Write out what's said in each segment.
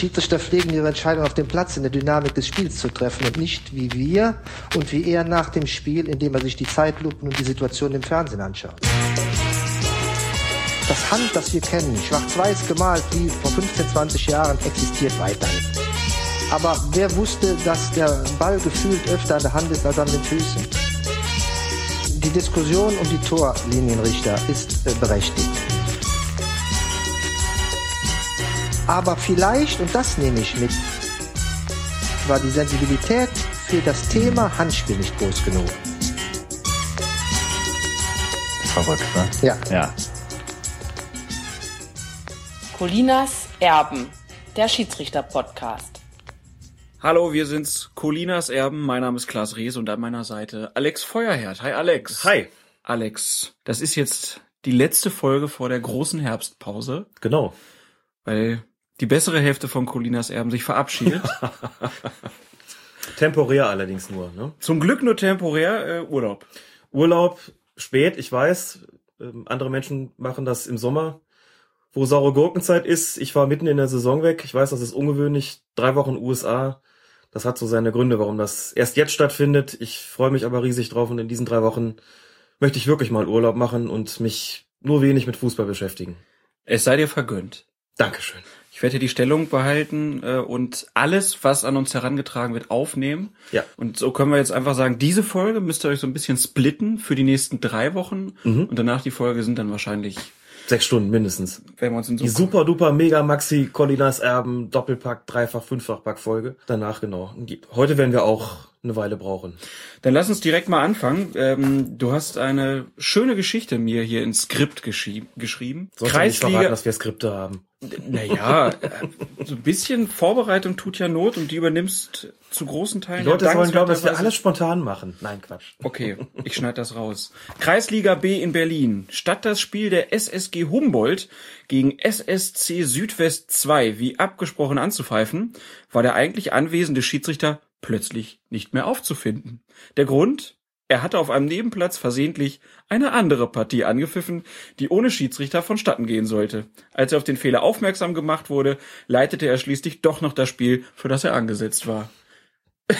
Schiedsrichter pflegen ihre Entscheidung auf dem Platz in der Dynamik des Spiels zu treffen und nicht wie wir und wie er nach dem Spiel, indem er sich die Zeitlupen und die Situation im Fernsehen anschaut. Das Hand, das wir kennen, schwarz-weiß gemalt wie vor 15, 20 Jahren, existiert weiterhin. Aber wer wusste, dass der Ball gefühlt öfter an der Hand ist als an den Füßen? Die Diskussion um die Torlinienrichter ist äh, berechtigt. Aber vielleicht, und das nehme ich mit, war die Sensibilität für das Thema Handspiel nicht groß genug. Verrückt, ne? Ja. Ja. Colinas Erben, der Schiedsrichter-Podcast. Hallo, wir sind's, Colinas Erben. Mein Name ist Klaas Rees und an meiner Seite Alex Feuerherd. Hi Alex. Hi. Alex, das ist jetzt die letzte Folge vor der großen Herbstpause, Genau. weil die bessere Hälfte von Colinas Erben sich verabschiedet. Temporär allerdings nur. Ne? Zum Glück nur temporär äh, Urlaub. Urlaub spät, ich weiß. Ähm, andere Menschen machen das im Sommer, wo saure Gurkenzeit ist. Ich war mitten in der Saison weg. Ich weiß, das ist ungewöhnlich. Drei Wochen USA. Das hat so seine Gründe, warum das erst jetzt stattfindet. Ich freue mich aber riesig drauf und in diesen drei Wochen möchte ich wirklich mal Urlaub machen und mich nur wenig mit Fußball beschäftigen. Es sei dir vergönnt. Dankeschön. Ich werde die Stellung behalten äh, und alles, was an uns herangetragen wird, aufnehmen. Ja. Und so können wir jetzt einfach sagen, diese Folge müsst ihr euch so ein bisschen splitten für die nächsten drei Wochen. Mhm. Und danach die Folge sind dann wahrscheinlich, Sechs Stunden mindestens. wenn wir uns in so Die super duper mega maxi Colinas Erben Doppelpack Dreifach Fünffach Pack Folge. Danach genau. Heute werden wir auch eine Weile brauchen. Dann lass uns direkt mal anfangen. Ähm, du hast eine schöne Geschichte mir hier ins Skript geschrieben. Du nicht verraten, Kreisliga. dass wir Skripte haben. Naja, äh, so ein bisschen Vorbereitung tut ja Not und die übernimmst zu großen Teilen. Die Leute ja sollen glauben, dass wir alles spontan machen. Nein, Quatsch. Okay, ich schneide das raus. Kreisliga B in Berlin. Statt das Spiel der SSG Humboldt gegen SSC Südwest 2 wie abgesprochen anzupfeifen, war der eigentlich anwesende Schiedsrichter plötzlich nicht mehr aufzufinden. Der Grund? Er hatte auf einem Nebenplatz versehentlich eine andere Partie angepfiffen, die ohne Schiedsrichter vonstatten gehen sollte. Als er auf den Fehler aufmerksam gemacht wurde, leitete er schließlich doch noch das Spiel, für das er angesetzt war.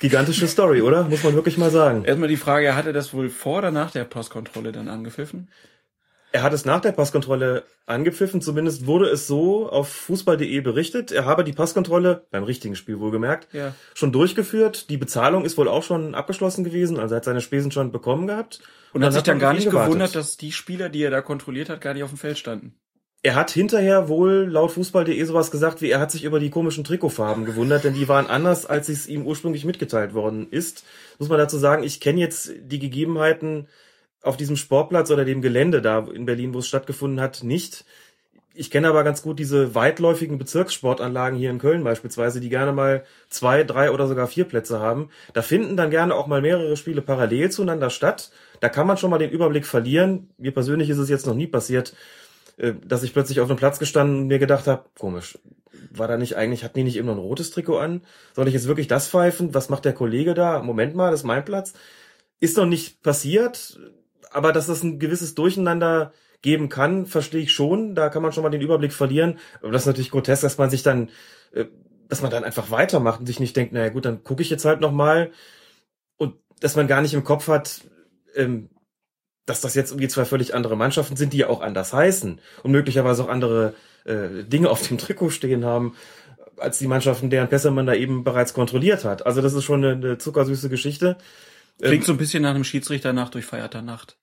Gigantische Story, oder? Muss man wirklich mal sagen. Erstmal die Frage, er hatte das wohl vor oder nach der Postkontrolle dann angepfiffen? Er hat es nach der Passkontrolle angepfiffen, zumindest wurde es so auf fußball.de berichtet. Er habe die Passkontrolle, beim richtigen Spiel wohlgemerkt, Ja. schon durchgeführt. Die Bezahlung ist wohl auch schon abgeschlossen gewesen, also er hat seine Spesen schon bekommen gehabt. Und, hat sich dann gar nicht gewartet. gewundert, dass die Spieler, die er da kontrolliert hat, gar nicht auf dem Feld standen. Er hat hinterher wohl laut Fußball.de sowas gesagt, wie er hat sich über die komischen Trikotfarben gewundert, denn die waren anders, als es ihm ursprünglich mitgeteilt worden ist. Muss man dazu sagen, ich kenne jetzt die Gegebenheiten auf diesem Sportplatz oder dem Gelände da in Berlin, wo es stattgefunden hat, nicht. Ich kenne aber ganz gut diese weitläufigen Bezirkssportanlagen hier in Köln beispielsweise, die gerne mal zwei, drei oder sogar vier Plätze haben. Da finden dann gerne auch mal mehrere Spiele parallel zueinander statt. Da kann man schon mal den Überblick verlieren. Mir persönlich ist es jetzt noch nie passiert, äh, dass ich plötzlich auf einem Platz gestanden und mir gedacht habe, komisch, war da nicht eigentlich, hatten die nicht immer ein rotes Trikot an? Soll ich jetzt wirklich das pfeifen? Was macht der Kollege da? Moment mal, das ist mein Platz. Ist noch nicht passiert, aber dass es ein gewisses Durcheinander geben kann, verstehe ich schon. Da kann man schon mal den Überblick verlieren. Aber das ist natürlich grotesk, dass man sich dann, äh, dass man dann einfach weitermacht und sich nicht denkt, naja gut, dann gucke ich jetzt halt noch mal und dass man gar nicht im Kopf hat, ähm, dass das jetzt irgendwie zwei völlig andere Mannschaften sind, die ja auch anders heißen und möglicherweise auch andere äh, Dinge auf dem Trikot stehen haben, als die Mannschaften, deren Pässe man da eben bereits kontrolliert hat. Also das ist schon eine, eine zuckersüße Geschichte. Klingt so ein bisschen nach einem Schiedsrichter nach durchfeierter Nacht.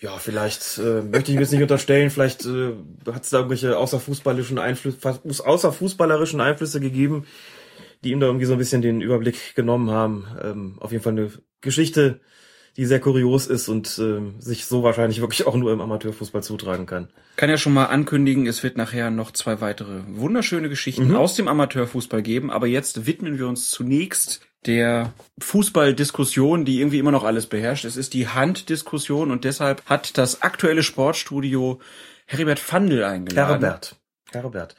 Ja, vielleicht äh, möchte ich mir jetzt nicht unterstellen, vielleicht äh, hat es da irgendwelche außerfußballischen Einflüsse, außerfußballerischen Einflüsse gegeben, die ihm da irgendwie so ein bisschen den Überblick genommen haben. Ähm, auf jeden Fall eine Geschichte, die sehr kurios ist und ähm, sich so wahrscheinlich wirklich auch nur im Amateurfußball zutragen kann. Kann ja schon mal ankündigen, es wird nachher noch zwei weitere wunderschöne Geschichten aus dem Amateurfußball geben, aber jetzt widmen wir uns zunächst der Fußballdiskussion, die irgendwie immer noch alles beherrscht. Es ist die Handdiskussion und deshalb hat das aktuelle Sportstudio Heribert Fandl eingeladen. Herbert. Herbert.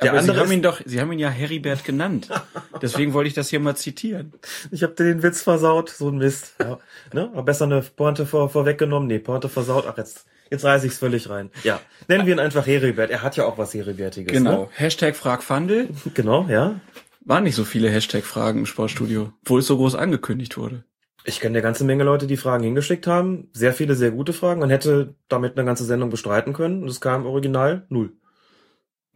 Der aber Sie andere haben ihn doch, Sie haben ihn ja Heribert genannt. Deswegen wollte ich das hier mal zitieren. ich habe dir den Witz versaut, so ein Mist. Ja, ne? Aber besser eine Pointe vor, vorweggenommen. Nee, Pointe versaut. Ach, jetzt Jetzt reiße ich's völlig rein. Ja, nennen wir ihn einfach Heribert. Er hat ja auch was Heribertiges. Genau. Ne? Hashtag Fragfandel. Genau, ja. Waren nicht so viele Hashtag-Fragen im Sportstudio, obwohl es so groß angekündigt wurde. Ich kenne eine ganze Menge Leute, die Fragen hingeschickt haben. Sehr viele, sehr gute Fragen. Man hätte damit eine ganze Sendung bestreiten können. Und es kam original null.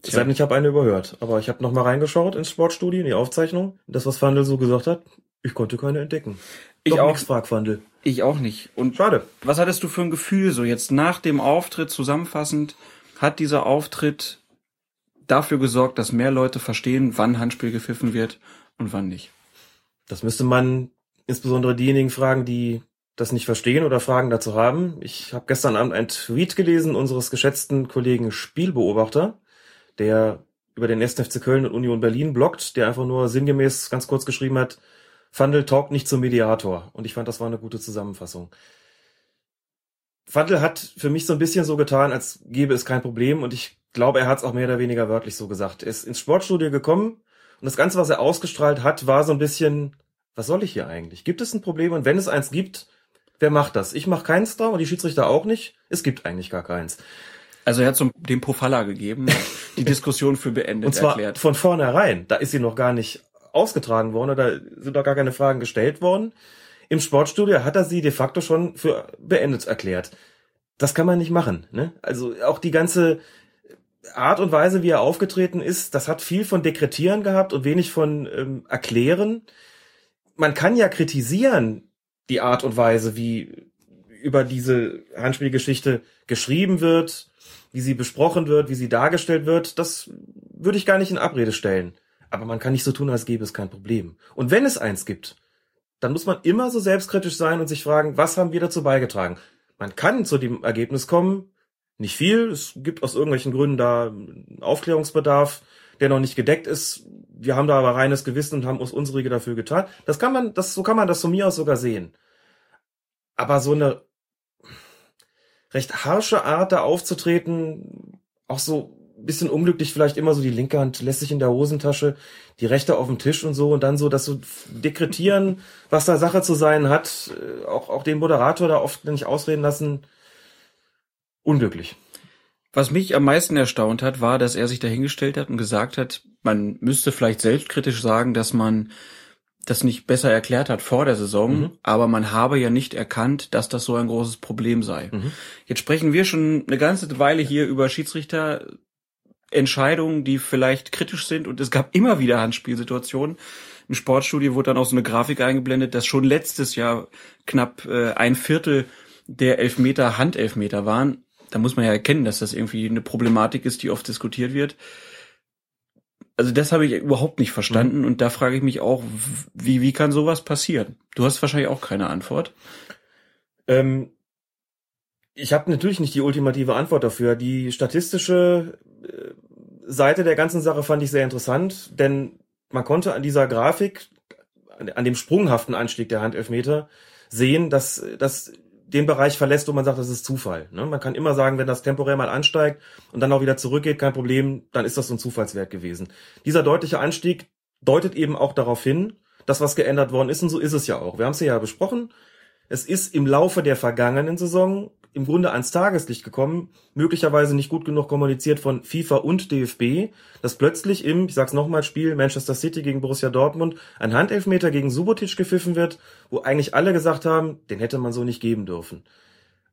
Sei denn, ich habe eine überhört. Aber ich habe noch mal reingeschaut ins Sportstudio, in die Aufzeichnung. Das, was Fandel so gesagt hat, ich konnte keine entdecken. Ich Doch auch. nix, frag Fandel. Ich auch nicht. Und Schade. was hattest du für ein Gefühl so jetzt nach dem Auftritt zusammenfassend? Hat dieser Auftritt dafür gesorgt, dass mehr Leute verstehen, wann Handspiel gepfiffen wird und wann nicht? Das müsste man insbesondere diejenigen fragen, die das nicht verstehen oder Fragen dazu haben. Ich habe gestern Abend einen Tweet gelesen unseres geschätzten Kollegen Spielbeobachter, der über den 1. FC Köln und Union Berlin bloggt, der einfach nur sinngemäß ganz kurz geschrieben hat, Fandel talkt nicht zum Mediator. Und ich fand, das war eine gute Zusammenfassung. Fandel hat für mich so ein bisschen so getan, als gäbe es kein Problem und ich glaube, er hat es auch mehr oder weniger wörtlich so gesagt. Er ist ins Sportstudio gekommen und das Ganze, was er ausgestrahlt hat, war so ein bisschen, was soll ich hier eigentlich? Gibt es ein Problem? Und wenn es eins gibt, wer macht das? Ich mache keins da und die Schiedsrichter auch nicht. Es gibt eigentlich gar keins. Also er hat so den Pofalla gegeben, die Diskussion für beendet Und zwar erklärt. von vornherein. Da ist sie noch gar nicht ausgetragen worden oder sind doch gar keine Fragen gestellt worden. Im Sportstudio hat er sie de facto schon für beendet erklärt. Das kann man nicht machen. Ne? Also auch die ganze Art und Weise, wie er aufgetreten ist, das hat viel von Dekretieren gehabt und wenig von ähm, Erklären. Man kann ja kritisieren die Art und Weise, wie über diese Handspielgeschichte geschrieben wird, wie sie besprochen wird, wie sie dargestellt wird. Das würde ich gar nicht in Abrede stellen. Aber man kann nicht so tun, als gäbe es kein Problem. Und wenn es eins gibt, dann muss man immer so selbstkritisch sein und sich fragen, was haben wir dazu beigetragen? Man kann zu dem Ergebnis kommen, nicht viel, es gibt aus irgendwelchen Gründen da Aufklärungsbedarf, der noch nicht gedeckt ist. Wir haben da aber reines Gewissen und haben uns unsere dafür getan. Das kann man, das, so kann man das von mir aus sogar sehen. Aber so eine recht harsche Art da aufzutreten, auch so ein bisschen unglücklich vielleicht immer so die linke Hand lässt sich in der Hosentasche, die rechte auf dem Tisch und so und dann so das so dekretieren, was da Sache zu sein hat, äh, auch, auch den Moderator da oft nicht ausreden lassen, unglücklich. Was mich am meisten erstaunt hat, war, dass er sich dahingestellt hat und gesagt hat, man müsste vielleicht selbstkritisch sagen, dass man das nicht besser erklärt hat vor der Saison, Mhm. aber man habe ja nicht erkannt, dass das so ein großes Problem sei. Mhm. Jetzt sprechen wir schon eine ganze Weile hier über Schiedsrichter Entscheidungen, die vielleicht kritisch sind und es gab immer wieder Handspielsituationen. Im Sportstudio wurde dann auch so eine Grafik eingeblendet, dass schon letztes Jahr knapp äh, ein Viertel der Elfmeter Handelfmeter waren. Da muss man ja erkennen, dass das irgendwie eine Problematik ist, die oft diskutiert wird. Also das habe ich überhaupt nicht verstanden und da frage ich mich auch, wie, wie kann sowas passieren? Du hast wahrscheinlich auch keine Antwort. Ähm, ich habe natürlich nicht die ultimative Antwort dafür. Die statistische äh, Seite der ganzen Sache fand ich sehr interessant, denn man konnte an dieser Grafik, an, dem sprunghaften Anstieg der Handelfmeter sehen, dass das den Bereich verlässt, wo man sagt, das ist Zufall. Ne? Man kann immer sagen, wenn das temporär mal ansteigt und dann auch wieder zurückgeht, kein Problem, dann ist das so ein Zufallswert gewesen. Dieser deutliche Anstieg deutet eben auch darauf hin, dass was geändert worden ist und so ist es ja auch. Wir haben es ja besprochen. Es ist im Laufe der vergangenen Saison im Grunde ans Tageslicht gekommen, möglicherweise nicht gut genug kommuniziert von FIFA und DFB, dass plötzlich im, ich sag's nochmal, Spiel Manchester City gegen Borussia Dortmund ein Handelfmeter gegen Subotic gepfiffen wird, wo eigentlich alle gesagt haben, den hätte man so nicht geben dürfen.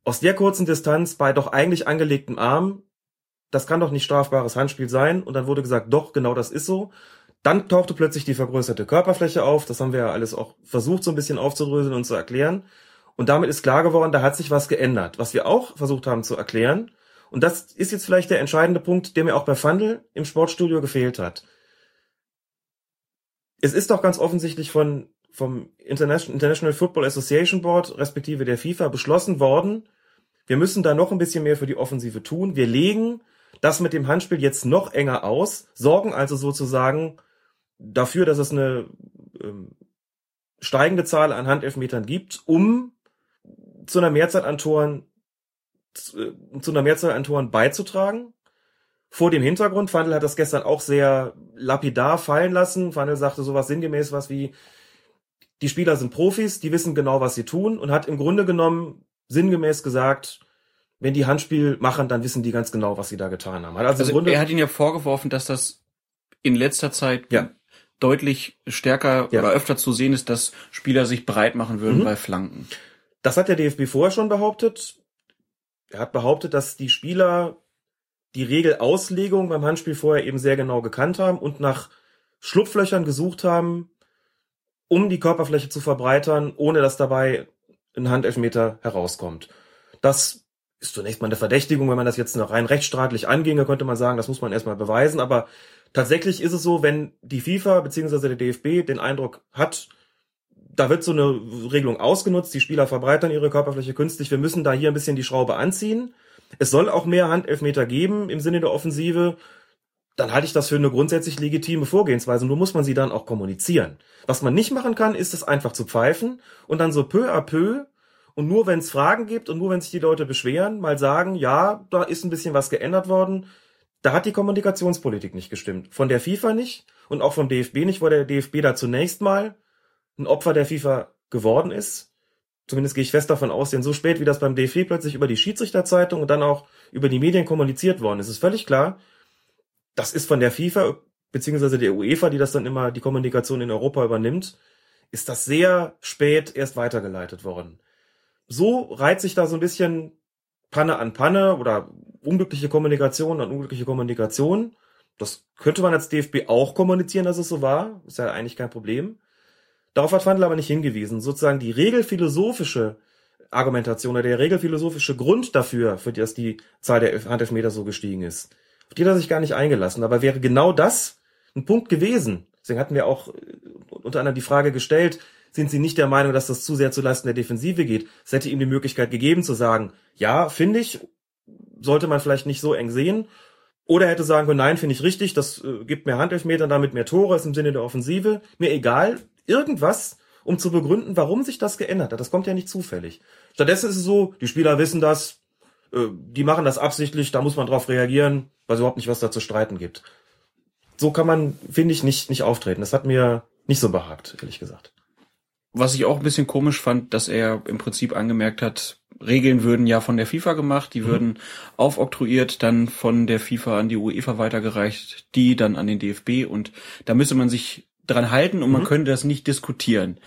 Aus der kurzen Distanz bei doch eigentlich angelegtem Arm, das kann doch nicht strafbares Handspiel sein, und dann wurde gesagt, doch, genau das ist so. Dann tauchte plötzlich die vergrößerte Körperfläche auf, das haben wir ja alles auch versucht so ein bisschen aufzudröseln und zu erklären. Und damit ist klar geworden, da hat sich was geändert. Was wir auch versucht haben zu erklären, und das ist jetzt vielleicht der entscheidende Punkt, der mir auch bei Fandel im Sportstudio gefehlt hat. Es ist doch ganz offensichtlich von, vom International, Football Association Board, respektive der FIFA, beschlossen worden, wir müssen da noch ein bisschen mehr für die Offensive tun. Wir legen das mit dem Handspiel jetzt noch enger aus, sorgen also sozusagen dafür, dass es eine ähm, steigende Zahl an Handelfmetern gibt, um zu einer Mehrzahl an Toren zu, äh, zu einer Mehrzahl an Toren beizutragen. Vor dem Hintergrund, Fandel hat das gestern auch sehr lapidar fallen lassen. Fandel sagte sowas sinngemäß was wie, die Spieler sind Profis, die wissen genau, was sie tun und hat im Grunde genommen sinngemäß gesagt, wenn die Handspiel machen, dann wissen die ganz genau, was sie da getan haben. Also, Also Grunde, er hat ihn ja vorgeworfen, dass das in letzter Zeit Ja. deutlich stärker Ja. oder öfter zu sehen ist, dass Spieler sich breit machen würden Mhm. bei Flanken. Das hat der DFB vorher schon behauptet. Er hat behauptet, dass die Spieler die Regelauslegung beim Handspiel vorher eben sehr genau gekannt haben und nach Schlupflöchern gesucht haben, um die Körperfläche zu verbreitern, ohne dass dabei ein Handelfmeter herauskommt. Das ist zunächst mal eine Verdächtigung, wenn man das jetzt rein rechtsstaatlich anginge, könnte man sagen, das muss man erstmal beweisen, aber tatsächlich ist es so, wenn die FIFA bzw. der DFB den Eindruck hat, da wird so eine Regelung ausgenutzt, die Spieler verbreitern ihre Körperfläche künstlich, wir müssen da hier ein bisschen die Schraube anziehen. Es soll auch mehr Handelfmeter geben im Sinne der Offensive. Dann halte ich das für eine grundsätzlich legitime Vorgehensweise. Nur muss man sie dann auch kommunizieren. Was man nicht machen kann, ist es einfach zu pfeifen und dann so peu à peu und nur wenn es Fragen gibt und nur wenn sich die Leute beschweren, mal sagen, ja, da ist ein bisschen was geändert worden. Da hat die Kommunikationspolitik nicht gestimmt. Von der FIFA nicht und auch vom DFB nicht, weil der DFB da zunächst mal ein Opfer der FIFA geworden ist. Zumindest gehe ich fest davon aus, denn so spät wie das beim DFB plötzlich über die Schiedsrichterzeitung und dann auch über die Medien kommuniziert worden ist, ist völlig klar, das ist von der FIFA beziehungsweise der UEFA, die das dann immer die Kommunikation in Europa übernimmt, ist das sehr spät erst weitergeleitet worden. So reiht sich da so ein bisschen Panne an Panne oder unglückliche Kommunikation an unglückliche Kommunikation. Das könnte man als DFB auch kommunizieren, dass es so war. Ist ja eigentlich kein Problem. Darauf hat Fandl aber nicht hingewiesen. Sozusagen die regelphilosophische Argumentation oder der regelphilosophische Grund dafür, für das die Zahl der Handelfmeter so gestiegen ist, auf die hat er sich gar nicht eingelassen. Aber wäre genau das ein Punkt gewesen, deswegen hatten wir auch äh, unter anderem die Frage gestellt, sind Sie nicht der Meinung, dass das zu sehr zulasten der Defensive geht? Es hätte ihm die Möglichkeit gegeben zu sagen, ja, finde ich, sollte man vielleicht nicht so eng sehen. Oder er hätte sagen können, nein, finde ich richtig, das äh, gibt mehr Handelfmeter, damit mehr Tore, ist im Sinne der Offensive. Mir egal, irgendwas, um zu begründen, warum sich das geändert hat. Das kommt ja nicht zufällig. Stattdessen ist es so, die Spieler wissen das, äh, die machen das absichtlich, da muss man drauf reagieren, weil es überhaupt nicht was da zu streiten gibt. So kann man, finde ich, nicht, nicht auftreten. Das hat mir nicht so behagt, ehrlich gesagt. Was ich auch ein bisschen komisch fand, dass er im Prinzip angemerkt hat, Regeln würden ja von der FIFA gemacht, die würden aufoktroyiert, dann von der FIFA an die UEFA weitergereicht, die dann an den DFB und da müsse man sich dran halten und man Mhm. könnte das nicht diskutieren.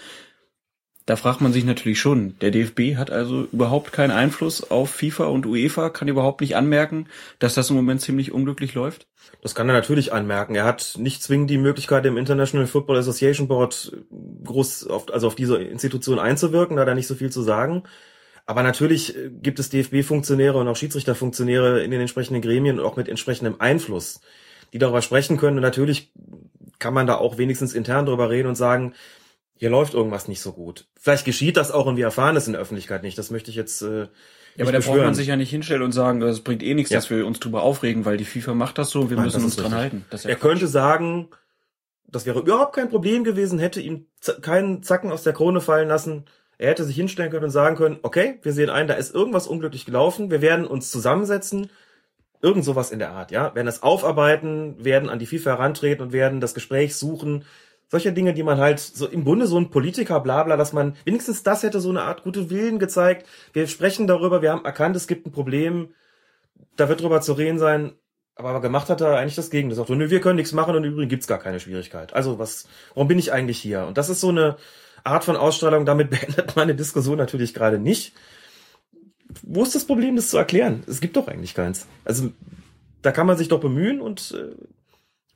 Da fragt man sich natürlich schon, der DFB hat also überhaupt keinen Einfluss auf FIFA und UEFA, kann überhaupt nicht anmerken, dass das im Moment ziemlich unglücklich läuft. Das kann er natürlich anmerken. Er hat nicht zwingend die Möglichkeit, im International Football Association Board groß auf, also auf diese Institution einzuwirken, da hat er nicht so viel zu sagen. Aber natürlich äh, gibt es DFB-Funktionäre und auch Schiedsrichterfunktionäre in den entsprechenden Gremien und auch mit entsprechendem Einfluss, die darüber sprechen können. Und natürlich kann man da auch wenigstens intern drüber reden und sagen, hier läuft irgendwas nicht so gut. Vielleicht geschieht das auch und wir erfahren es in der Öffentlichkeit nicht. Das möchte ich jetzt äh, Ja, aber da braucht man sich ja nicht hinstellen und sagen, es bringt eh nichts, Ja. dass wir uns drüber aufregen, weil die FIFA macht das so und wir Nein, müssen uns ist dran richtig. halten. Ja Er Quatsch. könnte sagen, das wäre überhaupt kein Problem gewesen, hätte ihm keinen Zacken aus der Krone fallen lassen. Er hätte sich hinstellen können und sagen können, okay, wir sehen ein, da ist irgendwas unglücklich gelaufen, wir werden uns zusammensetzen, irgend sowas in der Art, ja, werden das aufarbeiten, werden an die FIFA herantreten und werden das Gespräch suchen. Solche Dinge, die man halt so im Grunde so ein Politiker, bla bla, dass man wenigstens das hätte so eine Art gute Willen gezeigt. Wir sprechen darüber, wir haben erkannt, es gibt ein Problem, da wird drüber zu reden sein, aber gemacht hat er eigentlich das Gegenteil. Sagt, nö, wir können nichts machen und übrigens gibt's gar keine Schwierigkeit. Also was, warum bin ich eigentlich hier? Und das ist so eine Art von Ausstrahlung, damit beendet man eine Diskussion natürlich gerade nicht. Wo ist das Problem, das zu erklären? Es gibt doch eigentlich keins. Also da kann man sich doch bemühen und äh,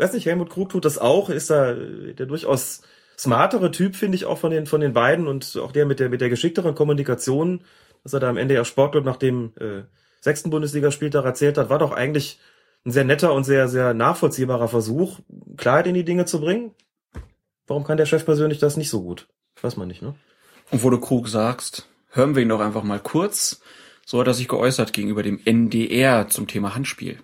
weiß nicht, Helmut Krug tut das auch, ist da äh, der durchaus smartere Typ, finde ich, auch von den, von den beiden und auch der mit der, mit der geschickteren Kommunikation, dass er da am Ende ja Sportclub nach dem äh, sechsten Bundesligaspieltag erzählt hat, war doch eigentlich ein sehr netter und sehr, sehr nachvollziehbarer Versuch, Klarheit in die Dinge zu bringen. Warum kann der Chef persönlich das nicht so gut? Weiß man nicht, ne? Und wo du Krug sagst, hören wir ihn doch einfach mal kurz. So hat er sich geäußert gegenüber dem NDR zum Thema Handspiel.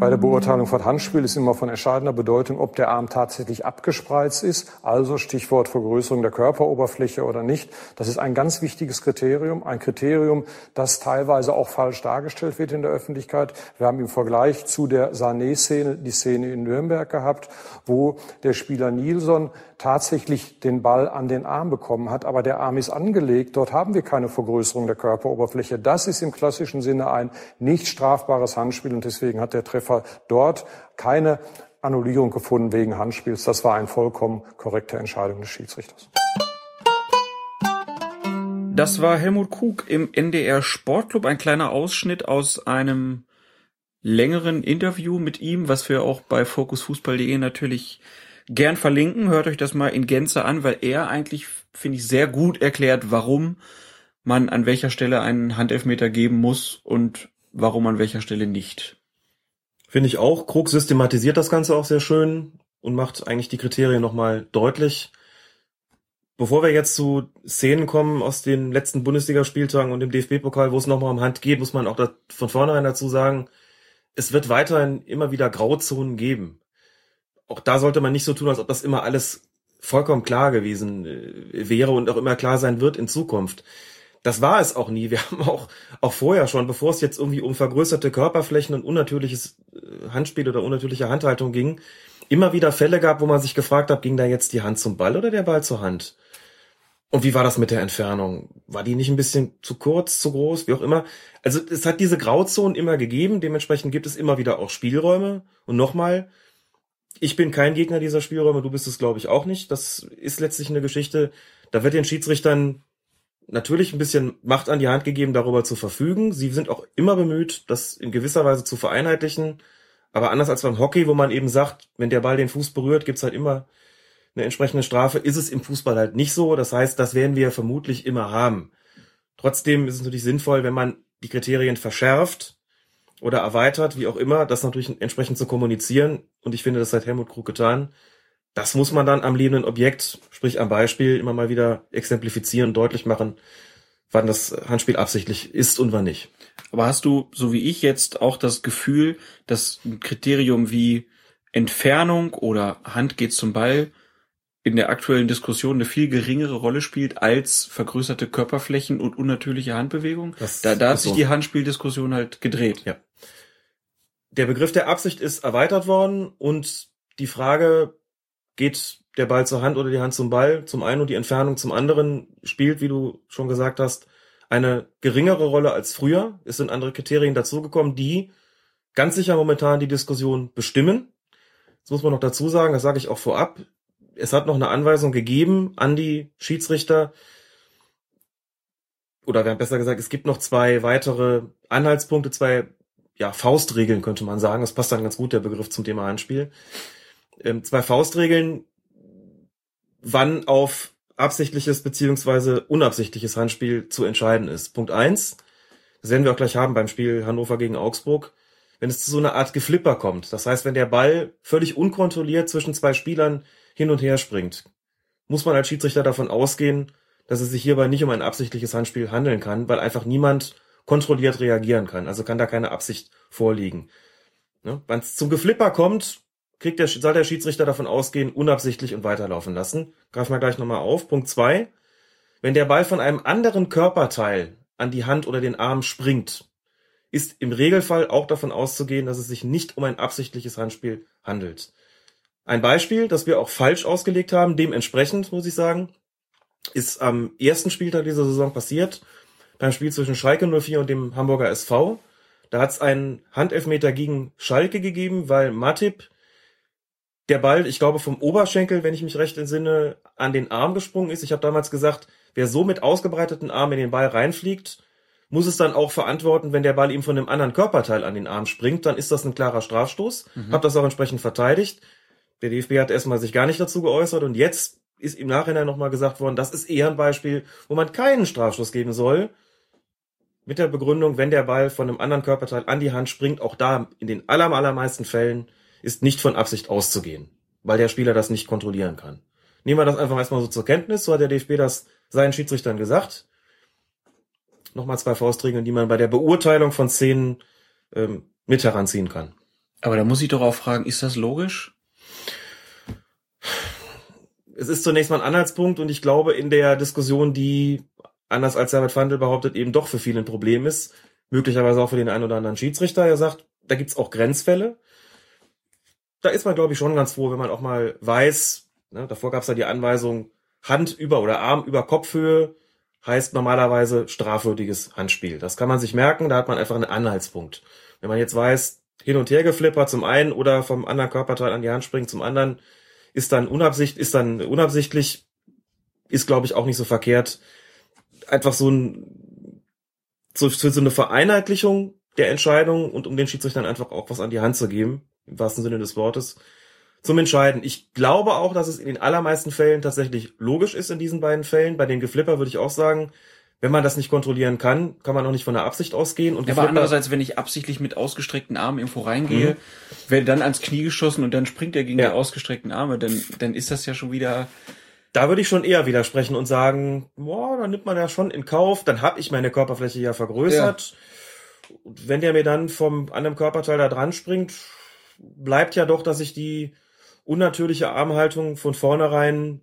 Bei der Beurteilung von Handspiel ist immer von entscheidender Bedeutung, ob der Arm tatsächlich abgespreizt ist, also Stichwort Vergrößerung der Körperoberfläche oder nicht. Das ist ein ganz wichtiges Kriterium, ein Kriterium, das teilweise auch falsch dargestellt wird in der Öffentlichkeit. Wir haben im Vergleich zu der Sané-Szene die Szene in Nürnberg gehabt, wo der Spieler Nilsson tatsächlich den Ball an den Arm bekommen hat, aber der Arm ist angelegt. Dort haben wir keine Vergrößerung der Körperoberfläche. Das ist im klassischen Sinne ein nicht strafbares Handspiel und deswegen hat der Treffer dort keine Annullierung gefunden wegen Handspiels. Das war eine vollkommen korrekte Entscheidung des Schiedsrichters. Das war Helmut Krug im NDR Sportclub, ein kleiner Ausschnitt aus einem längeren Interview mit ihm, was wir auch bei fokusfußball.de natürlich gern verlinken. Hört euch das mal in Gänze an, weil er eigentlich, finde ich, sehr gut erklärt, warum man an welcher Stelle einen Handelfmeter geben muss und warum an welcher Stelle nicht. Finde ich auch. Krug systematisiert das Ganze auch sehr schön und macht eigentlich die Kriterien nochmal deutlich. Bevor wir jetzt zu Szenen kommen aus den letzten Bundesligaspieltagen und dem DFB-Pokal, wo es nochmal um Hand geht, muss man auch von vornherein dazu sagen, es wird weiterhin immer wieder Grauzonen geben auch da sollte man nicht so tun, als ob das immer alles vollkommen klar gewesen äh, wäre und auch immer klar sein wird in Zukunft. Das war es auch nie. Wir haben auch, auch vorher schon, bevor es jetzt irgendwie um vergrößerte Körperflächen und unnatürliches äh, Handspiel oder unnatürliche Handhaltung ging, immer wieder Fälle gab, wo man sich gefragt hat, ging da jetzt die Hand zum Ball oder der Ball zur Hand? Und wie war das mit der Entfernung? War die nicht ein bisschen zu kurz, zu groß, wie auch immer? Also es hat diese Grauzonen immer gegeben, dementsprechend gibt es immer wieder auch Spielräume. Und nochmal, ich bin kein Gegner dieser Spielräume, du bist es, glaube ich, auch nicht. Das ist letztlich eine Geschichte, da wird den Schiedsrichtern natürlich ein bisschen Macht an die Hand gegeben, darüber zu verfügen. Sie sind auch immer bemüht, das in gewisser Weise zu vereinheitlichen. Aber anders als beim Hockey, wo man eben sagt, wenn der Ball den Fuß berührt, gibt's halt immer eine entsprechende Strafe, ist es im Fußball halt nicht so. Das heißt, das werden wir vermutlich immer haben. Trotzdem ist es natürlich sinnvoll, wenn man die Kriterien verschärft, oder erweitert, wie auch immer, das natürlich entsprechend zu kommunizieren. Und ich finde, das hat Helmut Krug getan. Das muss man dann am lebenden Objekt, sprich am Beispiel, immer mal wieder exemplifizieren deutlich machen, wann das Handspiel absichtlich ist und wann nicht. Aber hast du, so wie ich jetzt, auch das Gefühl, dass ein Kriterium wie Entfernung oder Hand geht zum Ball in der aktuellen Diskussion eine viel geringere Rolle spielt als vergrößerte Körperflächen und unnatürliche Handbewegung? Das da, da hat sich so. die Handspieldiskussion halt gedreht. Ja der Begriff der Absicht ist erweitert worden und die Frage, geht der Ball zur Hand oder die Hand zum Ball, zum einen und die Entfernung zum anderen, spielt, wie du schon gesagt hast, eine geringere Rolle als früher. Es sind andere Kriterien dazugekommen, die ganz sicher momentan die Diskussion bestimmen. Das muss man noch dazu sagen, das sage ich auch vorab. Es hat noch eine Anweisung gegeben an die Schiedsrichter, oder besser gesagt, es gibt noch zwei weitere Anhaltspunkte, zwei ja, Faustregeln könnte man sagen. Das passt dann ganz gut, der Begriff zum Thema Handspiel. Ähm, zwei Faustregeln, wann auf absichtliches beziehungsweise unabsichtliches Handspiel zu entscheiden ist. Punkt eins, das werden wir auch gleich haben beim Spiel Hannover gegen Augsburg, wenn es zu so einer Art Geflipper kommt. Das heißt, wenn der Ball völlig unkontrolliert zwischen zwei Spielern hin und her springt, muss man als Schiedsrichter davon ausgehen, dass es sich hierbei nicht um ein absichtliches Handspiel handeln kann, weil einfach niemand kontrolliert reagieren kann. Also kann da keine Absicht vorliegen. Ne? Wenn es zum Geflipper kommt, kriegt der, soll der Schiedsrichter davon ausgehen, unabsichtlich und weiterlaufen lassen. Greifen wir gleich nochmal auf. Punkt zwei: Wenn der Ball von einem anderen Körperteil an die Hand oder den Arm springt, ist im Regelfall auch davon auszugehen, dass es sich nicht um ein absichtliches Handspiel handelt. Ein Beispiel, das wir auch falsch ausgelegt haben, dementsprechend muss ich sagen, ist am ersten Spieltag dieser Saison passiert beim Spiel zwischen Schalke 04 und dem Hamburger SV. Da hat es einen Handelfmeter gegen Schalke gegeben, weil Matip der Ball, ich glaube, vom Oberschenkel, wenn ich mich recht entsinne, an den Arm gesprungen ist. Ich habe damals gesagt, wer so mit ausgebreiteten Armen in den Ball reinfliegt, muss es dann auch verantworten, wenn der Ball ihm von einem anderen Körperteil an den Arm springt, dann ist das ein klarer Strafstoß. Mhm. Hab das auch entsprechend verteidigt. Der DFB hat erstmal sich gar nicht dazu geäußert und jetzt ist im Nachhinein nochmal gesagt worden, das ist eher ein Beispiel, wo man keinen Strafstoß geben soll, mit der Begründung, wenn der Ball von einem anderen Körperteil an die Hand springt, auch da in den allermeisten Fällen ist nicht von Absicht auszugehen, weil der Spieler das nicht kontrollieren kann. Nehmen wir das einfach erstmal so zur Kenntnis, so hat der DFB das seinen Schiedsrichtern gesagt. Nochmal zwei Faustregeln, die man bei der Beurteilung von Szenen ähm, mit heranziehen kann. Aber da muss ich doch auch fragen, ist das logisch? Es ist zunächst mal ein Anhaltspunkt und ich glaube in der Diskussion, die anders als Herbert Fandel behauptet, eben doch für viele ein Problem ist, möglicherweise auch für den einen oder anderen Schiedsrichter. Er sagt, da gibt's auch Grenzfälle. Da ist man, glaube ich, schon ganz froh, wenn man auch mal weiß, ne, davor gab's ja die Anweisung, Hand über oder Arm über Kopfhöhe heißt normalerweise strafwürdiges Handspiel. Das kann man sich merken, da hat man einfach einen Anhaltspunkt. Wenn man jetzt weiß, hin und her geflippert zum einen oder vom anderen Körperteil an die Hand springt zum anderen, ist dann unabsicht, ist dann unabsichtlich, ist glaube ich auch nicht so verkehrt. Einfach so ein, so, so eine Vereinheitlichung der Entscheidung und um den Schiedsrichtern einfach auch was an die Hand zu geben, im wahrsten Sinne des Wortes, zum Entscheiden. Ich glaube auch, dass es in den allermeisten Fällen tatsächlich logisch ist in diesen beiden Fällen. Bei den Geflipper würde ich auch sagen, wenn man das nicht kontrollieren kann, kann man auch nicht von der Absicht ausgehen. Und ja, aber andererseits, wenn ich absichtlich mit ausgestreckten Armen irgendwo reingehe, mhm. werde dann ans Knie geschossen und dann springt er gegen ja. die ausgestreckten Arme, dann, dann ist das ja schon wieder. Da würde ich schon eher widersprechen und sagen, boah, da nimmt man ja schon in Kauf, dann habe ich meine Körperfläche ja vergrößert. Ja. Und wenn der mir dann vom anderen Körperteil da dran springt, bleibt ja doch, dass ich die unnatürliche Armhaltung von vornherein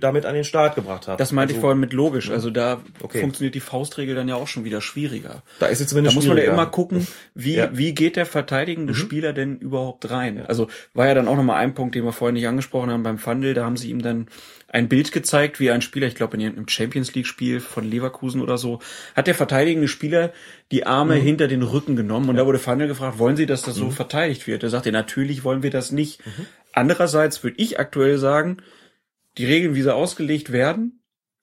damit an den Start gebracht habe. Das meinte also, ich vorhin mit logisch. Also da okay. funktioniert die Faustregel dann ja auch schon wieder schwieriger. Da ist jetzt zumindest Da muss man ja immer gucken, wie, ja. wie geht der verteidigende mhm. Spieler denn überhaupt rein? Also war ja dann auch nochmal ein Punkt, den wir vorhin nicht angesprochen haben beim Fundel. Da haben sie ihm dann ein Bild gezeigt, wie ein Spieler, ich glaube in einem Champions League Spiel von Leverkusen oder so, hat der verteidigende Spieler die Arme mhm. hinter den Rücken genommen und ja. da wurde Fundel gefragt, wollen Sie, dass das so mhm. verteidigt wird? Er sagte, natürlich wollen wir das nicht. Andererseits würde ich aktuell sagen, die Regeln, wie sie ausgelegt werden,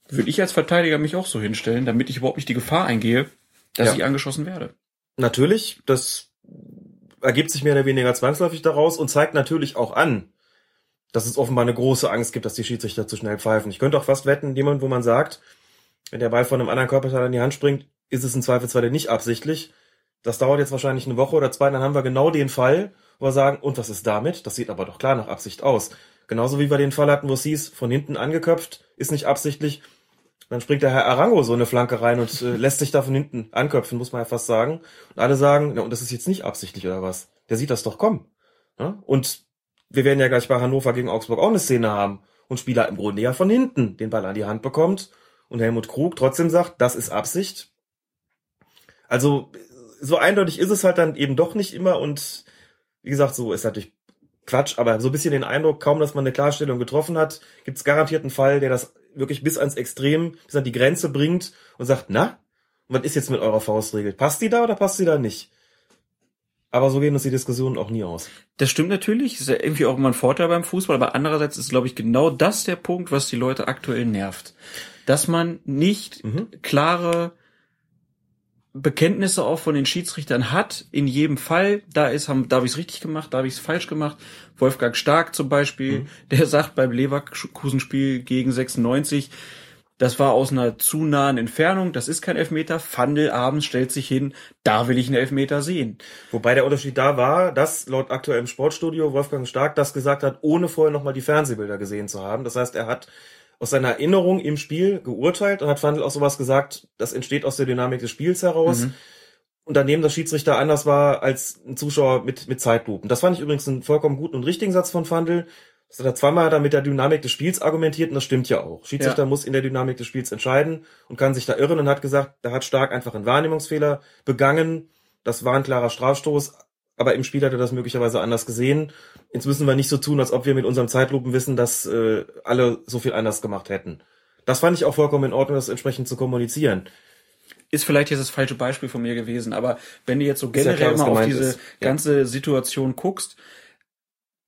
würde ich als Verteidiger mich auch so hinstellen, damit ich überhaupt nicht die Gefahr eingehe, dass ja. ich angeschossen werde. Natürlich, das ergibt sich mehr oder weniger zwangsläufig daraus und zeigt natürlich auch an, dass es offenbar eine große Angst gibt, dass die Schiedsrichter zu schnell pfeifen. Ich könnte auch fast wetten, jemand, wo man sagt, wenn der Ball von einem anderen Körperteil in die Hand springt, ist es im Zweifelsfall nicht absichtlich. Das dauert jetzt wahrscheinlich eine Woche oder zwei, dann haben wir genau den Fall, wo sagen, und was ist damit? Das sieht aber doch klar nach Absicht aus. Genauso wie wir den Fall hatten, wo es hieß, von hinten angeköpft, ist nicht absichtlich. Dann springt der Herr Arango so eine Flanke rein und äh, lässt sich da von hinten anköpfen, muss man ja fast sagen. Und alle sagen, na, und das ist jetzt nicht absichtlich oder was? Der sieht das doch kommen. Ja? Und wir werden ja gleich bei Hannover gegen Augsburg auch eine Szene haben und Spieler im Grunde ja von hinten den Ball an die Hand bekommt und Helmut Krug trotzdem sagt, das ist Absicht. Also so eindeutig ist es halt dann eben doch nicht immer und wie gesagt, so ist natürlich Quatsch, aber so ein bisschen den Eindruck, kaum dass man eine Klarstellung getroffen hat, gibt es garantiert einen Fall, der das wirklich bis ans Extrem, bis an die Grenze bringt und sagt, na, was ist jetzt mit eurer Faustregel? Passt die da oder passt die da nicht? Aber so gehen uns die Diskussionen auch nie aus. Das stimmt natürlich, ist ja irgendwie auch immer ein Vorteil beim Fußball, aber andererseits ist, glaube ich, genau das der Punkt, was die Leute aktuell nervt. Dass man nicht mhm. klare Bekenntnisse auch von den Schiedsrichtern hat, in jedem Fall, da ist, haben, da habe ich es richtig gemacht, da habe ich es falsch gemacht. Wolfgang Stark zum Beispiel, mhm. der sagt beim Leverkusen-Spiel gegen 96, das war aus einer zu nahen Entfernung, das ist kein Elfmeter. Fandel abends stellt sich hin, da will ich einen Elfmeter sehen. Wobei der Unterschied da war, dass laut aktuellem Sportstudio Wolfgang Stark das gesagt hat, ohne vorher nochmal die Fernsehbilder gesehen zu haben. Das heißt, er hat aus seiner Erinnerung im Spiel geurteilt und hat Fandel auch sowas gesagt, das entsteht aus der Dynamik des Spiels heraus. Mhm. Und daneben der Schiedsrichter anders war als ein Zuschauer mit, mit Zeitlupen. Das fand ich übrigens einen vollkommen guten und richtigen Satz von Fandel. Das hat er zweimal da mit der Dynamik des Spiels argumentiert und das stimmt ja auch. Schiedsrichter ja. muss in der Dynamik des Spiels entscheiden und kann sich da irren und hat gesagt, da hat Stark einfach einen Wahrnehmungsfehler begangen. Das war ein klarer Strafstoß, aber im Spiel hat er das möglicherweise anders gesehen. Jetzt müssen wir nicht so tun, als ob wir mit unserem Zeitlupen wissen, dass äh, alle so viel anders gemacht hätten. Das fand ich auch vollkommen in Ordnung, das entsprechend zu kommunizieren. Ist vielleicht jetzt das falsche Beispiel von mir gewesen, aber wenn du jetzt so generell ja klar, mal auf diese ist. ganze ja. Situation guckst,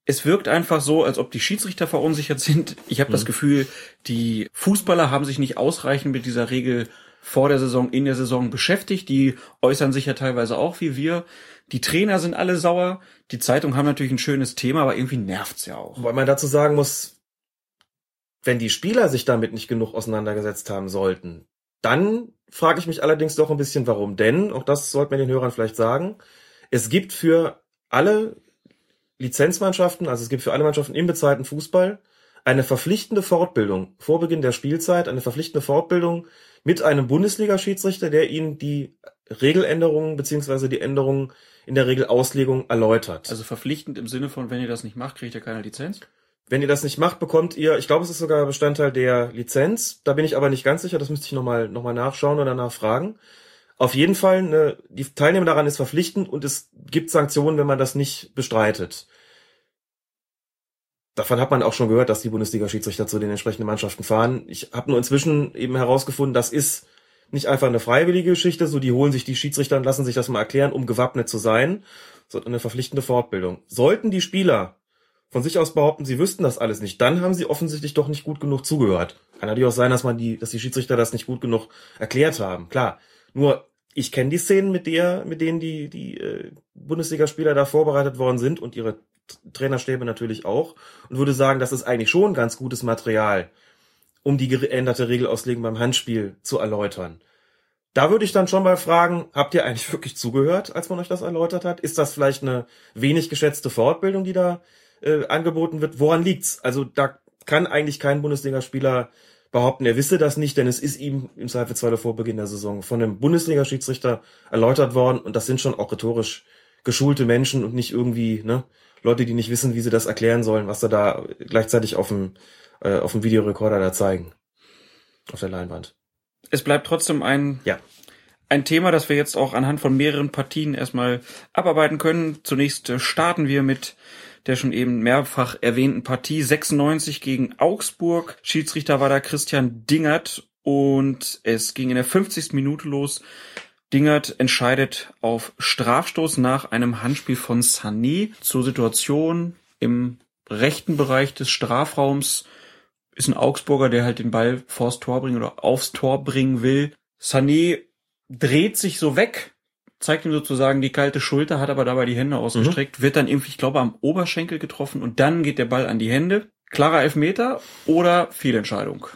es wirkt einfach so, als ob die Schiedsrichter verunsichert sind. Ich habe mhm. das Gefühl, die Fußballer haben sich nicht ausreichend mit dieser Regel vor der Saison, in der Saison beschäftigt. Die äußern sich ja teilweise auch wie wir. Die Trainer sind alle sauer. Die Zeitungen haben natürlich ein schönes Thema, aber irgendwie nervt's ja auch. Weil man dazu sagen muss, wenn die Spieler sich damit nicht genug auseinandergesetzt haben sollten, dann frage ich mich allerdings doch ein bisschen, warum. Denn, auch das sollte man den Hörern vielleicht sagen, es gibt für alle Lizenzmannschaften, also es gibt für alle Mannschaften im bezahlten Fußball eine verpflichtende Fortbildung vor Beginn der Spielzeit, eine verpflichtende Fortbildung mit einem Bundesliga-Schiedsrichter, der ihnen die Regeländerungen beziehungsweise die Änderungen in der Regelauslegung erläutert. Also verpflichtend im Sinne von, wenn ihr das nicht macht, kriegt ihr keine Lizenz? Wenn ihr das nicht macht, bekommt ihr, ich glaube, es ist sogar Bestandteil der Lizenz. Da bin ich aber nicht ganz sicher, das müsste ich nochmal noch mal nachschauen oder nachfragen. Auf jeden Fall, ne, die Teilnehmer daran ist verpflichtend und es gibt Sanktionen, wenn man das nicht bestreitet. Davon hat man auch schon gehört, dass die Bundesliga-Schiedsrichter zu den entsprechenden Mannschaften fahren. Ich habe nur inzwischen eben herausgefunden, das ist nicht einfach eine freiwillige Geschichte, so die holen sich die Schiedsrichter und lassen sich das mal erklären, um gewappnet zu sein, sondern eine verpflichtende Fortbildung. Sollten die Spieler von sich aus behaupten, sie wüssten das alles nicht, dann haben sie offensichtlich doch nicht gut genug zugehört. Kann natürlich auch sein, dass man die, dass die Schiedsrichter das nicht gut genug erklärt haben. Klar. Nur ich kenne die Szenen, mit der, mit denen die die äh, Bundesligaspieler da vorbereitet worden sind und ihre Trainerstäbe natürlich auch und würde sagen, das ist eigentlich schon ganz gutes Material, um die geänderte Regelauslegung beim Handspiel zu erläutern. Da würde ich dann schon mal fragen, habt ihr eigentlich wirklich zugehört, als man euch das erläutert hat? Ist das vielleicht eine wenig geschätzte Fortbildung, die da äh, angeboten wird. Woran liegt's? Also da kann eigentlich kein Bundesligaspieler behaupten, er wisse das nicht, denn es ist ihm im Zweifelsfall vor Beginn der Saison von einem Bundesliga-Schiedsrichter erläutert worden und das sind schon auch rhetorisch geschulte Menschen und nicht irgendwie ne, Leute, die nicht wissen, wie sie das erklären sollen, was sie da gleichzeitig auf dem, äh, auf dem Videorekorder da zeigen. Auf der Leinwand. Es bleibt trotzdem ein, ja. ein Thema, das wir jetzt auch anhand von mehreren Partien erstmal abarbeiten können. Zunächst äh, starten wir mit der schon eben mehrfach erwähnten Partie 96 gegen Augsburg. Schiedsrichter war da Christian Dingert und es ging in der 50. Minute los. Dingert entscheidet auf Strafstoß nach einem Handspiel von Sané zur Situation im rechten Bereich des Strafraums ist ein Augsburger, der halt den Ball vors Tor bringen oder aufs Tor bringen will. Sané dreht sich so weg zeigt ihm sozusagen die kalte Schulter, hat aber dabei die Hände ausgestreckt, mhm. wird dann irgendwie, ich glaube, am Oberschenkel getroffen und dann geht der Ball an die Hände. Klarer Elfmeter oder Fehlentscheidung?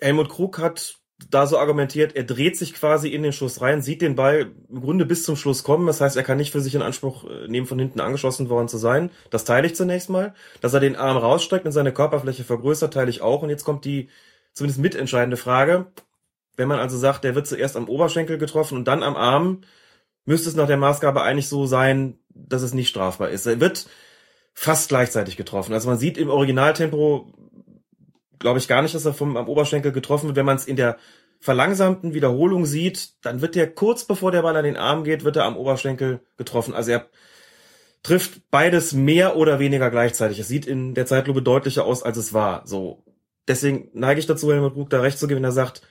Helmut Krug hat da so argumentiert, er dreht sich quasi in den Schuss rein, sieht den Ball im Grunde bis zum Schluss kommen. Das heißt, er kann nicht für sich in Anspruch äh, nehmen, von hinten angeschossen worden zu sein. Das teile ich zunächst mal. Dass er den Arm rausstreckt und seine Körperfläche vergrößert, teile ich auch. Und jetzt kommt die zumindest mitentscheidende Frage. Wenn man also sagt, der wird zuerst am Oberschenkel getroffen und dann am Arm, müsste es nach der Maßgabe eigentlich so sein, dass es nicht strafbar ist. Er wird fast gleichzeitig getroffen. Also man sieht im Originaltempo, glaube ich gar nicht, dass er vom am Oberschenkel getroffen wird. Wenn man es in der verlangsamten Wiederholung sieht, dann wird der kurz bevor der Ball an den Arm geht, wird er am Oberschenkel getroffen. Also er trifft beides mehr oder weniger gleichzeitig. Es sieht in der Zeitlupe deutlicher aus, als es war. So. Deswegen neige ich dazu, Helmut Brug da recht zu geben, wenn er sagt,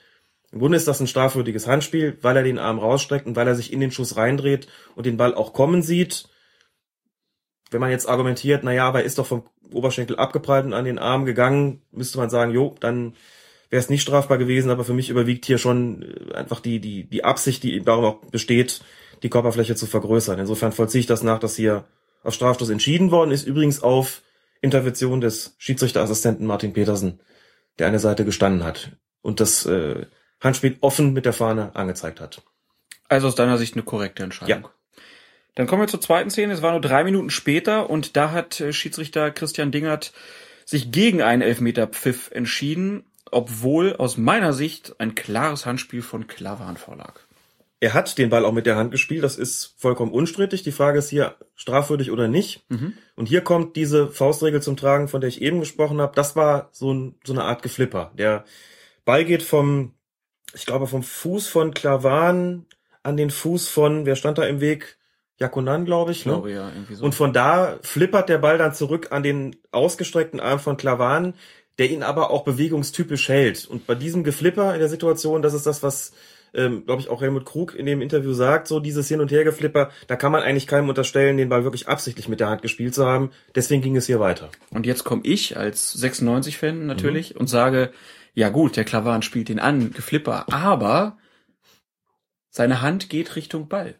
im Grunde ist das ein strafwürdiges Handspiel, weil er den Arm rausstreckt und weil er sich in den Schuss reindreht und den Ball auch kommen sieht. Wenn man jetzt argumentiert, na ja, aber er ist doch vom Oberschenkel abgeprallt und an den Arm gegangen, müsste man sagen, jo, dann wäre es nicht strafbar gewesen, aber für mich überwiegt hier schon äh, einfach die, die, die Absicht, die darum auch besteht, die Körperfläche zu vergrößern. Insofern vollziehe ich das nach, dass hier auf Strafstoß entschieden worden ist, übrigens auf Intervention des Schiedsrichterassistenten Martin Petersen, der eine Seite gestanden hat. Und das äh, Handspiel offen mit der Fahne angezeigt hat. Also aus deiner Sicht eine korrekte Entscheidung. Ja. Dann kommen wir zur zweiten Szene. Es war nur drei Minuten später und da hat äh, Schiedsrichter Christian Dingert sich gegen einen Elfmeter-Pfiff entschieden, obwohl aus meiner Sicht ein klares Handspiel von Klavan vorlag. Er hat den Ball auch mit der Hand gespielt, das ist vollkommen unstrittig. Die Frage ist hier strafwürdig oder nicht. Mhm. Und hier kommt diese Faustregel zum Tragen, von der ich eben gesprochen habe. Das war so, ein, so eine Art Geflipper. Der Ball geht vom ich glaube, vom Fuß von Klavan an den Fuß von, wer stand da im Weg? Jakonan, glaube ich. Ich glaube, ne? ja, irgendwie so. Und von da flippert der Ball dann zurück an den ausgestreckten Arm von Klavan, der ihn aber auch bewegungstypisch hält. Und bei diesem Geflipper in der Situation, das ist das, was, ähm, glaube ich, auch Helmut Krug in dem Interview sagt, so dieses Hin- und Hergeflipper, da kann man eigentlich keinem unterstellen, den Ball wirklich absichtlich mit der Hand gespielt zu haben. Deswegen ging es hier weiter. Und jetzt komme ich als 96-Fan natürlich mhm. und sage, ja gut, der Klavan spielt ihn an, Geflipper, aber seine Hand geht Richtung Ball.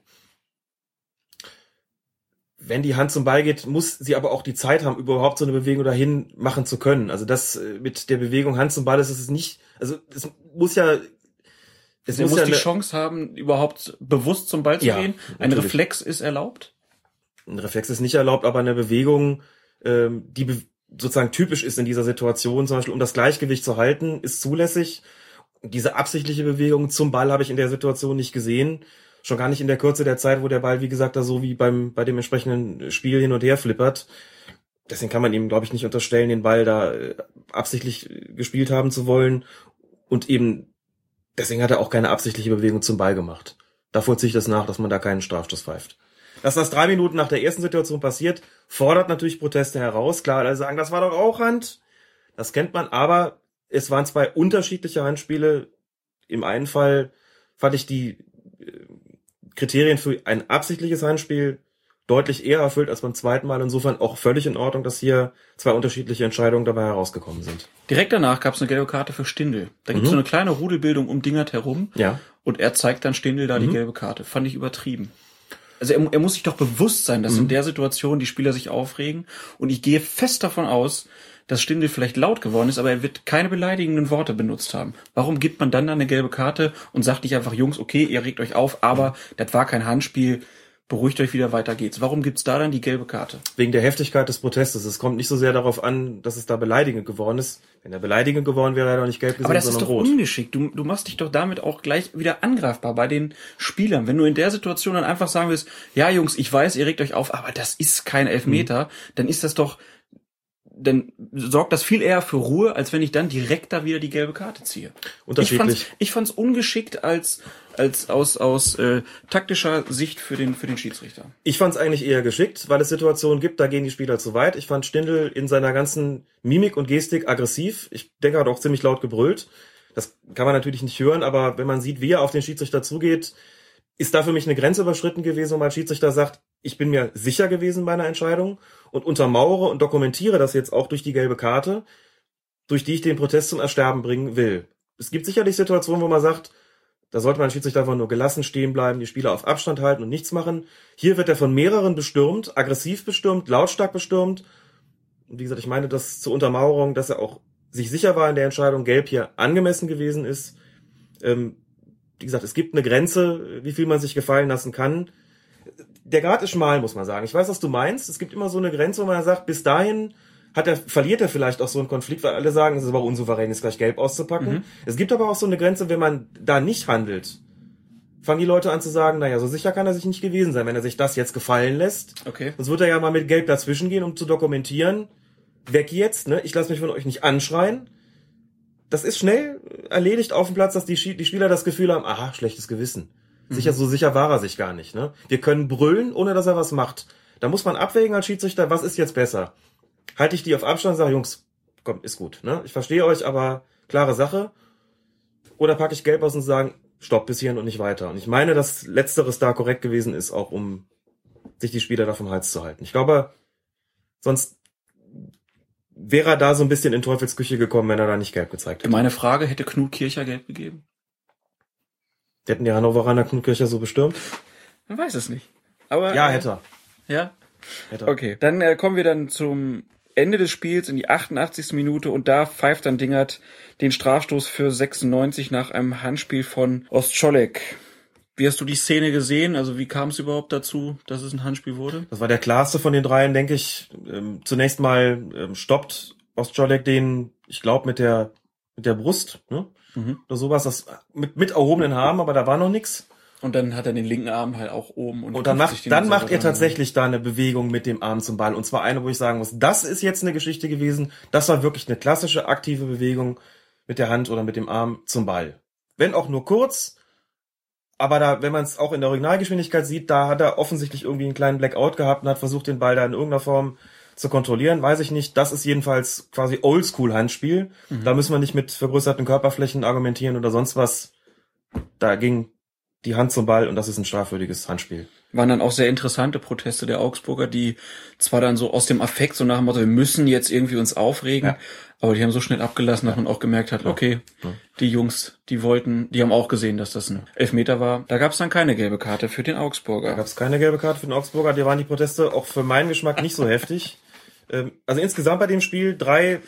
Wenn die Hand zum Ball geht, muss sie aber auch die Zeit haben, überhaupt so eine Bewegung dahin machen zu können. Also das äh, mit der Bewegung Hand zum Ball ist es nicht, also es muss ja es muss, muss ja die Chance haben, überhaupt bewusst zum Ball zu ja, gehen. Ein natürlich. Reflex ist erlaubt? Ein Reflex ist nicht erlaubt, aber eine Bewegung, ähm, die, sozusagen typisch ist in dieser Situation, zum Beispiel um das Gleichgewicht zu halten, ist zulässig. Diese absichtliche Bewegung zum Ball habe ich in der Situation nicht gesehen. Schon gar nicht in der Kürze der Zeit, wo der Ball, wie gesagt, da so wie beim, bei dem entsprechenden Spiel hin und her flippert. Deswegen kann man ihm, glaube ich, nicht unterstellen, den Ball da äh, absichtlich gespielt haben zu wollen. Und eben, deswegen hat er auch keine absichtliche Bewegung zum Ball gemacht. Da vollziehe ich das nach, dass man da keinen Strafstoß pfeift. Dass das drei Minuten nach der ersten Situation passiert, fordert natürlich Proteste heraus. Klar, alle sagen, das war doch auch Hand. Das kennt man, aber es waren zwei unterschiedliche Handspiele. Im einen Fall fand ich die äh, Kriterien für ein absichtliches Handspiel deutlich eher erfüllt als beim zweiten Mal. Insofern auch völlig in Ordnung, dass hier zwei unterschiedliche Entscheidungen dabei herausgekommen sind. Direkt danach gab es eine gelbe Karte für Stindel. Da gibt es Mhm. so eine kleine Rudelbildung um Dingert herum. Ja. Und er zeigt dann Stindel da die Mhm. gelbe Karte. Fand ich übertrieben. Also er, er muss sich doch bewusst sein, Mhm. dass in der Situation die Spieler sich aufregen. Und ich gehe fest davon aus, dass Stindel vielleicht laut geworden ist, aber er wird keine beleidigenden Worte benutzt haben. Warum gibt man dann eine gelbe Karte und sagt nicht einfach, Jungs, okay, ihr regt euch auf, aber das war kein Handspiel, beruhigt euch wieder, weiter geht's. Warum gibt's da dann die gelbe Karte? Wegen der Heftigkeit des Protestes. Es kommt nicht so sehr darauf an, dass es da beleidigend geworden ist. Wenn er beleidigend geworden wäre, wäre er doch nicht gelb gesehen, Aber das ist doch rot. ungeschickt. Du, du machst dich doch damit auch gleich wieder angreifbar bei den Spielern. Wenn du in der Situation dann einfach sagen willst, ja Jungs, ich weiß, ihr regt euch auf, aber das ist kein Elfmeter, dann ist das doch, dann sorgt das viel eher für Ruhe, als wenn ich dann direkt da wieder die gelbe Karte ziehe. Ich Unterschiedlich. ich fand's ungeschickt als, als aus, aus äh, taktischer Sicht für den, für den Schiedsrichter. Ich fand es eigentlich eher geschickt, weil es Situationen gibt, da gehen die Spieler zu weit. Ich fand Stindl in seiner ganzen Mimik und Gestik aggressiv. Ich denke, er hat auch ziemlich laut gebrüllt. Das kann man natürlich nicht hören, aber wenn man sieht, wie er auf den Schiedsrichter zugeht, ist da für mich eine Grenze überschritten gewesen, wo mein Schiedsrichter sagt, ich bin mir sicher gewesen bei einer Entscheidung und untermauere und dokumentiere das jetzt auch durch die gelbe Karte, durch die ich den Protest zum Ersterben bringen will. Es gibt sicherlich Situationen, wo man sagt, da sollte man Schiedsrichter einfach nur gelassen stehen bleiben, die Spieler auf Abstand halten und nichts machen. Hier wird er von mehreren bestürmt, aggressiv bestürmt, lautstark bestürmt. Und wie gesagt, ich meine das zur Untermauerung, dass er auch sich sicher war in der Entscheidung, gelb hier angemessen gewesen ist. Ähm, wie gesagt, es gibt eine Grenze, wie viel man sich gefallen lassen kann. Der Grad ist schmal, muss man sagen. Ich weiß, was du meinst. Es gibt immer so eine Grenze, wo man sagt, bis dahin hat er, verliert er vielleicht auch so einen Konflikt, weil alle sagen, es ist aber unsouverän, ist gleich gelb auszupacken. Es gibt aber auch so eine Grenze, wenn man da nicht handelt, fangen die Leute an zu sagen, naja, so sicher kann er sich nicht gewesen sein, wenn er sich das jetzt gefallen lässt. Okay. Sonst wird er ja mal mit Gelb dazwischen gehen, um zu dokumentieren, weg jetzt, ne? Ich lasse mich von euch nicht anschreien. Das ist schnell erledigt auf dem Platz, dass die, die Spieler das Gefühl haben, aha, schlechtes Gewissen. Sicher, so sicher war er sich gar nicht, ne? Wir können brüllen, ohne dass er was macht. Da muss man abwägen als Schiedsrichter, was ist jetzt besser? Halte ich die auf Abstand und sage, Jungs, komm, ist gut, ne? Ich verstehe euch, aber klare Sache. Oder packe ich Gelb aus und sagen, stopp bis hierhin und nicht weiter. Und ich meine, dass Letzteres da korrekt gewesen ist, auch um sich die Spieler da vom Hals zu halten. Ich glaube, sonst wäre er da so ein bisschen in Teufelsküche gekommen, wenn er da nicht gelb gezeigt hätte. Meine Frage, hätte Knut Kircher gelb gegeben? Hätten die Hannoveraner Knutkircher so bestürmt? Man weiß es nicht. Aber, Ja, äh, hätte er. Ja? Hätte er. Okay, dann äh, kommen wir dann zum Ende des Spiels in die 88. Minute und da pfeift dann Dingert den Strafstoß für 96 nach einem Handspiel von Ostscholek. Wie hast du die Szene gesehen? Also wie kam es überhaupt dazu, dass es ein Handspiel wurde? Das war der klarste von den dreien, denke ich. Ähm, zunächst mal ähm, stoppt Ostjolek den, ich glaube, mit der mit der Brust, ne? Mhm. Oder sowas, das mit, mit erhobenen Armen, aber da war noch nix. Und dann hat er den linken Arm halt auch oben und, Und dann macht, dann macht er tatsächlich da eine Bewegung mit dem Arm zum Ball. Und zwar eine, wo ich sagen muss, das ist jetzt eine Geschichte gewesen. Das war wirklich eine klassische aktive Bewegung mit der Hand oder mit dem Arm zum Ball. Wenn auch nur kurz, aber da, wenn man es auch in der Originalgeschwindigkeit sieht, da hat er offensichtlich irgendwie einen kleinen Blackout gehabt und hat versucht, den Ball da in irgendeiner Form zu kontrollieren. Weiß ich nicht. Das ist jedenfalls quasi Oldschool-Handspiel. Da müssen wir nicht mit vergrößerten Körperflächen argumentieren oder sonst was. Da ging die Hand zum Ball und das ist ein strafwürdiges Handspiel. waren dann auch sehr interessante Proteste der Augsburger, die zwar dann so aus dem Affekt, so nach dem Motto, wir müssen jetzt irgendwie uns aufregen, Ja. Aber die haben so schnell abgelassen, dass man auch gemerkt hat, okay, die Jungs, die wollten, die haben auch gesehen, dass das ein Elfmeter war. Da gab es dann keine gelbe Karte für den Da Augsburger. gab es keine gelbe Karte für den Augsburger. Da waren die Proteste auch für meinen Geschmack nicht so heftig. Ähm, also insgesamt bei dem Spiel drei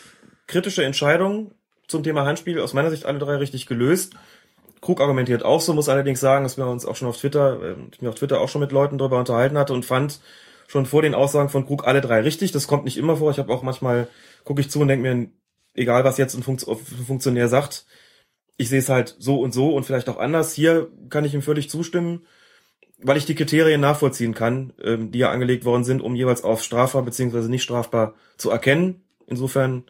kritische Entscheidungen zum Thema Handspiel. Aus meiner Sicht alle drei richtig gelöst. Krug argumentiert auch so, muss allerdings sagen, dass wir uns auch schon auf Twitter, äh, ich mich auf Twitter auch schon mit Leuten darüber unterhalten hatte und fand schon vor den Aussagen von Krug alle drei richtig. Das kommt nicht immer vor. Ich habe auch manchmal, gucke ich zu und denke mir, egal was jetzt ein, Funkt ein Funktionär sagt, ich sehe es halt so und so und vielleicht auch anders. Hier kann ich ihm völlig zustimmen, weil ich die Kriterien nachvollziehen kann, ähm, die ja angelegt worden sind, um jeweils auf strafbar beziehungsweise nicht strafbar zu erkennen. Insofern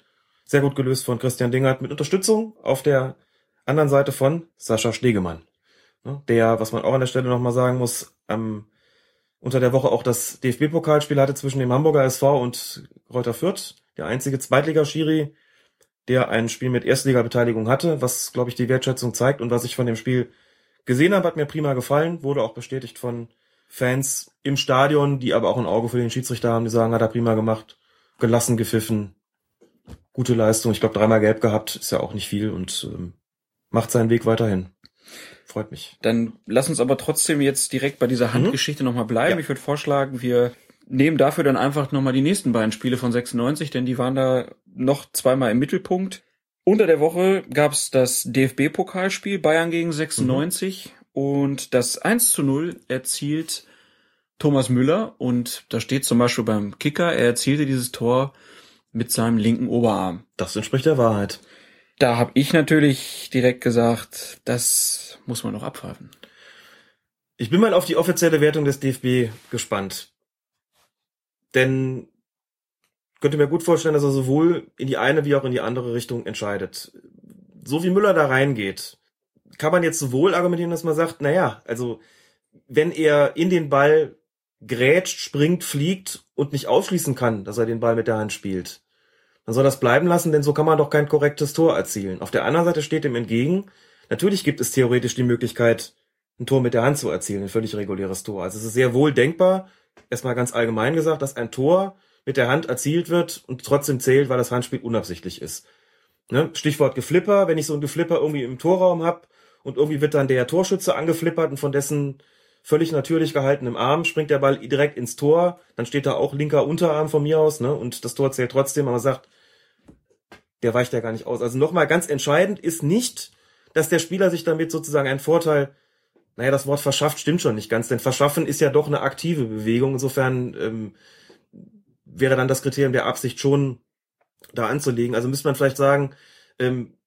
sehr gut gelöst von Christian Dingert mit Unterstützung auf der anderen Seite von Sascha Stegemann. Ne, der, was man auch an der Stelle nochmal sagen muss, am, unter der Woche auch das DFB-Pokalspiel hatte zwischen dem Hamburger SV und Reuter Fürth. Der einzige Zweitligaschiri, der ein Spiel mit Erstliga-Beteiligung hatte, was, glaube ich, die Wertschätzung zeigt und was ich von dem Spiel gesehen habe, hat mir prima gefallen, wurde auch bestätigt von Fans im Stadion, die aber auch ein Auge für den Schiedsrichter haben, die sagen, hat er prima gemacht, gelassen gepfiffen, gute Leistung. Ich glaube, dreimal gelb gehabt, ist ja auch nicht viel und ähm, macht seinen Weg weiterhin. Freut mich. Dann lass uns aber trotzdem jetzt direkt bei dieser Handgeschichte mhm. nochmal bleiben. Ja. Ich würde vorschlagen, wir nehmen dafür dann einfach nochmal die nächsten beiden Spiele von 96, denn die waren da noch zweimal im Mittelpunkt. Unter der Woche gab's das DFB-Pokalspiel Bayern gegen 96 mhm. und das 1 zu 0 erzielt Thomas Müller und da steht zum Beispiel beim Kicker, er erzielte dieses Tor mit seinem linken Oberarm. Das entspricht der Wahrheit. Da habe ich natürlich direkt gesagt, das muss man noch abpfeifen. Ich bin mal auf die offizielle Wertung des DFB gespannt. Denn könnte mir gut vorstellen, dass er sowohl in die eine wie auch in die andere Richtung entscheidet. So wie Müller da reingeht, kann man jetzt sowohl argumentieren, dass man sagt, naja, also wenn er in den Ball grätscht, springt, fliegt und nicht ausschließen kann, dass er den Ball mit der Hand spielt, dann soll das bleiben lassen, denn so kann man doch kein korrektes Tor erzielen. Auf der anderen Seite steht dem entgegen, natürlich gibt es theoretisch die Möglichkeit, ein Tor mit der Hand zu erzielen, ein völlig reguläres Tor. Also es ist sehr wohl denkbar, erstmal ganz allgemein gesagt, dass ein Tor mit der Hand erzielt wird und trotzdem zählt, weil das Handspiel unabsichtlich ist. Ne? Stichwort Geflipper, wenn ich so ein Geflipper irgendwie im Torraum hab und irgendwie wird dann der Torschütze angeflippert und von dessen völlig natürlich gehaltenem Arm springt der Ball direkt ins Tor, dann steht da auch linker Unterarm von mir aus, ne? Und das Tor zählt trotzdem, aber sagt, der weicht ja gar nicht aus. Also nochmal ganz entscheidend ist nicht, dass der Spieler sich damit sozusagen einen Vorteil, naja, das Wort verschafft stimmt schon nicht ganz, denn verschaffen ist ja doch eine aktive Bewegung. Insofern ähm, wäre dann das Kriterium der Absicht schon da anzulegen. Also müsste man vielleicht sagen, ähm,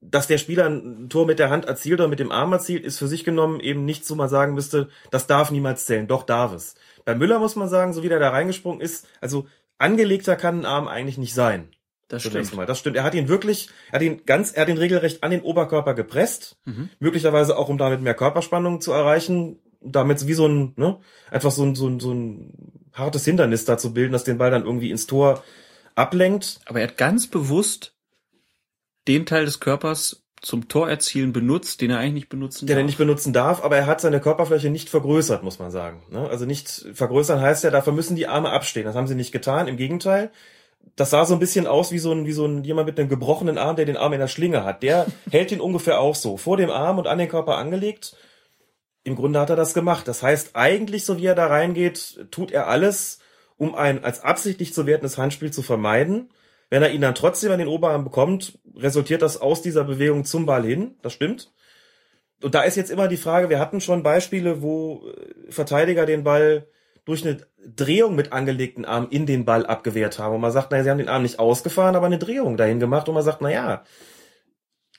dass der Spieler ein Tor mit der Hand erzielt oder mit dem Arm erzielt, ist für sich genommen eben nicht so man sagen müsste, das darf niemals zählen. Doch darf es. Bei Müller muss man sagen, so wie der da reingesprungen ist, also angelegter kann ein Arm eigentlich nicht sein. Das stimmt. Mal. Das stimmt. Er hat ihn wirklich, er hat ihn ganz, er hat ihn regelrecht an den Oberkörper gepresst. Mhm. Möglicherweise auch, um damit mehr Körperspannung zu erreichen. Damit wie so ein, ne, einfach so ein, so ein, so ein hartes Hindernis da zu bilden, dass den Ball dann irgendwie ins Tor ablenkt. Aber er hat ganz bewusst den Teil des Körpers zum Torerzielen benutzt, den er eigentlich nicht benutzen darf. Den er nicht benutzen darf, aber er hat seine Körperfläche nicht vergrößert, muss man sagen. Ne? Also nicht vergrößern heißt ja, dafür müssen die Arme abstehen. Das haben sie nicht getan. Im Gegenteil, das sah so ein bisschen aus wie so ein, wie so ein jemand mit einem gebrochenen Arm, der den Arm in der Schlinge hat. Der hält ihn ungefähr auch so, vor dem Arm und an den Körper angelegt. Im Grunde hat er das gemacht. Das heißt, eigentlich, so wie er da reingeht, tut er alles, um ein als absichtlich zu wertendes Handspiel zu vermeiden. Wenn er ihn dann trotzdem an den Oberarm bekommt, resultiert das aus dieser Bewegung zum Ball hin. Das stimmt. Und da ist jetzt immer die Frage, wir hatten schon Beispiele, wo äh, Verteidiger den Ball durch eine Drehung mit angelegten Arm in den Ball abgewehrt haben. Und man sagt, naja, sie haben den Arm nicht ausgefahren, aber eine Drehung dahin gemacht. Und man sagt, naja,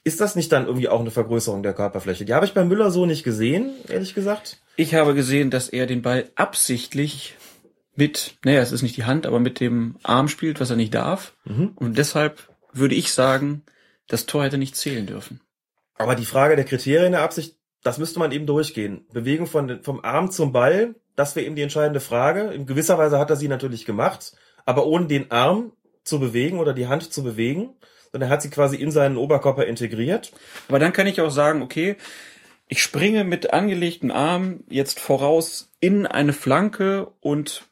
ist das nicht dann irgendwie auch eine Vergrößerung der Körperfläche? Die habe ich bei Müller so nicht gesehen, ehrlich gesagt. Ich habe gesehen, dass er den Ball absichtlich mit, naja, es ist nicht die Hand, aber mit dem Arm spielt, was er nicht darf. Mhm. Und deshalb würde ich sagen, das Tor hätte nicht zählen dürfen. Aber die Frage der Kriterien der Absicht, das müsste man eben durchgehen. Bewegung von, vom Arm zum Ball, das wäre eben die entscheidende Frage. In gewisser Weise hat er sie natürlich gemacht, aber ohne den Arm zu bewegen oder die Hand zu bewegen, sondern er hat sie quasi in seinen Oberkörper integriert. Aber dann kann ich auch sagen, okay, ich springe mit angelegten Arm jetzt voraus in eine Flanke und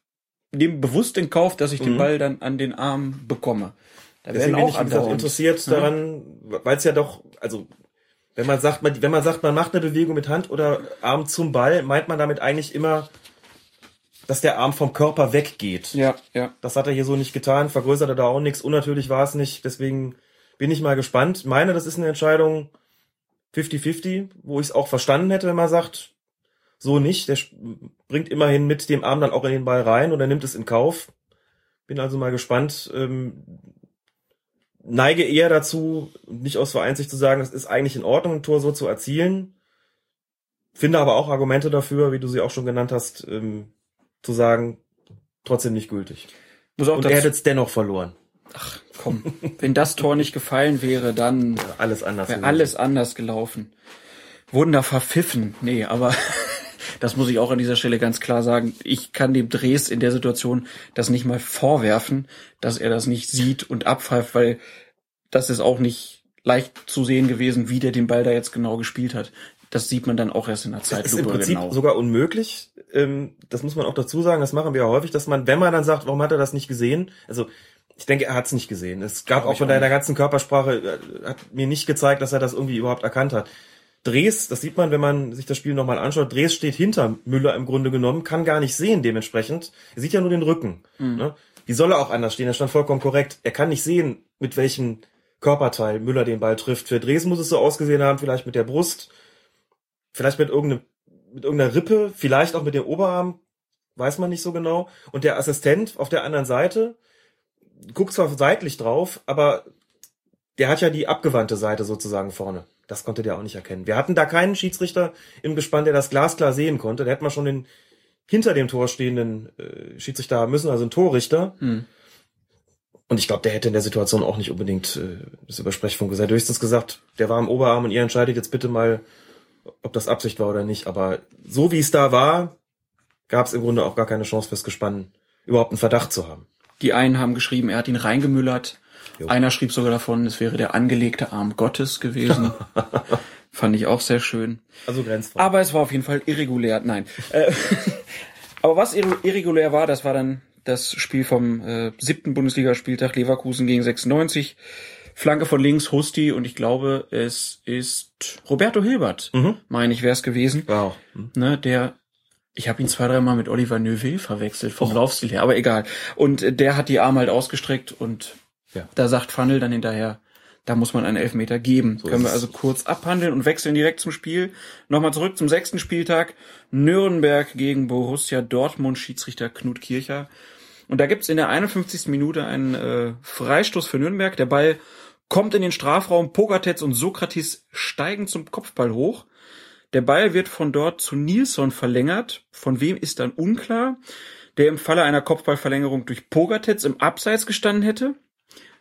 nehme bewusst in Kauf, dass ich mhm. den Ball dann an den Arm bekomme. Da Deswegen bin ich einfach interessiert daran, weil es ja doch, also wenn man sagt, wenn man sagt, man macht eine Bewegung mit Hand oder Arm zum Ball, meint man damit eigentlich immer, dass der Arm vom Körper weggeht. Ja, ja. Das hat er hier so nicht getan, vergrößert er da auch nichts, unnatürlich war es nicht, deswegen bin ich mal gespannt. Meine, das ist eine Entscheidung 50-50, wo ich es auch verstanden hätte, wenn man sagt, so nicht. Der bringt immerhin mit dem Arm dann auch in den Ball rein oder nimmt es in Kauf. Bin also mal gespannt, ähm, neige eher dazu, nicht aus Vereinsicht zu sagen, es ist eigentlich in Ordnung, ein Tor so zu erzielen. Finde aber auch Argumente dafür, wie du sie auch schon genannt hast, ähm, zu sagen, trotzdem nicht gültig. Muss auch Und er hätte es dennoch verloren. Ach komm, wenn das Tor nicht gefallen wäre, dann Alles anders. wäre alles anders gelaufen. Wurden da verpfiffen? Nee, aber das muss ich auch an dieser Stelle ganz klar sagen. Ich kann dem Dres in der Situation das nicht mal vorwerfen, dass er das nicht sieht und abpfeift, weil das ist auch nicht leicht zu sehen gewesen, wie der den Ball da jetzt genau gespielt hat. Das sieht man dann auch erst in der Das ist im Zeitlupe Prinzip genau. sogar unmöglich. Ähm, das muss man auch dazu sagen. Das machen wir ja häufig, dass man, wenn man dann sagt, warum hat er das nicht gesehen? Also ich denke, er hat es nicht gesehen. Es gab auch von deiner ganzen Körpersprache, äh, hat mir nicht gezeigt, dass er das irgendwie überhaupt erkannt hat. Dres, das sieht man, wenn man sich das Spiel nochmal anschaut, Dres steht hinter Müller im Grunde genommen, kann gar nicht sehen dementsprechend. Er sieht ja nur den Rücken. Mhm. Ne? Wie soll er auch anders stehen? Er stand vollkommen korrekt. Er kann nicht sehen, mit welchem Körperteil Müller den Ball trifft. Für Dres muss es so ausgesehen haben, vielleicht mit der Brust, vielleicht mit irgendeinem mit irgendeiner Rippe, vielleicht auch mit dem Oberarm, weiß man nicht so genau. Und der Assistent auf der anderen Seite guckt zwar seitlich drauf, aber der hat ja die abgewandte Seite sozusagen vorne. Das konnte der auch nicht erkennen. Wir hatten da keinen Schiedsrichter im Gespann, der das glasklar sehen konnte. Da hätte man schon den hinter dem Tor stehenden äh, Schiedsrichter haben müssen, also einen Torrichter. Hm. Und ich glaube, der hätte in der Situation auch nicht unbedingt äh, das über Sprechfunk gesagt. Höchstens gesagt, der war am Oberarm und ihr entscheidet jetzt bitte mal, ob das Absicht war oder nicht. Aber so wie es da war, gab es im Grunde auch gar keine Chance fürs Gespann, überhaupt einen Verdacht zu haben. Die einen haben geschrieben, er hat ihn reingemüllert. Jo. Einer schrieb sogar davon, es wäre der angelegte Arm Gottes gewesen. Fand ich auch sehr schön. Also grenzfrei. Aber es war auf jeden Fall irregulär. Nein. Äh, Aber was irre- irregulär war, das war dann das Spiel vom äh, siebten Bundesligaspieltag Leverkusen gegen 96. Flanke von links, Husti und ich glaube, es ist Roberto Hilbert, Mhm. meine ich, wäre es gewesen. Wow. Hm. Ne, der, ich habe ihn zwei, dreimal mit Oliver Neuville verwechselt, vom Laufstil her, aber egal. Und äh, der hat die Arme halt ausgestreckt und Ja. da sagt Funnel dann hinterher, da muss man einen Elfmeter geben. So Können wir also kurz abhandeln und wechseln direkt zum Spiel. Nochmal zurück zum sechsten Spieltag. Nürnberg gegen Borussia Dortmund, Schiedsrichter Knut Kircher. Und da gibt's in der 51. Minute einen äh, Freistoß für Nürnberg. Der Ball kommt in den Strafraum. Pogatetz und Sokrates steigen zum Kopfball hoch. Der Ball wird von dort zu Nilsson verlängert. Von wem ist dann unklar. Der im Falle einer Kopfballverlängerung durch Pogatetz im Abseits gestanden hätte.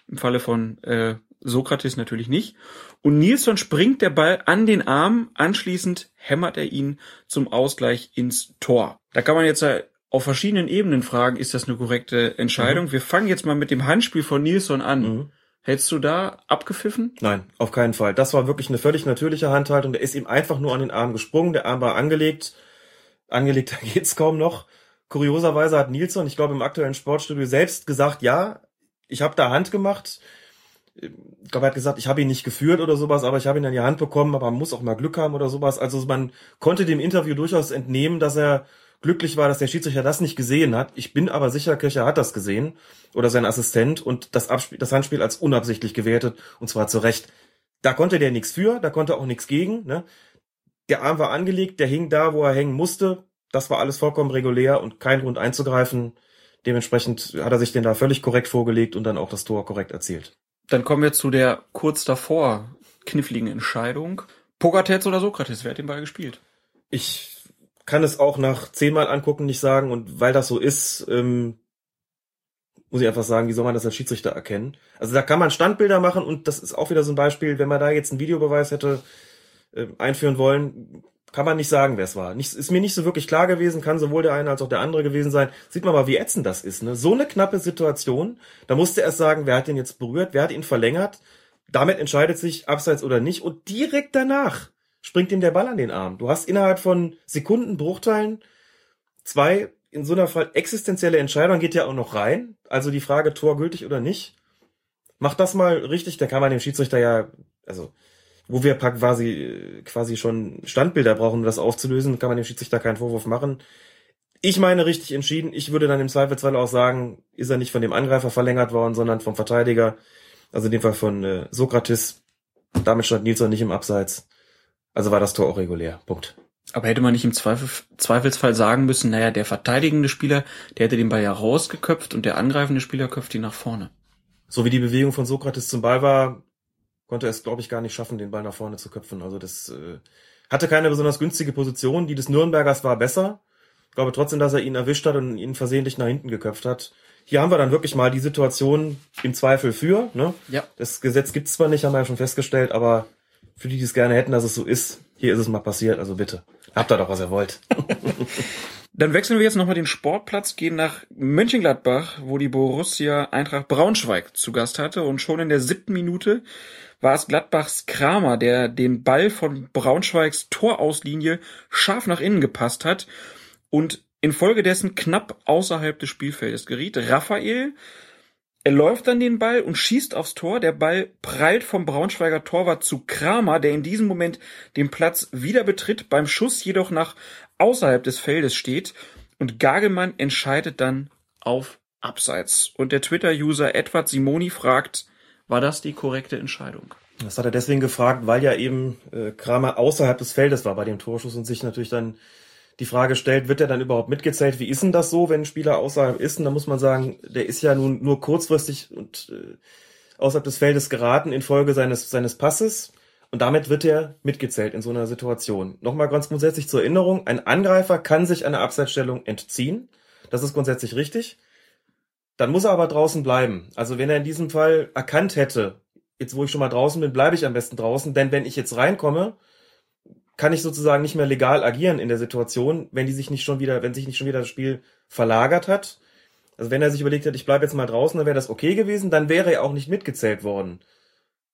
Im Falle von äh, Sokrates natürlich nicht. Und Nilsson springt der Ball an den Arm. Anschließend hämmert er ihn zum Ausgleich ins Tor. Da kann man jetzt auf verschiedenen Ebenen fragen, ist das eine korrekte Entscheidung? Wir fangen jetzt mal mit dem Handspiel von Nilsson an. Mhm. Hättest du da abgepfiffen? Nein, auf keinen Fall. Das war wirklich eine völlig natürliche Handhaltung. Der ist ihm einfach nur an den Arm gesprungen. Der Arm war angelegt. Angelegt geht's kaum noch. Kurioserweise hat Nilsson, ich glaube im aktuellen Sportstudio selbst gesagt, ja, ich habe da Hand gemacht. Ich glaube, er hat gesagt, ich habe ihn nicht geführt oder sowas, aber ich habe ihn an die Hand bekommen, aber man muss auch mal Glück haben oder sowas. Also man konnte dem Interview durchaus entnehmen, dass er glücklich war, dass der Schiedsrichter das nicht gesehen hat. Ich bin aber sicher, Kircher hat das gesehen oder sein Assistent und das, Abspiel, das Handspiel als unabsichtlich gewertet und zwar zu Recht. Da konnte der nichts für, da konnte auch nichts gegen. Ne? Der Arm war angelegt, der hing da, wo er hängen musste. Das war alles vollkommen regulär und kein Grund einzugreifen. Dementsprechend hat er sich den da völlig korrekt vorgelegt und dann auch das Tor korrekt erzielt. Dann kommen wir zu der kurz davor kniffligen Entscheidung. Pogatetz oder Sokrates, wer hat den Ball gespielt? Ich kann es auch nach zehnmal angucken nicht sagen und weil das so ist, ähm, muss ich einfach sagen, wie soll man das als Schiedsrichter erkennen? Also da kann man Standbilder machen und das ist auch wieder so ein Beispiel, wenn man da jetzt einen Videobeweis hätte äh, einführen wollen, kann man nicht sagen, wer es war. Nicht, ist mir nicht so wirklich klar gewesen, kann sowohl der eine als auch der andere gewesen sein. Sieht man mal, wie ätzend das ist. Ne? So eine knappe Situation, da musste erst sagen, wer hat den jetzt berührt, wer hat ihn verlängert. Damit entscheidet sich, abseits oder nicht. Und direkt danach springt ihm der Ball an den Arm. Du hast innerhalb von Sekundenbruchteilen zwei in so einer Fall existenzielle Entscheidung geht ja auch noch rein. Also die Frage, Tor gültig oder nicht. Mach das mal richtig, da kann man dem Schiedsrichter ja, also wo wir quasi, quasi schon Standbilder brauchen, um das aufzulösen, kann man dem Schiedsrichter keinen Vorwurf machen. Ich meine richtig entschieden. Ich würde dann im Zweifelsfall auch sagen, ist er nicht von dem Angreifer verlängert worden, sondern vom Verteidiger. Also in dem Fall von äh, Sokrates. Damit stand Nilsson nicht im Abseits. Also war das Tor auch regulär. Punkt. Aber hätte man nicht im Zweifel, Zweifelsfall sagen müssen, naja, der verteidigende Spieler, der hätte den Ball ja rausgeköpft und der angreifende Spieler köpft ihn nach vorne. so wie die Bewegung von Sokrates zum Ball war, konnte er es, glaube ich, gar nicht schaffen, den Ball nach vorne zu köpfen. Also das äh, hatte keine besonders günstige Position. Die des Nürnbergers war besser. Ich glaube trotzdem, dass er ihn erwischt hat und ihn versehentlich nach hinten geköpft hat. Hier haben wir dann wirklich mal die Situation im Zweifel für. Ne? Ja. Das Gesetz gibt's zwar nicht, haben wir ja schon festgestellt, aber für die, die es gerne hätten, dass es so ist, hier ist es mal passiert. Also bitte, habt da doch, was ihr wollt. Dann wechseln wir jetzt nochmal den Sportplatz, gehen nach Mönchengladbach, wo die Borussia Eintracht Braunschweig zu Gast hatte. Und schon in der siebten Minute war es Gladbachs Kramer, der den Ball von Braunschweigs Torauslinie scharf nach innen gepasst hat und infolgedessen knapp außerhalb des Spielfeldes geriet. Raphael, er läuft dann den Ball und schießt aufs Tor. Der Ball prallt vom Braunschweiger Torwart zu Kramer, der in diesem Moment den Platz wieder betritt, beim Schuss jedoch nach außerhalb des Feldes steht und Gagelmann entscheidet dann auf Abseits. Und der Twitter-User Edward Simoni fragt, war das die korrekte Entscheidung? Das hat er deswegen gefragt, weil ja eben äh, Kramer außerhalb des Feldes war bei dem Torschuss und sich natürlich dann die Frage stellt, wird er dann überhaupt mitgezählt? Wie ist denn das so, wenn ein Spieler außerhalb ist? Und da muss man sagen, der ist ja nun nur kurzfristig und äh, außerhalb des Feldes geraten infolge seines, seines Passes. Und damit wird er mitgezählt in so einer Situation. Nochmal ganz grundsätzlich zur Erinnerung, ein Angreifer kann sich einer Abseitsstellung entziehen. Das ist grundsätzlich richtig. Dann muss er aber draußen bleiben. Also wenn er in diesem Fall erkannt hätte, jetzt wo ich schon mal draußen bin, bleibe ich am besten draußen, denn wenn ich jetzt reinkomme, kann ich sozusagen nicht mehr legal agieren in der Situation, wenn die sich nicht schon wieder, wenn sich nicht schon wieder das Spiel verlagert hat. Also wenn er sich überlegt hat, ich bleibe jetzt mal draußen, dann wäre das okay gewesen, dann wäre er auch nicht mitgezählt worden.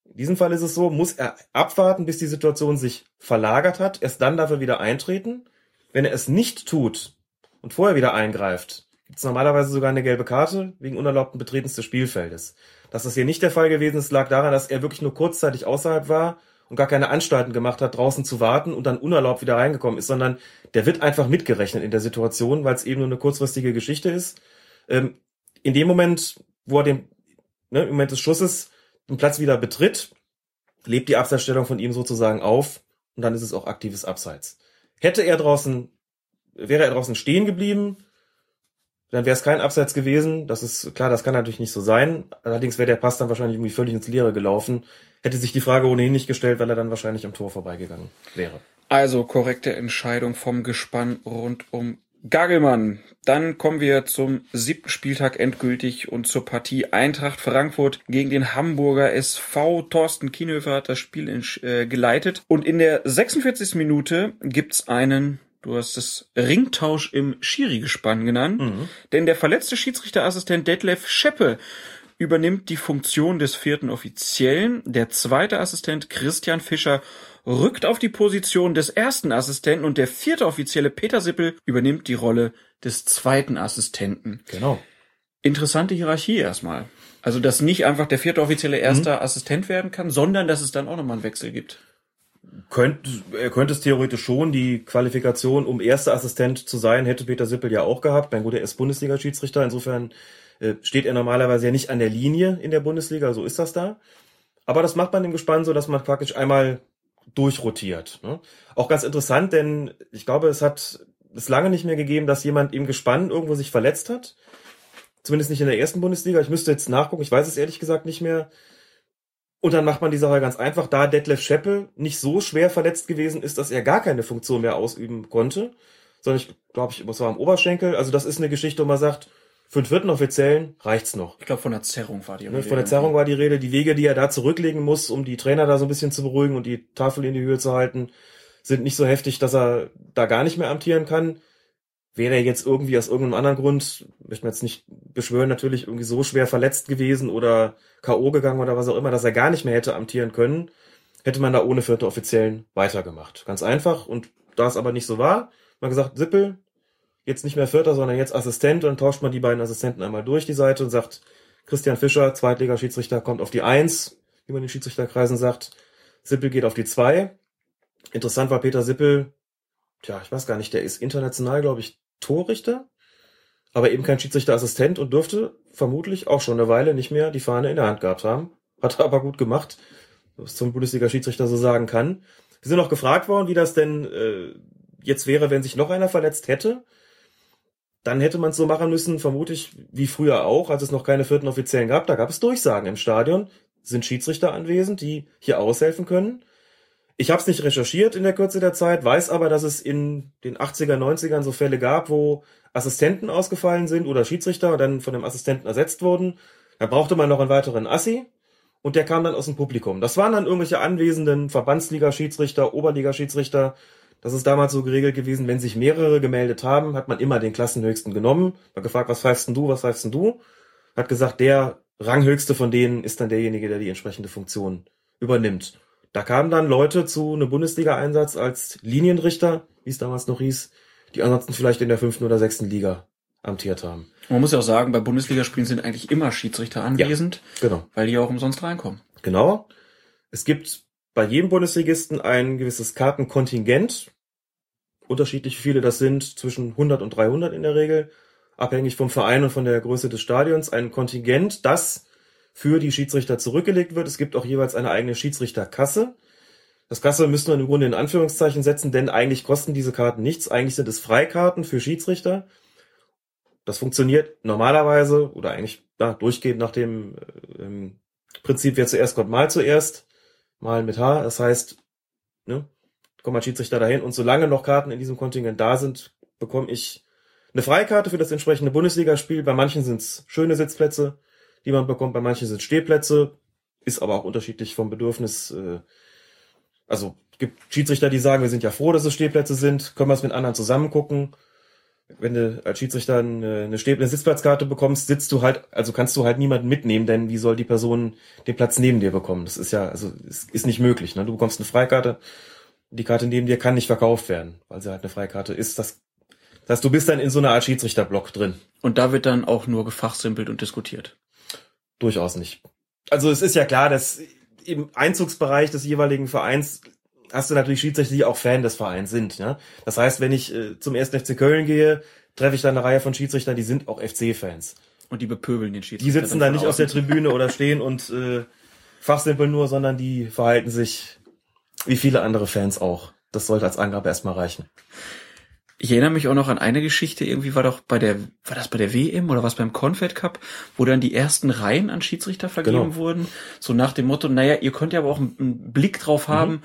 In diesem Fall ist es so, muss er abwarten, bis die Situation sich verlagert hat, erst dann darf er wieder eintreten. Wenn er es nicht tut und vorher wieder eingreift, gibt es normalerweise sogar eine gelbe Karte wegen unerlaubten Betretens des Spielfeldes. Dass das hier nicht der Fall gewesen ist, lag daran, dass er wirklich nur kurzzeitig außerhalb war und gar keine Anstalten gemacht hat, draußen zu warten und dann unerlaubt wieder reingekommen ist, sondern der wird einfach mitgerechnet in der Situation, weil es eben nur eine kurzfristige Geschichte ist. Ähm, in dem Moment, wo er den, ne, im Moment des Schusses den Platz wieder betritt, lebt die Abseitsstellung von ihm sozusagen auf und dann ist es auch aktives Abseits. Hätte er draußen, wäre er draußen stehen geblieben, dann wäre es kein Abseits gewesen. Das ist klar, das kann natürlich nicht so sein. Allerdings wäre der Pass dann wahrscheinlich irgendwie völlig ins Leere gelaufen. Hätte sich die Frage ohnehin nicht gestellt, weil er dann wahrscheinlich am Tor vorbeigegangen wäre. Also korrekte Entscheidung vom Gespann rund um Gagelmann. Dann kommen wir zum siebten Spieltag endgültig und zur Partie Eintracht Frankfurt gegen den Hamburger SV. Thorsten Kienhöfer hat das Spiel in, äh, geleitet. Und in der 46. Minute gibt's einen, du hast es Ringtausch im Schiri-Gespann genannt, mhm. denn der verletzte Schiedsrichterassistent Detlef Scheppe übernimmt die Funktion des vierten Offiziellen. Der zweite Assistent Christian Fischer rückt auf die Position des ersten Assistenten und der vierte Offizielle Peter Sippel übernimmt die Rolle des zweiten Assistenten. Genau. Interessante Hierarchie erstmal. Also, dass nicht einfach der vierte Offizielle erster mhm. Assistent werden kann, sondern dass es dann auch nochmal einen Wechsel gibt. Könnte, er könnte es theoretisch schon. Die Qualifikation, um erster Assistent zu sein, hätte Peter Sippel ja auch gehabt. Mein guter, er Bundesliga-Schiedsrichter. Insofern äh, steht er normalerweise ja nicht an der Linie in der Bundesliga. So ist das da. Aber das macht man im Gespann so, dass man praktisch einmal durchrotiert. Ne? Auch ganz interessant, denn ich glaube, es hat es lange nicht mehr gegeben, dass jemand im Gespann irgendwo sich verletzt hat. Zumindest nicht in der ersten Bundesliga. Ich müsste jetzt nachgucken, ich weiß es ehrlich gesagt nicht mehr. Und dann macht man die Sache ganz einfach, da Detlef Scheppe nicht so schwer verletzt gewesen ist, dass er gar keine Funktion mehr ausüben konnte, sondern ich glaube, ich es war am Oberschenkel. Also das ist eine Geschichte, wo man sagt, für den vierten Offiziellen reicht's noch. Ich glaube, von der Zerrung war die Rede. Von der Zerrung war die Rede. Die Wege, die er da zurücklegen muss, um die Trainer da so ein bisschen zu beruhigen und die Tafel in die Höhe zu halten, sind nicht so heftig, dass er da gar nicht mehr amtieren kann. Wäre er jetzt irgendwie aus irgendeinem anderen Grund, möchte man jetzt nicht beschwören, natürlich irgendwie so schwer verletzt gewesen oder K.O. gegangen oder was auch immer, dass er gar nicht mehr hätte amtieren können, hätte man da ohne vierte Offiziellen weitergemacht. Ganz einfach. Und da es aber nicht so war, man gesagt, Sippel, jetzt nicht mehr Vierter, sondern jetzt Assistent und tauscht man die beiden Assistenten einmal durch die Seite und sagt, Christian Fischer, Zweitliga-Schiedsrichter, kommt auf die Eins, wie man in Schiedsrichterkreisen sagt. Sippel geht auf die Zwei. Interessant war Peter Sippel, tja, ich weiß gar nicht, der ist international, glaube ich, Torrichter, aber eben kein Schiedsrichterassistent und dürfte vermutlich auch schon eine Weile nicht mehr die Fahne in der Hand gehabt haben. Hat er aber gut gemacht, was zum Bundesliga-Schiedsrichter so sagen kann. Wir sind auch gefragt worden, wie das denn äh, jetzt wäre, wenn sich noch einer verletzt hätte dann hätte man es so machen müssen, vermute ich, wie früher auch, als es noch keine vierten Offiziellen gab. Da gab es Durchsagen im Stadion. Sind Schiedsrichter anwesend, die hier aushelfen können? Ich habe es nicht recherchiert in der Kürze der Zeit, weiß aber, dass es in den 80er, 90ern so Fälle gab, wo Assistenten ausgefallen sind oder Schiedsrichter dann von dem Assistenten ersetzt wurden. Da brauchte man noch einen weiteren Assi und der kam dann aus dem Publikum. Das waren dann irgendwelche anwesenden Verbandsliga-Schiedsrichter, Oberliga-Schiedsrichter. Das ist damals so geregelt gewesen, wenn sich mehrere gemeldet haben, hat man immer den Klassenhöchsten genommen, hat gefragt, was pfeifst denn du, was pfeifst denn du? Hat gesagt, der Ranghöchste von denen ist dann derjenige, der die entsprechende Funktion übernimmt. Da kamen dann Leute zu einem Bundesliga-Einsatz als Linienrichter, wie es damals noch hieß, die ansonsten vielleicht in der fünften oder sechsten Liga amtiert haben. Man muss ja auch sagen, bei Bundesligaspielen sind eigentlich immer Schiedsrichter anwesend, ja, genau. weil die auch umsonst reinkommen. Genau. Es gibt bei jedem Bundesligisten ein gewisses Kartenkontingent. Unterschiedlich viele das sind, zwischen 100 und 300 in der Regel, abhängig vom Verein und von der Größe des Stadions. Ein Kontingent, das für die Schiedsrichter zurückgelegt wird. Es gibt auch jeweils eine eigene Schiedsrichterkasse. Das Kasse müssen wir im Grunde in Anführungszeichen setzen, denn eigentlich kosten diese Karten nichts. Eigentlich sind es Freikarten für Schiedsrichter. Das funktioniert normalerweise oder eigentlich ja, durchgehend nach dem äh, Prinzip, wer zuerst kommt, mal zuerst. Mal mit H. Das heißt, ne, kommt ein Schiedsrichter dahin und solange noch Karten in diesem Kontingent da sind, bekomme ich eine Freikarte für das entsprechende Bundesligaspiel. Bei manchen sind es schöne Sitzplätze, die man bekommt. Bei manchen sind Stehplätze, ist aber auch unterschiedlich vom Bedürfnis. Äh, also gibt Schiedsrichter, die sagen, wir sind ja froh, dass es Stehplätze sind, können wir es mit anderen zusammen gucken. Wenn du als Schiedsrichter eine, Steh eine Sitzplatzkarte bekommst, sitzt du halt, also kannst du halt niemanden mitnehmen, denn wie soll die Person den Platz neben dir bekommen? Das ist ja, also ist nicht möglich. Ne? Du bekommst eine Freikarte, die Karte neben dir kann nicht verkauft werden, weil sie halt eine Freikarte ist. Das, das heißt, du bist dann in so einer Art Schiedsrichterblock drin. Und da wird dann auch nur gefachsimpelt und diskutiert. Durchaus nicht. Also es ist ja klar, dass im Einzugsbereich des jeweiligen Vereins hast du natürlich Schiedsrichter, die auch Fan des Vereins sind. Ja? Das heißt, wenn ich äh, zum ersten FC Köln gehe, treffe ich da eine Reihe von Schiedsrichtern, die sind auch FC-Fans. Und die bepöbeln den Schiedsrichter. Die sitzen da nicht auf der Tribüne oder stehen und äh, fachsimpeln nur, sondern die verhalten sich wie viele andere Fans auch. Das sollte als Angabe erstmal reichen. Ich erinnere mich auch noch an eine Geschichte, irgendwie war doch bei der, war das bei der WM oder was beim Confed Cup, wo dann die ersten Reihen an Schiedsrichter vergeben genau. wurden. So nach dem Motto, naja, ihr könnt ja aber auch einen Blick drauf mhm. haben,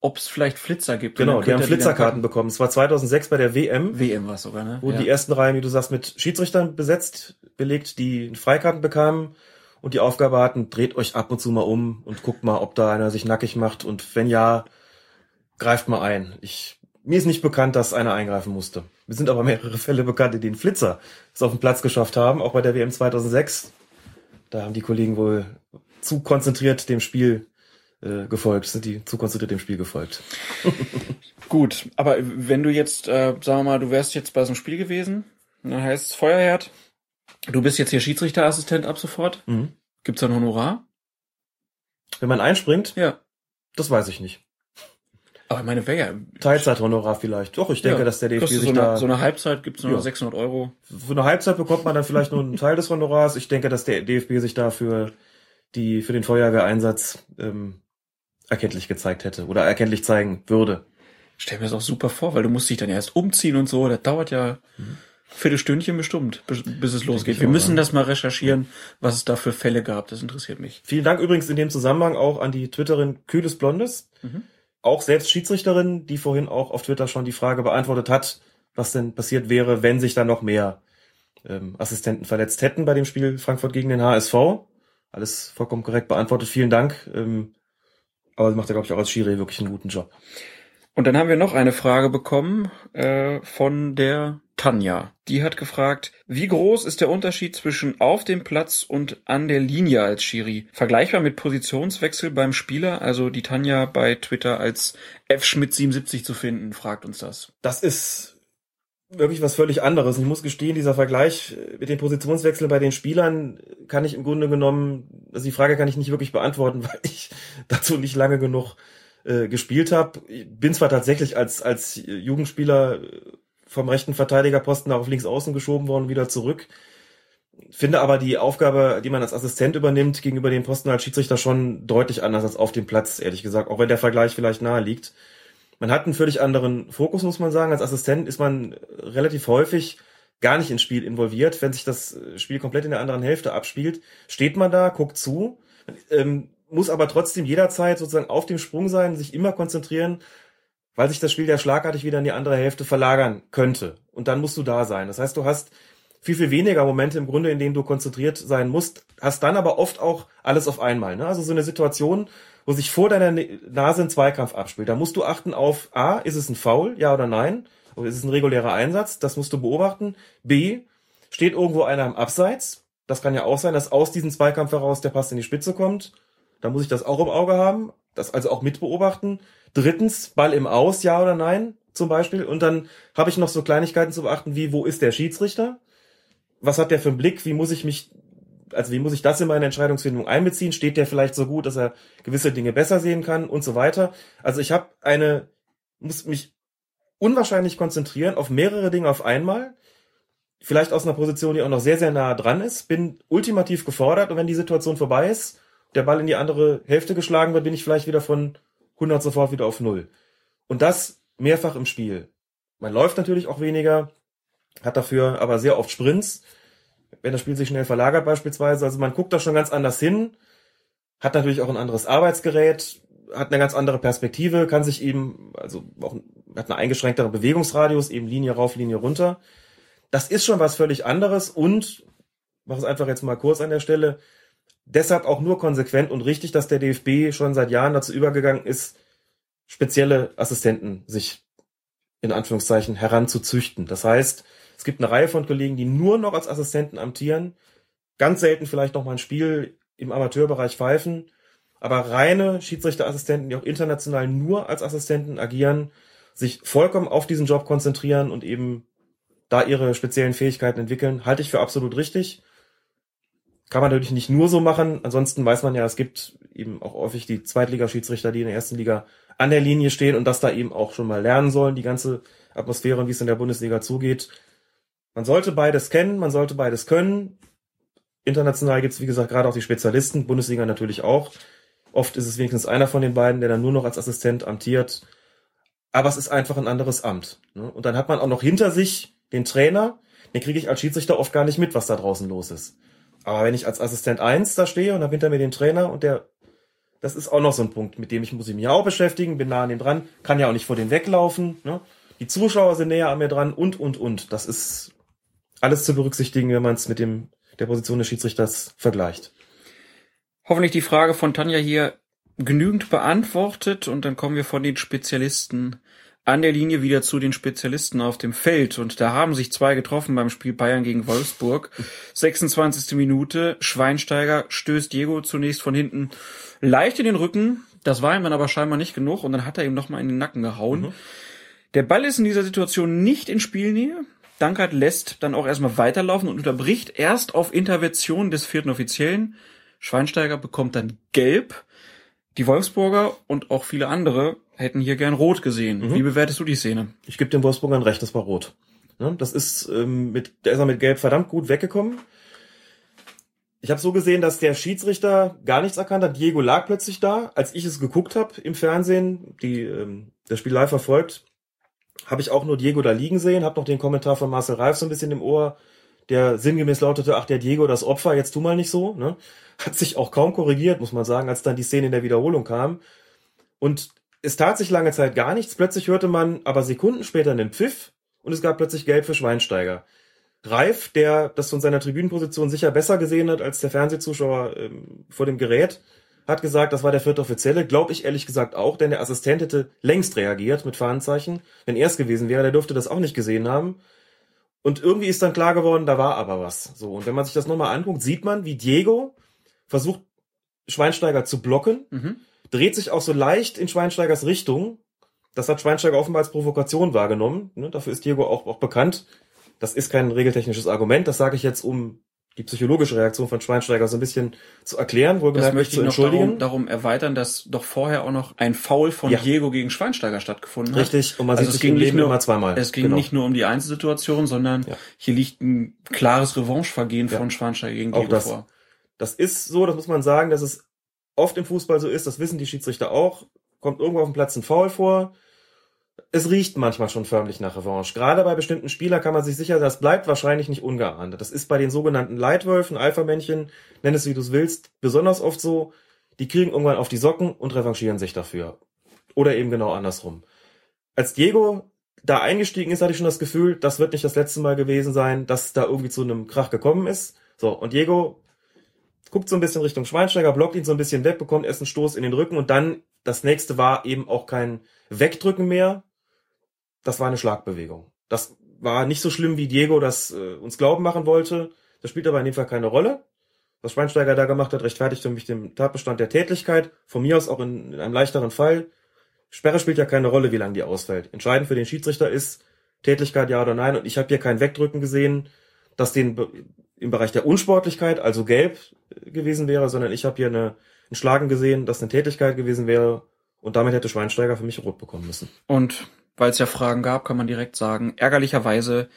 ob es vielleicht Flitzer gibt. Genau, die haben Flitzerkarten bekommen. Es war 2006 bei der WM. WM war es sogar, ne? Wo ja. die ersten Reihen, wie du sagst, mit Schiedsrichtern besetzt, belegt, die Freikarten bekamen und die Aufgabe hatten, dreht euch ab und zu mal um und guckt mal, ob da einer sich nackig macht und wenn ja, greift mal ein. Ich mir ist nicht bekannt, dass einer eingreifen musste. Wir sind aber mehrere Fälle bekannt, in denen Flitzer es auf den Platz geschafft haben, auch bei der WM 2006. Da haben die Kollegen wohl zu konzentriert dem Spiel äh, gefolgt, sind die zu konzentriert dem Spiel gefolgt. Gut, aber wenn du jetzt, äh, sagen wir mal, du wärst jetzt bei so einem Spiel gewesen, dann heißt es Feuerherd, du bist jetzt hier Schiedsrichterassistent ab sofort. Mhm. Gibt's da ein Honorar? Wenn man einspringt? Ja. Das weiß ich nicht. Aber meine, wäre ja... Teilzeithonorar vielleicht. Doch, ich denke, ja, dass der DFB sich so eine, da... So eine Halbzeit gibt's nur ja. 600 Euro. Für eine Halbzeit bekommt man dann vielleicht nur einen Teil des Honorars. Ich denke, dass der DFB sich da für, die, für den Feuerwehreinsatz ähm, erkenntlich gezeigt hätte oder erkenntlich zeigen würde. Stell mir das auch super vor, weil du musst dich dann erst umziehen und so. Das dauert ja... Mhm. Viertelstündchen bestimmt, bis, bis es losgeht. Wir müssen das mal recherchieren, was es da für Fälle gab. Das interessiert mich. Vielen Dank übrigens in dem Zusammenhang auch an die Twitterin Kühles Blondes. Mhm auch selbst Schiedsrichterin, die vorhin auch auf Twitter schon die Frage beantwortet hat, was denn passiert wäre, wenn sich da noch mehr ähm, Assistenten verletzt hätten bei dem Spiel Frankfurt gegen den HSV. Alles vollkommen korrekt beantwortet. Vielen Dank. Ähm, aber macht er, glaube ich, auch als Schiri wirklich einen guten Job. Und dann haben wir noch eine Frage bekommen äh, von der Tanja. Die hat gefragt, wie groß ist der Unterschied zwischen auf dem Platz und an der Linie als Schiri? Vergleichbar mit Positionswechsel beim Spieler? Also die Tanja bei Twitter als F. Schmidt 77 zu finden, fragt uns das. Das ist wirklich was völlig anderes. Ich muss gestehen, dieser Vergleich mit den Positionswechseln bei den Spielern kann ich im Grunde genommen, also die Frage kann ich nicht wirklich beantworten, weil ich dazu nicht lange genug äh, gespielt habe. Bin zwar tatsächlich als, als Jugendspieler vom rechten Verteidigerposten auf links außen geschoben worden, wieder zurück. Finde aber die Aufgabe, die man als Assistent übernimmt, gegenüber dem Posten als Schiedsrichter schon deutlich anders als auf dem Platz, ehrlich gesagt, auch wenn der Vergleich vielleicht nahe liegt. Man hat einen völlig anderen Fokus, muss man sagen. Als Assistent ist man relativ häufig gar nicht ins Spiel involviert. Wenn sich das Spiel komplett in der anderen Hälfte abspielt, steht man da, guckt zu, ähm, muss aber trotzdem jederzeit sozusagen auf dem Sprung sein, sich immer konzentrieren, weil sich das Spiel ja schlagartig wieder in die andere Hälfte verlagern könnte. Und dann musst du da sein. Das heißt, du hast viel, viel weniger Momente im Grunde, in denen du konzentriert sein musst, hast dann aber oft auch alles auf einmal. Ne? Also so eine Situation, wo sich vor deiner Nase ein Zweikampf abspielt. Da musst du achten auf A, ist es ein Foul, ja oder nein? Oder ist es ein regulärer Einsatz? Das musst du beobachten. B, steht irgendwo einer im Abseits? Das kann ja auch sein, dass aus diesem Zweikampf heraus der Pass in die Spitze kommt. Da muss ich das auch im Auge haben, das also auch mit beobachten. Drittens, Ball im Aus, ja oder nein, zum Beispiel. Und dann habe ich noch so Kleinigkeiten zu beachten, wie wo ist der Schiedsrichter? Was hat der für einen Blick? Wie muss ich mich, also wie muss ich das in meine Entscheidungsfindung einbeziehen? Steht der vielleicht so gut, dass er gewisse Dinge besser sehen kann und so weiter? Also ich habe eine, muss mich unwahrscheinlich konzentrieren auf mehrere Dinge auf einmal. Vielleicht aus einer Position, die auch noch sehr, sehr nah dran ist. Bin ultimativ gefordert und wenn die Situation vorbei ist, der Ball in die andere Hälfte geschlagen wird, bin ich vielleicht wieder von 100 sofort wieder auf Null. Und das mehrfach im Spiel. Man läuft natürlich auch weniger, hat dafür aber sehr oft Sprints, wenn das Spiel sich schnell verlagert beispielsweise. Also man guckt da schon ganz anders hin, hat natürlich auch ein anderes Arbeitsgerät, hat eine ganz andere Perspektive, kann sich eben, also auch, hat eine eingeschränktere Bewegungsradius, eben Linie rauf, Linie runter. Das ist schon was völlig anderes und, mach es einfach jetzt mal kurz an der Stelle, deshalb auch nur konsequent und richtig, dass der DFB schon seit Jahren dazu übergegangen ist, spezielle Assistenten sich in Anführungszeichen heranzuzüchten. Das heißt, es gibt eine Reihe von Kollegen, die nur noch als Assistenten amtieren, ganz selten vielleicht noch mal ein Spiel im Amateurbereich pfeifen, aber reine Schiedsrichterassistenten, die auch international nur als Assistenten agieren, sich vollkommen auf diesen Job konzentrieren und eben da ihre speziellen Fähigkeiten entwickeln, halte ich für absolut richtig. Kann man natürlich nicht nur so machen. Ansonsten weiß man ja, es gibt eben auch häufig die Zweitligaschiedsrichter, die in der ersten Liga an der Linie stehen und das da eben auch schon mal lernen sollen, die ganze Atmosphäre und wie es in der Bundesliga zugeht. Man sollte beides kennen, man sollte beides können. International gibt's wie gesagt, gerade auch die Spezialisten, Bundesliga natürlich auch. Oft ist es wenigstens einer von den beiden, der dann nur noch als Assistent amtiert. Aber es ist einfach ein anderes Amt. Ne? Und dann hat man auch noch hinter sich den Trainer. Den kriege ich als Schiedsrichter oft gar nicht mit, was da draußen los ist. Aber wenn ich als Assistent eins da stehe und habe hinter mir den Trainer und der, das ist auch noch so ein Punkt, mit dem ich muss ich mich auch beschäftigen, bin nah an dem dran, kann ja auch nicht vor dem weglaufen. Ne? Die Zuschauer sind näher an mir dran und, und, und. Das ist alles zu berücksichtigen, wenn man es mit dem der Position des Schiedsrichters vergleicht. Hoffentlich die Frage von Tanja hier genügend beantwortet und dann kommen wir von den Spezialisten an der Linie wieder zu den Spezialisten auf dem Feld. Und da haben sich zwei getroffen beim Spiel Bayern gegen Wolfsburg. 26. Minute. Schweinsteiger stößt Diego zunächst von hinten leicht in den Rücken. Das war ihm dann aber scheinbar nicht genug und dann hat er ihm nochmal in den Nacken gehauen. Mhm. Der Ball ist in dieser Situation nicht in Spielnähe. Dankert lässt dann auch erstmal weiterlaufen und unterbricht erst auf Intervention des vierten Offiziellen. Schweinsteiger bekommt dann gelb. Die Wolfsburger und auch viele andere hätten hier gern rot gesehen. Mhm. Wie bewertest du die Szene? Ich gebe den Wolfsburgern recht, das war rot. Ne? Das ist ähm, mit, der ist er mit Gelb verdammt gut weggekommen. Ich habe so gesehen, dass der Schiedsrichter gar nichts erkannt hat. Diego lag plötzlich da. Als ich es geguckt habe im Fernsehen, die ähm, das Spiel live verfolgt, habe ich auch nur Diego da liegen sehen, habe noch den Kommentar von Marcel Reif so ein bisschen im Ohr, der sinngemäß lautete, ach, der Diego, das Opfer, jetzt tu mal nicht so. Ne? Hat sich auch kaum korrigiert, muss man sagen, als dann die Szene in der Wiederholung kam. Und es tat sich lange Zeit gar nichts. Plötzlich hörte man aber Sekunden später einen Pfiff und es gab plötzlich Gelb für Schweinsteiger. Reif, der das von seiner Tribünenposition sicher besser gesehen hat als der Fernsehzuschauer ähm, vor dem Gerät, hat gesagt, das war der vierte Offizielle. Glaube ich ehrlich gesagt auch, denn der Assistent hätte längst reagiert mit Fahnenzeichen. Wenn er es gewesen wäre, der dürfte das auch nicht gesehen haben. Und irgendwie ist dann klar geworden, da war aber was. So. Und wenn man sich das nochmal anguckt, sieht man, wie Diego versucht, Schweinsteiger zu blocken. Mhm dreht sich auch so leicht in Schweinsteigers Richtung. Das hat Schweinsteiger offenbar als Provokation wahrgenommen. Ne? Dafür ist Diego auch, auch bekannt. Das ist kein regeltechnisches Argument. Das sage ich jetzt, um die psychologische Reaktion von Schweinsteiger so ein bisschen zu erklären, wohlgemerkt das möchte ich zu entschuldigen. Noch darum, darum erweitern, dass doch vorher auch noch ein Foul von ja. Diego gegen Schweinsteiger stattgefunden hat. Richtig, und man also sieht es ging nicht nur, immer zweimal. Es ging genau. nicht nur um die Einzelsituation, sondern ja. hier liegt ein klares Revanchevergehen ja. von Schweinsteiger gegen Diego vor. Das ist so, das muss man sagen, dass es oft im Fußball so ist, das wissen die Schiedsrichter auch, kommt irgendwo auf dem Platz ein Foul vor es riecht manchmal schon förmlich nach Revanche. Gerade bei bestimmten Spielern kann man sich sicher, das bleibt wahrscheinlich nicht ungeahndet. Das ist bei den sogenannten Leitwölfen, Alpha-Männchen, nenn es wie du es willst, besonders oft so. Die kriegen irgendwann auf die Socken und revanchieren sich dafür. Oder eben genau andersrum. Als Diego da eingestiegen ist, hatte ich schon das Gefühl, das wird nicht das letzte Mal gewesen sein, dass da irgendwie zu einem Krach gekommen ist. So, und Diego guckt so ein bisschen Richtung Schweinsteiger, blockt ihn so ein bisschen weg, bekommt erst einen Stoß in den Rücken und dann das nächste war eben auch kein Wegdrücken mehr, das war eine Schlagbewegung. Das war nicht so schlimm, wie Diego das äh, uns glauben machen wollte. Das spielt aber in dem Fall keine Rolle. Was Schweinsteiger da gemacht hat, rechtfertigt für mich den Tatbestand der Tätlichkeit. Von mir aus auch in, in einem leichteren Fall. Sperre spielt ja keine Rolle, wie lange die ausfällt. Entscheidend für den Schiedsrichter ist Tätlichkeit ja oder nein. Und ich habe hier kein Wegdrücken gesehen, das den im Bereich der Unsportlichkeit, also gelb gewesen wäre, sondern ich habe hier eine, ein Schlagen gesehen, das eine Tätlichkeit gewesen wäre. Und damit hätte Schweinsteiger für mich rot bekommen müssen. Und weil es ja Fragen gab, kann man direkt sagen, ärgerlicherweise,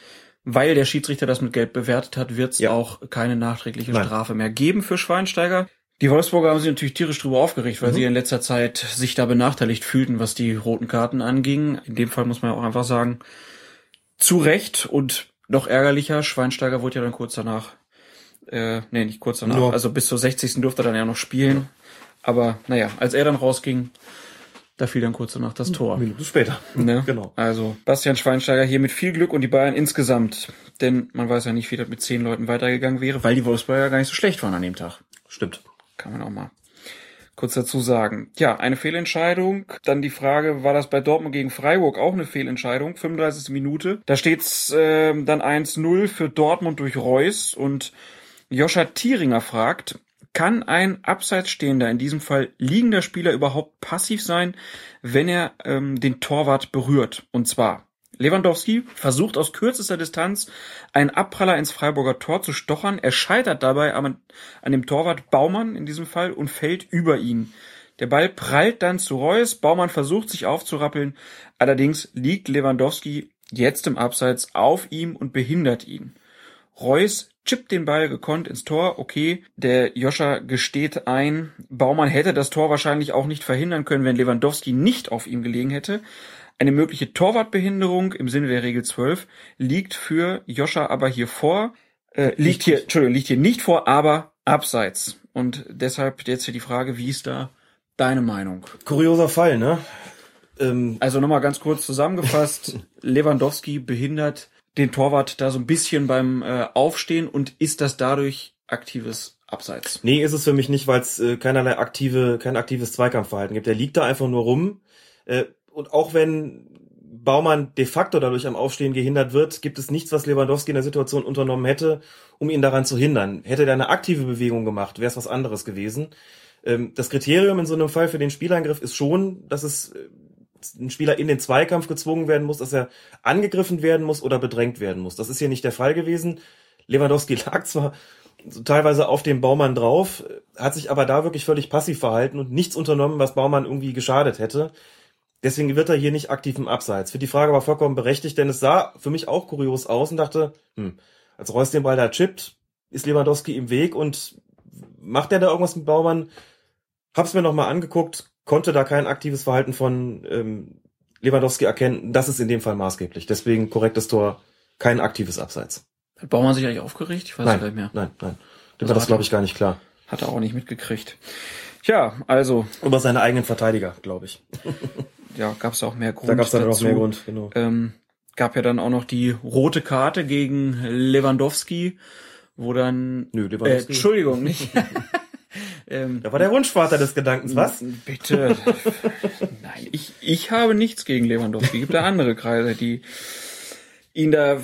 weil der Schiedsrichter das mit Gelb bewertet hat, wird es Ja. auch keine nachträgliche Nein. Strafe mehr geben für Schweinsteiger. Die Wolfsburger haben sich natürlich tierisch drüber aufgeregt, weil Mhm. sie in letzter Zeit sich da benachteiligt fühlten, was die roten Karten anging. In dem Fall muss man ja auch einfach sagen, zu Recht und noch ärgerlicher, Schweinsteiger wurde ja dann kurz danach, äh, nee, nicht kurz danach, Nur- also bis zur 60. durfte er dann ja noch spielen. Aber naja, als er dann rausging, da fiel dann kurz danach das Tor. Minuten später. Ne? Genau. Also Bastian Schweinsteiger hier mit viel Glück und die Bayern insgesamt. Denn man weiß ja nicht, wie das mit zehn Leuten weitergegangen wäre, weil die Wolfsburger ja gar nicht so schlecht waren an dem Tag. Stimmt. Kann man auch mal kurz dazu sagen. Ja, eine Fehlentscheidung. Dann die Frage, war das bei Dortmund gegen Freiburg auch eine Fehlentscheidung? 35. Minute. Da steht's ähm, dann 1-0 für Dortmund durch Reus und Joscha Thieringer fragt, kann ein abseits stehender, in diesem Fall liegender Spieler überhaupt passiv sein, wenn er ähm, den Torwart berührt? Und zwar Lewandowski versucht aus kürzester Distanz einen Abpraller ins Freiburger Tor zu stochern. Er scheitert dabei an, an dem Torwart Baumann in diesem Fall und fällt über ihn. Der Ball prallt dann zu Reus. Baumann versucht sich aufzurappeln. Allerdings liegt Lewandowski jetzt im Abseits auf ihm und behindert ihn. Reus chippt den Ball gekonnt ins Tor. Okay, der Joscha gesteht ein. Baumann hätte das Tor wahrscheinlich auch nicht verhindern können, wenn Lewandowski nicht auf ihm gelegen hätte. Eine mögliche Torwartbehinderung im Sinne der Regel 12 liegt für Joscha aber hier vor, äh, liegt hier, Entschuldigung, liegt hier nicht vor, aber abseits. Und deshalb jetzt hier die Frage, wie ist da deine Meinung? Kurioser Fall, ne? Ähm, Also nochmal ganz kurz zusammengefasst, Lewandowski behindert den Torwart da so ein bisschen beim äh, Aufstehen und ist das dadurch aktives Abseits? nee, ist es für mich nicht, weil es äh, keinerlei aktive, kein aktives Zweikampfverhalten gibt. Der liegt da einfach nur rum. Äh, und auch wenn Baumann de facto dadurch am Aufstehen gehindert wird, gibt es nichts, was Lewandowski in der Situation unternommen hätte, um ihn daran zu hindern. Hätte er eine aktive Bewegung gemacht, wäre es was anderes gewesen. Ähm, das Kriterium in so einem Fall für den Spieleingriff ist schon, dass es äh, ein Spieler in den Zweikampf gezwungen werden muss, dass er angegriffen werden muss oder bedrängt werden muss. Das ist hier nicht der Fall gewesen. Lewandowski lag zwar teilweise auf dem Baumann drauf, hat sich aber da wirklich völlig passiv verhalten und nichts unternommen, was Baumann irgendwie geschadet hätte. Deswegen wird er hier nicht aktiv im Abseits. Für die Frage war vollkommen berechtigt, denn es sah für mich auch kurios aus und dachte, hm, als Reus den Ball da chippt, ist Lewandowski im Weg und macht er da irgendwas mit Baumann? Hab's mir nochmal angeguckt, konnte da kein aktives Verhalten von ähm, Lewandowski erkennen. Das ist in dem Fall maßgeblich. Deswegen korrektes Tor, kein aktives Abseits. Hat Baumann sich eigentlich aufgeregt? Ich weiß Nein, nicht mehr. nein, nein. Dem Also war das, glaube ich, gar nicht klar. Hat er auch nicht mitgekriegt. Ja, also, Über seine eigenen Verteidiger, glaube ich. ja, gab es auch mehr Grund Da gab es dann dazu. mehr Grund, genau. Ähm, gab ja dann auch noch die rote Karte gegen Lewandowski, wo dann... Nö, Äh, Lewandowski. Entschuldigung, nicht... ähm, Da war der Wunschvater des Gedankens, was? Bitte. Nein, ich, ich habe nichts gegen Lewandowski. Gibt da andere Kreise, die ihn da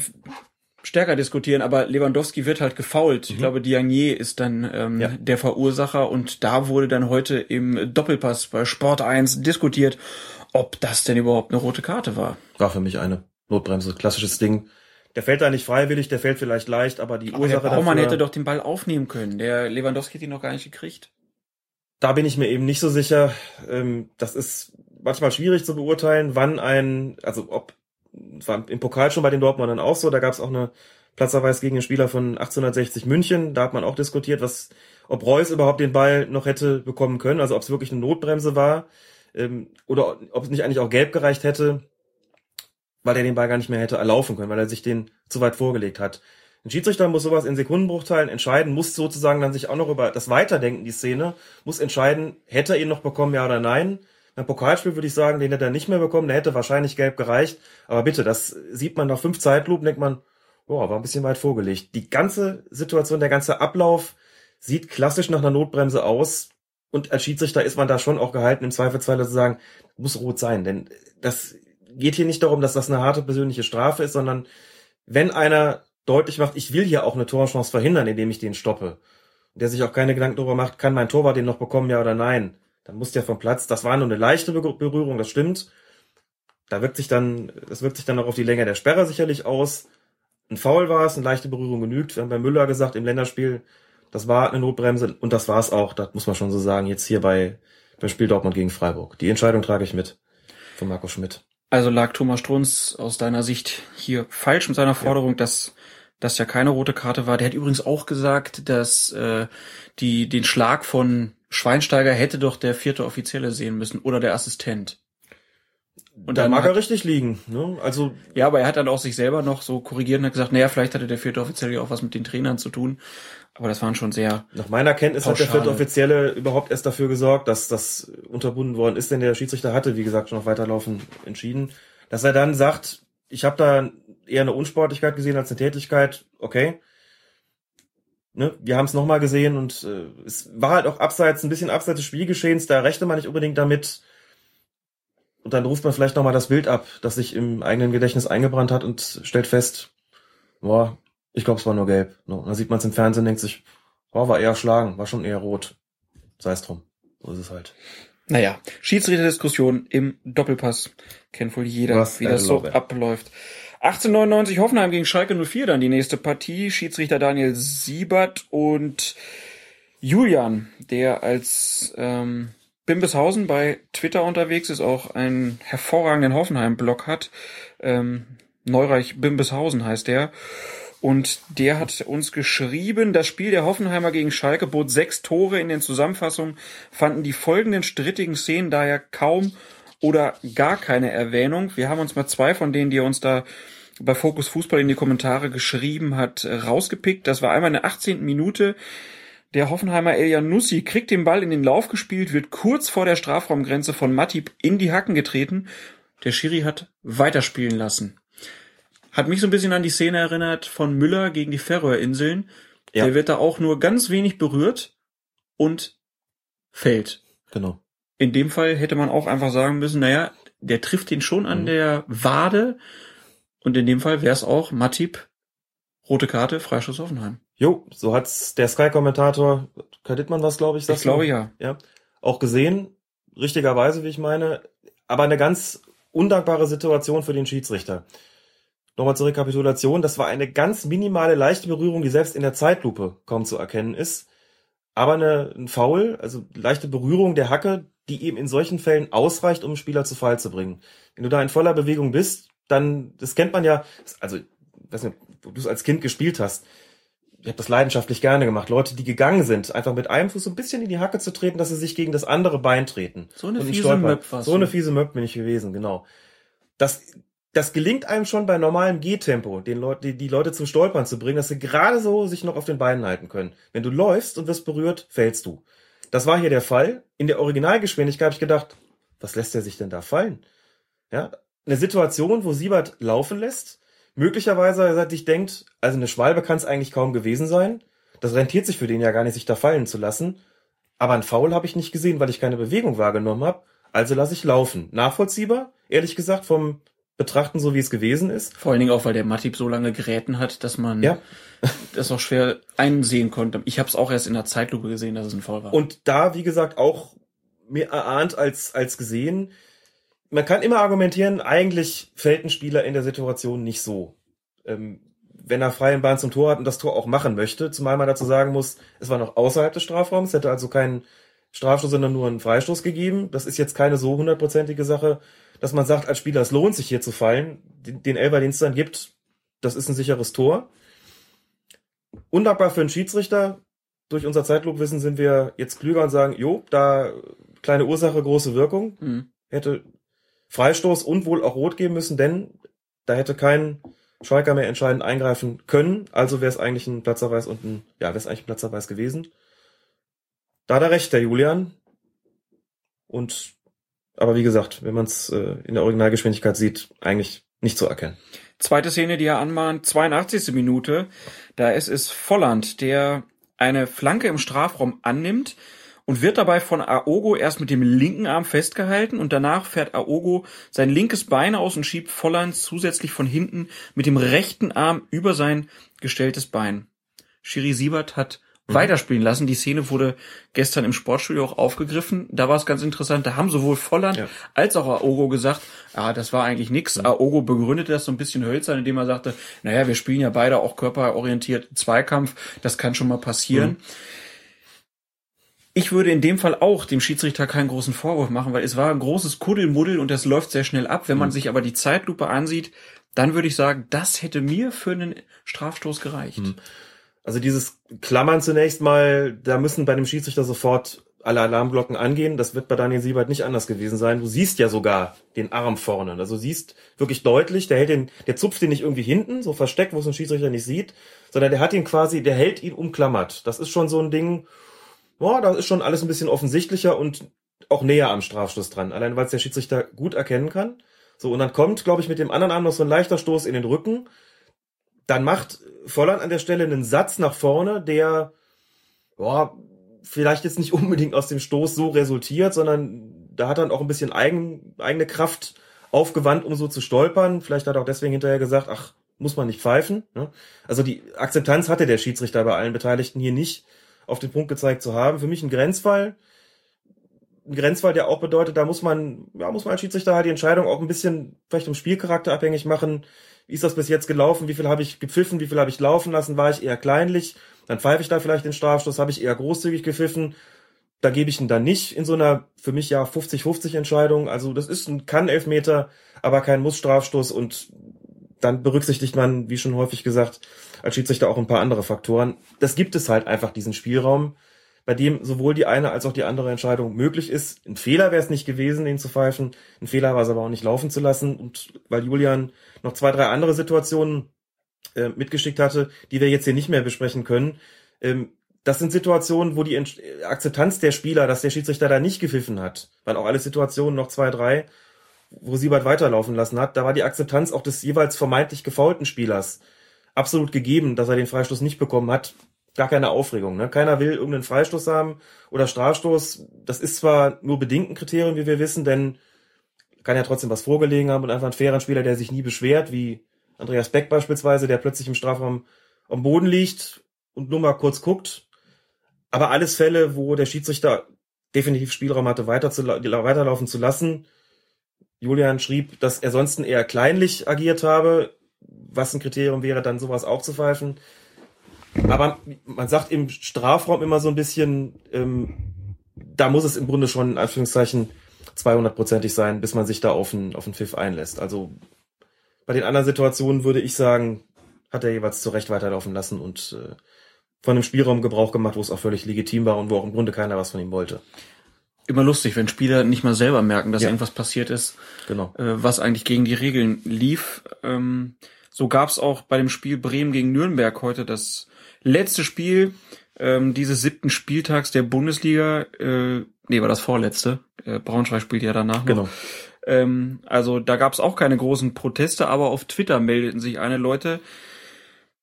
stärker diskutieren, aber Lewandowski wird halt gefault. Ich glaube, Diagnier ist dann ähm, Mhm. Ja. der Verursacher und da wurde dann heute im Doppelpass bei Sport 1 diskutiert, ob das denn überhaupt eine rote Karte war. War für mich eine Notbremse, klassisches Ding. Der fällt da nicht freiwillig, der fällt vielleicht leicht, aber die Aber der Ursache Baumann dafür, hätte doch den Ball aufnehmen können. Der Lewandowski hat ihn noch gar nicht gekriegt. da bin ich mir eben nicht so sicher. Ähm, das ist manchmal schwierig zu beurteilen, wann ein, also ob, es war im Pokal schon bei den Dortmundern auch so, da gab es auch eine Platzerweis gegen den Spieler von 1860 München, da hat man auch diskutiert, was, ob Reus überhaupt den Ball noch hätte bekommen können, also ob es wirklich eine Notbremse war, ähm, oder ob es nicht eigentlich auch gelb gereicht hätte. weil er den Ball gar nicht mehr hätte erlaufen können, weil er sich den zu weit vorgelegt hat. Ein Schiedsrichter muss sowas in Sekundenbruchteilen entscheiden, muss sozusagen dann sich auch noch über das Weiterdenken, die Szene, muss entscheiden, hätte er ihn noch bekommen, ja oder nein. Beim Pokalspiel würde ich sagen, den hätte er nicht mehr bekommen, der hätte wahrscheinlich gelb gereicht. Aber bitte, das sieht man nach fünf Zeitlupen, denkt man, boah, war ein bisschen weit vorgelegt. Die ganze Situation, der ganze Ablauf sieht klassisch nach einer Notbremse aus. Und als Schiedsrichter ist man da schon auch gehalten, im Zweifelsfall zu sagen, muss rot sein. Denn das geht hier nicht darum, dass das eine harte persönliche Strafe ist, sondern wenn einer deutlich macht, ich will hier auch eine Torchance verhindern, indem ich den stoppe, der sich auch keine Gedanken darüber macht, kann mein Torwart den noch bekommen, ja oder nein, dann muss der vom Platz. Das war nur eine leichte Berührung, das stimmt. Da wirkt sich dann, das wirkt sich dann auch auf die Länge der Sperre sicherlich aus. Ein Foul war es, eine leichte Berührung genügt. Wir haben bei Müller gesagt, im Länderspiel, das war eine Notbremse und das war es auch, das muss man schon so sagen, jetzt hier bei, beim Spiel Dortmund gegen Freiburg. Die Entscheidung trage ich mit von Marco Schmidt. Also lag Thomas Strunz aus deiner Sicht hier falsch mit seiner Forderung, ja. dass das ja keine rote Karte war. Der hat übrigens auch gesagt, dass äh, die den Schlag von Schweinsteiger hätte doch der vierte Offizielle sehen müssen oder der Assistent. Und da mag hat, er richtig liegen. Ne? Also ja, aber er hat dann auch sich selber noch so korrigiert und hat gesagt, naja, vielleicht hatte der vierte Offizielle auch was mit den Trainern zu tun. Aber das waren schon sehr. Nach meiner Kenntnis pauschale. hat der vierte Offizielle überhaupt erst dafür gesorgt, dass das unterbunden worden ist, denn der Schiedsrichter hatte, wie gesagt, schon auf Weiterlaufen entschieden. Dass er dann sagt, ich habe da eher eine Unsportlichkeit gesehen als eine Tätigkeit, okay. Ne, wir haben es nochmal gesehen und äh, es war halt auch abseits, ein bisschen abseits des Spielgeschehens, da rechte man nicht unbedingt damit. Und dann ruft man vielleicht nochmal das Bild ab, das sich im eigenen Gedächtnis eingebrannt hat und stellt fest, boah, ich glaube, es war nur gelb. No. Dann sieht man es im Fernsehen, denkt sich, oh, war eher schlagen, war schon eher rot. Sei es drum. So ist es halt. Naja, Schiedsrichterdiskussion im Doppelpass. Kennt wohl jeder, Was wie das so abläuft. 1899 Hoffenheim gegen Schalke 04 dann die nächste Partie. Schiedsrichter Daniel Siebert und Julian, der als ähm, Bimbeshausen bei Twitter unterwegs ist, auch einen hervorragenden Hoffenheim-Blog hat. Ähm, Neureich Bimbeshausen heißt der. Und der hat uns geschrieben, das Spiel der Hoffenheimer gegen Schalke bot sechs Tore. In den Zusammenfassungen fanden die folgenden strittigen Szenen daher kaum oder gar keine Erwähnung. Wir haben uns mal zwei von denen, die er uns da bei Focus Fußball in die Kommentare geschrieben hat, rausgepickt. Das war einmal in der 18. Minute. Der Hoffenheimer Elian Nussi kriegt den Ball in den Lauf gespielt, wird kurz vor der Strafraumgrenze von Matip in die Hacken getreten. Der Schiri hat weiterspielen lassen. Hat mich so ein bisschen an die Szene erinnert von Müller gegen die Färöerinseln. Ja. Der wird da auch nur ganz wenig berührt und fällt. Genau. In dem Fall hätte man auch einfach sagen müssen, naja, der trifft ihn schon an mhm. der Wade. Und in dem Fall wäre es auch Matip, rote Karte, Freischuss Offenheim. Jo, so hat's der Sky-Kommentator, Kaditmann was, glaube ich, Ich glaube ja. Ja, auch gesehen, richtigerweise, wie ich meine, aber eine ganz undankbare Situation für den Schiedsrichter. Nochmal zur Rekapitulation. Das war eine ganz minimale, leichte Berührung, die selbst in der Zeitlupe kaum zu erkennen ist. Aber eine, ein Foul, also leichte Berührung der Hacke, die eben in solchen Fällen ausreicht, um einen Spieler zu Fall zu bringen. Wenn du da in voller Bewegung bist, dann, das kennt man ja, also, weiß nicht, wo du es als Kind gespielt hast. Ich habe das leidenschaftlich gerne gemacht. Leute, die gegangen sind, einfach mit einem Fuß so ein bisschen in die Hacke zu treten, dass sie sich gegen das andere Bein treten. So eine fiese Möp So eine fiese Möp bin ich gewesen, genau. Das das gelingt einem schon bei normalem Gehtempo, den Leute, die, die Leute zum Stolpern zu bringen, dass sie gerade so sich noch auf den Beinen halten können. Wenn du läufst und wirst berührt, fällst du. Das war hier der Fall. In der Originalgeschwindigkeit habe ich gedacht, was lässt er sich denn da fallen? Ja, eine Situation, wo Siebert laufen lässt, möglicherweise er sich denkt, also eine Schwalbe kann es eigentlich kaum gewesen sein. Das rentiert sich für den ja gar nicht, sich da fallen zu lassen. Aber ein Foul habe ich nicht gesehen, weil ich keine Bewegung wahrgenommen habe. Also lasse ich laufen. Nachvollziehbar, ehrlich gesagt, vom betrachten, so wie es gewesen ist. Vor allen Dingen auch, weil der Matip so lange Geräten hat, dass man ja. das auch schwer einsehen konnte. Ich habe es auch erst in der Zeitlupe gesehen, dass es ein Foul war. Und da, wie gesagt, auch mehr erahnt als, als gesehen. Man kann immer argumentieren, eigentlich fällt ein Spieler in der Situation nicht so. Ähm, wenn er freien Bahn zum Tor hat und das Tor auch machen möchte, zumal man dazu sagen muss, es war noch außerhalb des Strafraums, hätte also keinen Strafstoß, sondern nur einen Freistoß gegeben. Das ist jetzt keine so hundertprozentige Sache dass man sagt, als Spieler, es lohnt sich hier zu fallen, den Elfer, den es dann gibt, das ist ein sicheres Tor. Undankbar für einen Schiedsrichter. Durch unser Zeitlobwissen sind wir jetzt klüger und sagen, jo, da kleine Ursache, große Wirkung. Mhm. Hätte Freistoß und wohl auch Rot geben müssen, denn Da hätte kein Schalker mehr entscheidend eingreifen können. Also wäre es eigentlich ein Platzerweis und ein, ja, wäre es eigentlich ein Platzerweis gewesen. Da hat er recht, der Julian. Und, aber wie gesagt, wenn man es äh, in der Originalgeschwindigkeit sieht, eigentlich nicht zu erkennen. Zweite Szene, die er anmahnt, 82. Minute. Da ist es Volland, der eine Flanke im Strafraum annimmt und wird dabei von Aogo erst mit dem linken Arm festgehalten und danach fährt Aogo sein linkes Bein aus und schiebt Volland zusätzlich von hinten mit dem rechten Arm über sein gestelltes Bein. Shiri Siebert hat mhm. weiterspielen lassen. Die Szene wurde gestern im Sportstudio auch aufgegriffen. Da war es ganz interessant. Da haben sowohl Volland ja. als auch Aogo gesagt, ah, das war eigentlich nix. Mhm. Aogo begründete das so ein bisschen hölzern, indem er sagte, naja, wir spielen ja beide auch körperorientiert Zweikampf. Das kann schon mal passieren. Mhm. Ich würde in dem Fall auch dem Schiedsrichter keinen großen Vorwurf machen, weil es war ein großes Kuddelmuddel und das läuft sehr schnell ab. Wenn man mhm. sich aber die Zeitlupe ansieht, dann würde ich sagen, das hätte mir für einen Strafstoß gereicht. Also dieses Klammern zunächst mal, da müssen bei dem Schiedsrichter sofort alle Alarmglocken angehen. Das wird bei Daniel Siebert nicht anders gewesen sein. Du siehst ja sogar den Arm vorne. Also siehst wirklich deutlich, der hält den, der zupft den nicht irgendwie hinten, so versteckt, wo es ein Schiedsrichter nicht sieht, sondern der hat ihn quasi, der hält ihn umklammert. Das ist schon so ein Ding, boah, da ist schon alles ein bisschen offensichtlicher und auch näher am Strafschluss dran. Allein weil es der Schiedsrichter gut erkennen kann. So, und dann kommt, glaube ich, mit dem anderen Arm noch so ein leichter Stoß in den Rücken. Dann macht Volland an der Stelle einen Satz nach vorne, der, boah, vielleicht jetzt nicht unbedingt aus dem Stoß so resultiert, sondern da hat er auch ein bisschen eigen, eigene Kraft aufgewandt, um so zu stolpern. Vielleicht hat er auch deswegen hinterher gesagt, ach, muss man nicht pfeifen. Ne? Also die Akzeptanz hatte der Schiedsrichter bei allen Beteiligten hier nicht auf den Punkt gezeigt zu haben. Für mich ein Grenzfall. Ein Grenzfall, der auch bedeutet, da muss man, ja, muss man als Schiedsrichter halt die Entscheidung auch ein bisschen vielleicht vom Spielcharakter abhängig machen. Wie ist das bis jetzt gelaufen? Wie viel habe ich gepfiffen? Wie viel habe ich laufen lassen? War ich eher kleinlich? Dann pfeife ich da vielleicht den Strafstoß. Habe ich eher großzügig gepfiffen? Da gebe ich ihn dann nicht in so einer für mich ja 50-50 Entscheidung. Also das ist ein Kann-Elfmeter, aber kein Muss-Strafstoß und dann berücksichtigt man, wie schon häufig gesagt, als Schiedsrichter auch ein paar andere Faktoren. Das gibt es halt einfach, diesen Spielraum, bei dem sowohl die eine als auch die andere Entscheidung möglich ist. Ein Fehler wäre es nicht gewesen, ihn zu pfeifen. Ein Fehler war es aber auch nicht laufen zu lassen. Und weil Julian noch zwei, drei andere Situationen äh, mitgeschickt hatte, die wir jetzt hier nicht mehr besprechen können, ähm, das sind Situationen, wo die Akzeptanz der Spieler, dass der Schiedsrichter da nicht gepfiffen hat, waren auch alle Situationen noch zwei, drei, wo Siebert weiterlaufen lassen hat, da war die Akzeptanz auch des jeweils vermeintlich gefaulten Spielers absolut gegeben, dass er den Freistoß nicht bekommen hat. Gar keine Aufregung. Ne? Keiner will irgendeinen Freistoß haben oder Strafstoß. Das ist zwar nur bedingt ein Kriterium, wie wir wissen, denn kann ja trotzdem was vorgelegen haben und einfach ein fairer Spieler, der sich nie beschwert, wie Andreas Beck beispielsweise, der plötzlich im Strafraum am Boden liegt und nur mal kurz guckt. Aber alles Fälle, wo der Schiedsrichter definitiv Spielraum hatte, weiter zu, weiterlaufen zu lassen, Julian schrieb, dass er sonst eher kleinlich agiert habe. Was ein Kriterium wäre, dann sowas auch. Aber man sagt im Strafraum immer so ein bisschen, ähm, da muss es im Grunde schon in Anführungszeichen 200-prozentig sein, bis man sich da auf einen, auf einen Pfiff einlässt. Also bei den anderen Situationen würde ich sagen, hat er jeweils zu Recht weiterlaufen lassen und äh, von einem Spielraum Gebrauch gemacht, wo es auch völlig legitim war und wo auch im Grunde keiner was von ihm wollte immer lustig, wenn Spieler nicht mal selber merken, dass ja. irgendwas passiert ist, genau. äh, was eigentlich gegen die Regeln lief. Ähm, so gab's auch bei dem Spiel Bremen gegen Nürnberg heute das letzte Spiel ähm, dieses siebten Spieltags der Bundesliga. Äh, nee, war das vorletzte. Äh, Braunschweig spielt ja danach noch. Genau. Ähm, also da gab's auch keine großen Proteste, aber auf Twitter meldeten sich eine Leute.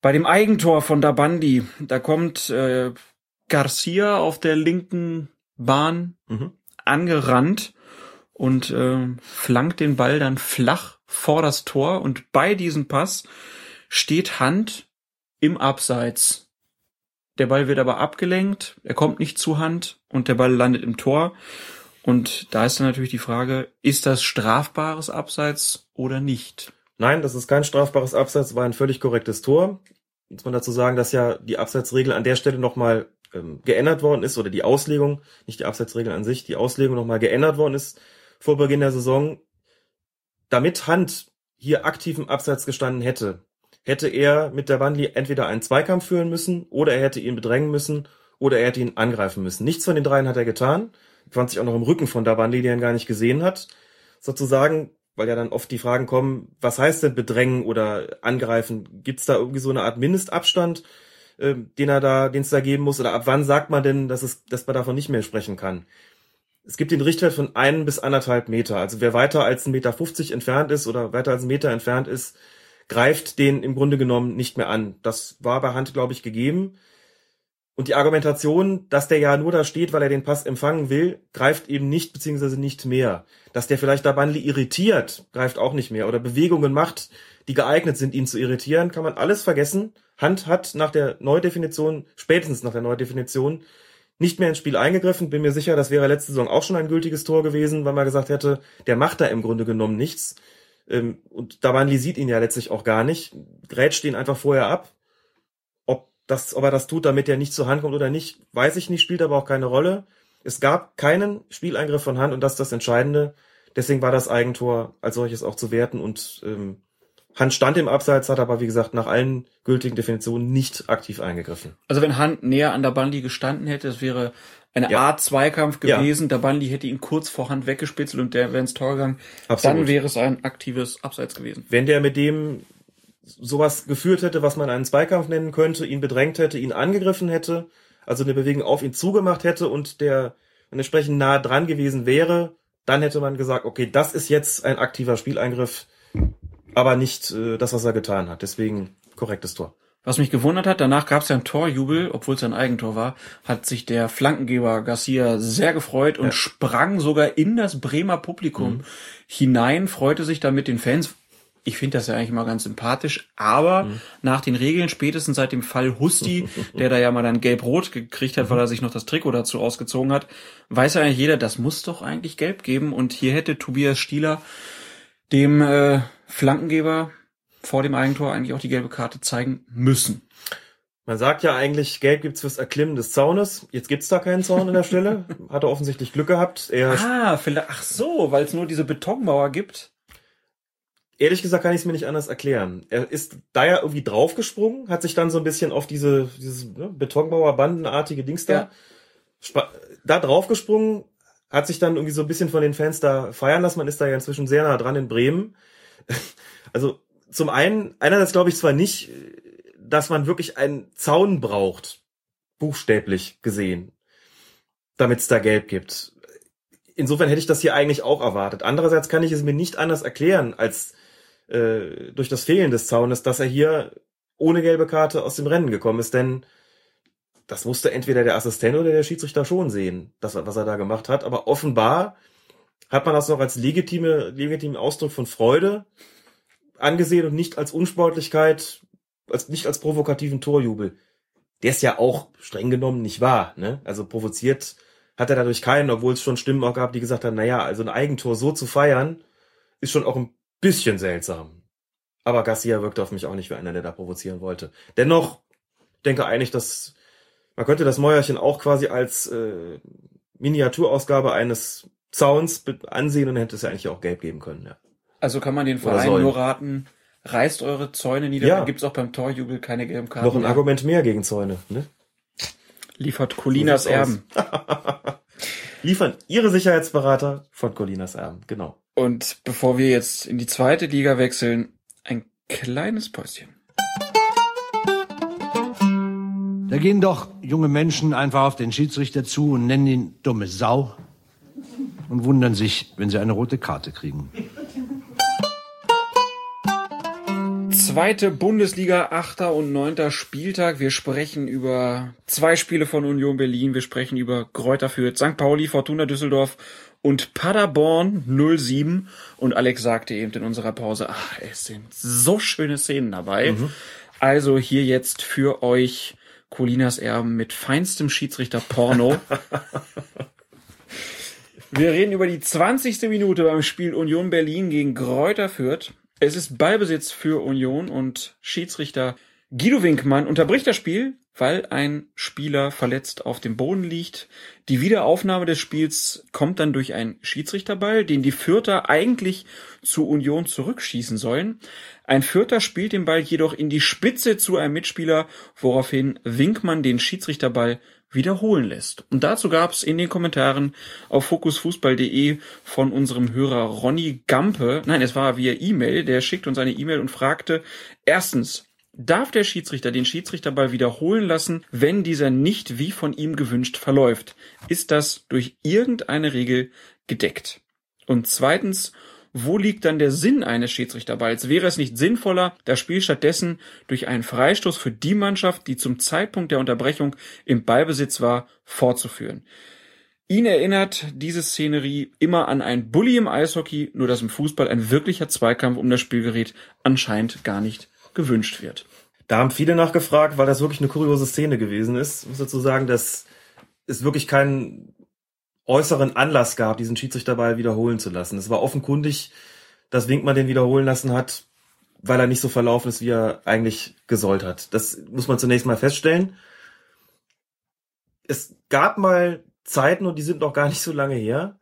Bei dem Eigentor von Dabandi, da kommt äh, Garcia auf der linken Bahn mhm. angerannt und äh, flankt den Ball dann flach vor das Tor und bei diesem Pass steht Hand im Abseits. Der Ball wird aber abgelenkt, er kommt nicht zu Hand und der Ball landet im Tor. Und da ist dann natürlich die Frage, ist das strafbares Abseits oder nicht? Nein, das ist kein strafbares Abseits, war ein völlig korrektes Tor. Muss man dazu sagen, dass ja die Abseitsregel an der Stelle nochmal ähm, geändert worden ist oder die Auslegung, nicht die Abseitsregel an sich, die Auslegung nochmal geändert worden ist vor Beginn der Saison, damit Hand hier aktiv im Abseits gestanden hätte, hätte er mit der Wandli entweder einen Zweikampf führen müssen oder er hätte ihn bedrängen müssen oder er hätte ihn angreifen müssen. Nichts von den dreien hat er getan. Fand sich auch noch im Rücken von Davandi, der ihn gar nicht gesehen hat. Sozusagen weil ja dann oft die Fragen kommen, was heißt denn bedrängen oder angreifen? Gibt's da irgendwie so eine Art Mindestabstand, äh, den er da, den es da geben muss? Oder ab wann sagt man denn, dass es, dass man davon nicht mehr sprechen kann? Es gibt den Richtwert von ein bis anderthalb Meter. Also wer weiter als ein Meter fünfzig entfernt ist oder weiter als ein Meter entfernt ist, greift den im Grunde genommen nicht mehr an. Das war bei Hand, glaube ich, gegeben. Und die Argumentation, dass der ja nur da steht, weil er den Pass empfangen will, greift eben nicht beziehungsweise nicht mehr. Dass der vielleicht da Banli irritiert, greift auch nicht mehr. Oder Bewegungen macht, die geeignet sind, ihn zu irritieren, kann man alles vergessen. Hand hat nach der Neudefinition, spätestens nach der Neudefinition, nicht mehr ins Spiel eingegriffen. Bin mir sicher, das wäre letzte Saison auch schon ein gültiges Tor gewesen, weil man gesagt hätte, der macht da im Grunde genommen nichts. Ähm, und Dabanli sieht ihn ja letztlich auch gar nicht, grätscht ihn einfach vorher ab das, ob er das tut, damit er nicht zur Hand kommt oder nicht, weiß ich nicht, spielt aber auch keine Rolle. Es gab keinen Spieleingriff von Hand und das ist das Entscheidende. Deswegen war das Eigentor als solches auch zu werten und ähm, Hand stand im Abseits, hat aber wie gesagt nach allen gültigen Definitionen nicht aktiv eingegriffen. Also wenn Hand näher an der Bandi gestanden hätte, es wäre eine Ja. Art Zweikampf gewesen, Ja. der Bandi hätte ihn kurz vor Hand weggespitzelt und der wäre ins Tor gegangen, Absolut. dann wäre es ein aktives Abseits gewesen. Wenn der mit dem sowas geführt hätte, was man einen Zweikampf nennen könnte, ihn bedrängt hätte, ihn angegriffen hätte, also eine Bewegung auf ihn zugemacht hätte und der entsprechend nah dran gewesen wäre, dann hätte man gesagt, okay, das ist jetzt ein aktiver Spieleingriff, aber nicht äh, das, was er getan hat. Deswegen korrektes Tor. Was mich gewundert hat, danach gab es ja ein Torjubel, obwohl es ein Eigentor war, hat sich der Flankengeber Garcia sehr gefreut und sprang sogar in das Bremer Publikum hinein, freute sich da mit den Fans. Ich finde das ja eigentlich mal ganz sympathisch, aber nach den Regeln, spätestens seit dem Fall Husti, der da ja mal dann gelb-rot gekriegt hat, weil er sich noch das Trikot dazu ausgezogen hat, weiß ja eigentlich jeder, das muss doch eigentlich gelb geben. Und hier hätte Tobias Stieler dem äh, Flankengeber vor dem Eigentor eigentlich auch die gelbe Karte zeigen müssen. Man sagt ja eigentlich, Gelb gibt's fürs Erklimmen des Zaunes. Jetzt gibt's da keinen Zaun an der Stelle. Hat er offensichtlich Glück gehabt. Er, Ah, vielleicht, ach so, weil es nur diese Betonmauer gibt. ehrlich gesagt kann ich es mir nicht anders erklären. Er ist da ja irgendwie draufgesprungen, hat sich dann so ein bisschen auf diese dieses ne, Betonmauer-Bandenartige Dings da, Ja. da draufgesprungen, hat sich dann irgendwie so ein bisschen von den Fans da feiern lassen. Man ist da ja inzwischen sehr nah dran in Bremen. Also zum einen, einerseits glaube ich zwar nicht, dass man wirklich einen Zaun braucht, buchstäblich gesehen, damit es da gelb gibt. Insofern hätte ich das hier eigentlich auch erwartet. Andererseits kann ich es mir nicht anders erklären als äh, durch das Fehlen des Zaunes, dass er hier ohne gelbe Karte aus dem Rennen gekommen ist, denn das musste entweder der Assistent oder der Schiedsrichter schon sehen, das, was er da gemacht hat. Aber offenbar hat man das noch als legitime, legitimen Ausdruck von Freude angesehen und nicht als Unsportlichkeit, als, nicht als provokativen Torjubel. Der ist ja auch streng genommen nicht wahr, ne? Also provoziert hat er dadurch keinen, obwohl es schon Stimmen auch gab, die gesagt haben, naja, also ein Eigentor so zu feiern, ist schon auch ein bisschen seltsam. Aber Garcia wirkte auf mich auch nicht wie einer, der da provozieren wollte. Dennoch denke eigentlich, dass man könnte das Mäuerchen auch quasi als äh, Miniaturausgabe eines Zauns ansehen und hätte es ja eigentlich auch gelb geben können, ja. Also kann man den Verein nur raten, reißt eure Zäune nieder, Ja. dann gibt's auch beim Torjubel keine gelben Karten. Noch ein mehr. Argument mehr gegen Zäune, ne? Liefert Colinas Erben. Liefern Ihre Sicherheitsberater von Colinas Erben, genau. Und bevor wir jetzt in die zweite Liga wechseln, ein kleines Päuschen. Da gehen doch junge Menschen einfach auf den Schiedsrichter zu und nennen ihn dumme Sau und wundern sich, wenn sie eine rote Karte kriegen. Zweite Bundesliga, achter und neunter Spieltag. Wir sprechen über zwei Spiele von Union Berlin. Wir sprechen über Kräuter Fürth, St. Pauli, Fortuna Düsseldorf und Paderborn 07. Und Alex sagte eben in unserer Pause, ach, es sind so schöne Szenen dabei. Also hier jetzt für euch Colinas Erben mit feinstem Schiedsrichter-Porno. Wir reden über die 20. Minute beim Spiel Union Berlin gegen Kräuter Fürth. Es ist Ballbesitz für Union und Schiedsrichter Guido Winkmann unterbricht das Spiel, weil ein Spieler verletzt auf dem Boden liegt. Die Wiederaufnahme des Spiels kommt dann durch einen Schiedsrichterball, den die Fürther eigentlich zu Union zurückschießen sollen. Ein Fürther spielt den Ball jedoch in die Spitze zu einem Mitspieler, woraufhin Winkmann den Schiedsrichterball wiederholen lässt. Und dazu gab es in den Kommentaren auf fokusfußball.de von unserem Hörer Ronny Gampe, nein, es war via E-Mail, der schickt uns eine E-Mail und fragte, erstens, darf der Schiedsrichter den Schiedsrichterball wiederholen lassen, wenn dieser nicht wie von ihm gewünscht verläuft? Ist das durch irgendeine Regel gedeckt? Und zweitens, wo liegt dann der Sinn eines Schiedsrichterballs? Wäre es nicht sinnvoller, das Spiel stattdessen durch einen Freistoß für die Mannschaft, die zum Zeitpunkt der Unterbrechung im Ballbesitz war, fortzuführen? Ihn erinnert diese Szenerie immer an ein Bully im Eishockey, nur dass im Fußball ein wirklicher Zweikampf um das Spielgerät anscheinend gar nicht gewünscht wird. Da haben viele nachgefragt, weil das wirklich eine kuriose Szene gewesen ist. Ich muss dazu sagen, dass es wirklich keinen äußeren Anlass gab, diesen Schiedsrichterball wiederholen zu lassen. Es war offenkundig, dass Winkmann den wiederholen lassen hat, weil er nicht so verlaufen ist, wie er eigentlich gesollt hat. Das muss man zunächst mal feststellen. Es gab mal Zeiten, und die sind noch gar nicht so lange her,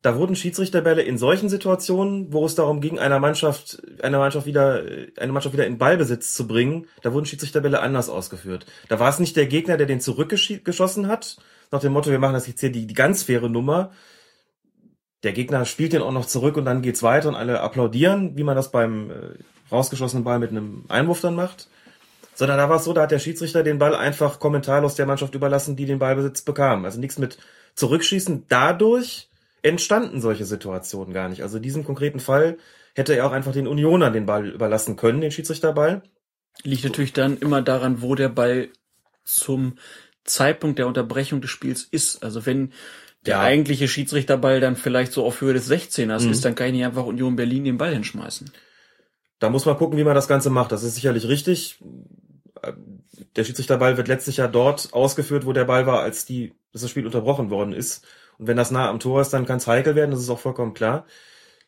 da wurden Schiedsrichterbälle in solchen Situationen, wo es darum ging, einer Mannschaft, einer Mannschaft wieder, eine Mannschaft wieder in Ballbesitz zu bringen, da wurden Schiedsrichterbälle anders ausgeführt. Da war es nicht der Gegner, der den zurückgeschossen hat, nach dem Motto, wir machen das jetzt hier die, die ganz faire Nummer. Der Gegner spielt den auch noch zurück und dann geht's weiter und alle applaudieren, wie man das beim äh, rausgeschossenen Ball mit einem Einwurf dann macht. Sondern da war es so, da hat der Schiedsrichter den Ball einfach kommentarlos der Mannschaft überlassen, die den Ballbesitz bekam. Also nichts mit Zurückschießen. Dadurch entstanden solche Situationen gar nicht. Also in diesem konkreten Fall hätte er auch einfach den Unionern den Ball überlassen können, den Schiedsrichterball. Liegt natürlich dann immer daran, wo der Ball zum Zeitpunkt der Unterbrechung des Spiels ist. Also wenn der ja. eigentliche Schiedsrichterball dann vielleicht so auf Höhe des 16ers mhm. ist, dann kann ich nicht einfach Union Berlin den Ball hinschmeißen. Da muss man gucken, wie man das Ganze macht. Das ist sicherlich richtig. Der Schiedsrichterball wird letztlich ja dort ausgeführt, wo der Ball war, als die, dass das Spiel unterbrochen worden ist. Und wenn das nah am Tor ist, dann kann es heikel werden, das ist auch vollkommen klar.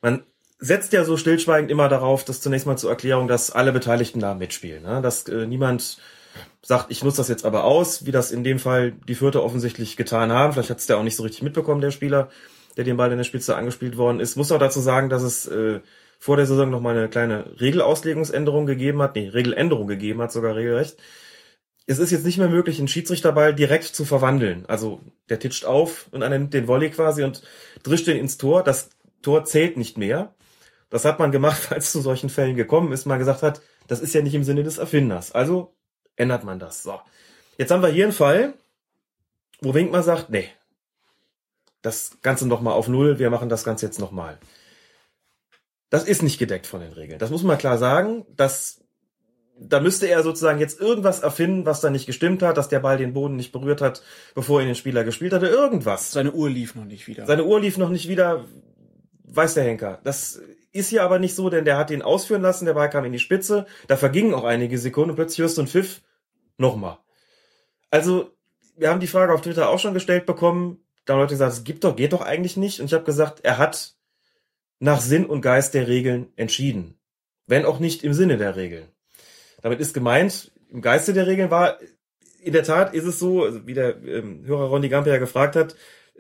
Man setzt ja so stillschweigend immer darauf, dass zunächst mal zur Erklärung, dass alle Beteiligten da mitspielen, ne? dass äh, niemand sagt, ich nutze das jetzt aber aus, wie das in dem Fall die Fürther offensichtlich getan haben. Vielleicht hat es der auch nicht so richtig mitbekommen, der Spieler, der den Ball in der Spitze angespielt worden ist. Muss auch dazu sagen, dass es äh, vor der Saison noch mal eine kleine Regelauslegungsänderung gegeben hat, nee, Regeländerung gegeben hat, sogar regelrecht. Es ist jetzt nicht mehr möglich, einen Schiedsrichterball direkt zu verwandeln. Also der titscht auf und einer nimmt den Volley quasi und drischt den ins Tor. Das Tor zählt nicht mehr. Das hat man gemacht, als es zu solchen Fällen gekommen ist. Man gesagt hat, das ist ja nicht im Sinne des Erfinders. Also ändert man das. So. Jetzt haben wir hier einen Fall, wo Winkmann sagt, nee, das Ganze nochmal auf Null, wir machen das Ganze jetzt nochmal. Das ist nicht gedeckt von den Regeln. Das muss man klar sagen. Das, da müsste er sozusagen jetzt irgendwas erfinden, was da nicht gestimmt hat, dass der Ball den Boden nicht berührt hat, bevor ihn den Spieler gespielt hatte. Irgendwas. Seine Uhr lief noch nicht wieder. Seine Uhr lief noch nicht wieder, weiß der Henker. Das ist hier aber nicht so, denn der hat ihn ausführen lassen, der Ball kam in die Spitze, da vergingen auch einige Sekunden und plötzlich hörst du einen Pfiff Nochmal. Also, wir haben die Frage auf Twitter auch schon gestellt bekommen. Da haben Leute gesagt, es gibt doch, geht doch eigentlich nicht. Und ich habe gesagt, er hat nach Sinn und Geist der Regeln entschieden. Wenn auch nicht im Sinne der Regeln. Damit ist gemeint, im Geiste der Regeln war, in der Tat ist es so, also wie der ähm, Hörer Ronny Gamper ja gefragt hat,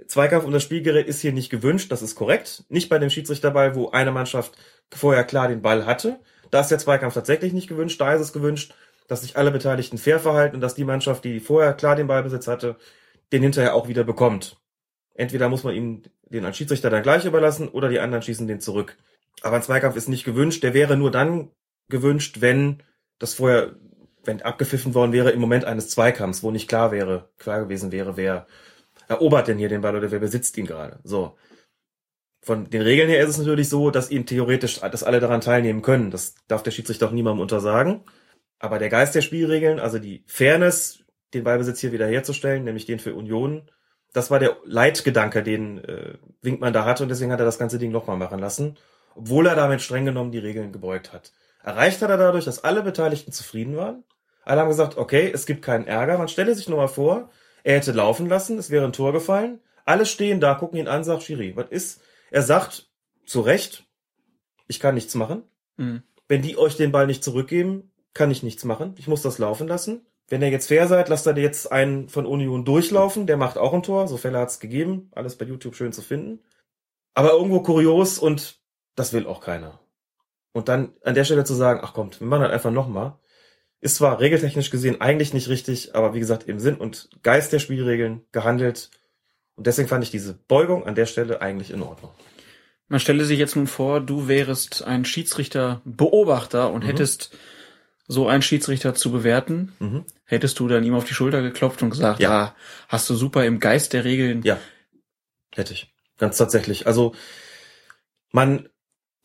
Zweikampf um das Spielgerät ist hier nicht gewünscht, das ist korrekt. Nicht bei dem Schiedsrichterball, wo eine Mannschaft vorher klar den Ball hatte. Da ist der Zweikampf tatsächlich nicht gewünscht, da ist es gewünscht, dass sich alle Beteiligten fair verhalten und dass die Mannschaft, die vorher klar den Ballbesitz hatte, den hinterher auch wieder bekommt. Entweder muss man ihm den als Schiedsrichter dann gleich überlassen oder die anderen schießen den zurück. Aber ein Zweikampf ist nicht gewünscht. Der wäre nur dann gewünscht, wenn das vorher, wenn abgepfiffen worden wäre im Moment eines Zweikampfs, wo nicht klar wäre, klar gewesen wäre, wer erobert denn hier den Ball oder wer besitzt ihn gerade. So. Von den Regeln her ist es natürlich so, dass ihn theoretisch, dass alle daran teilnehmen können. Das darf der Schiedsrichter auch niemandem untersagen. Aber der Geist der Spielregeln, also die Fairness, den Ballbesitz hier wiederherzustellen, nämlich den für Union, das war der Leitgedanke, den äh, Winkmann da hatte und deswegen hat er das ganze Ding nochmal machen lassen, obwohl er damit streng genommen die Regeln gebeugt hat. Erreicht hat er dadurch, dass alle Beteiligten zufrieden waren. Alle haben gesagt, okay, es gibt keinen Ärger. Man stelle sich nur mal vor, er hätte laufen lassen, es wäre ein Tor gefallen. Alle stehen da, gucken ihn an, sagt Schiri, was ist? Er sagt, zu Recht, ich kann nichts machen. Mhm. Wenn die euch den Ball nicht zurückgeben, kann ich nichts machen. Ich muss das laufen lassen. Wenn ihr jetzt fair seid, lasst ihr jetzt einen von Union durchlaufen. Der macht auch ein Tor. So Fälle hat's gegeben. Alles bei YouTube schön zu finden. Aber irgendwo kurios und das will auch keiner. Und dann an der Stelle zu sagen, ach kommt, wir machen das einfach nochmal. Ist zwar regeltechnisch gesehen eigentlich nicht richtig, aber wie gesagt, im Sinn und Geist der Spielregeln gehandelt. Und deswegen fand ich diese Beugung an der Stelle eigentlich in Ordnung. Man stelle sich jetzt nun vor, du wärest ein Schiedsrichter-Beobachter und Mhm. hättest so einen Schiedsrichter zu bewerten. Mhm. Hättest du dann ihm auf die Schulter geklopft und gesagt, Ja. ja, hast du super im Geist der Regeln. Ja, hätte ich. Ganz tatsächlich. Also man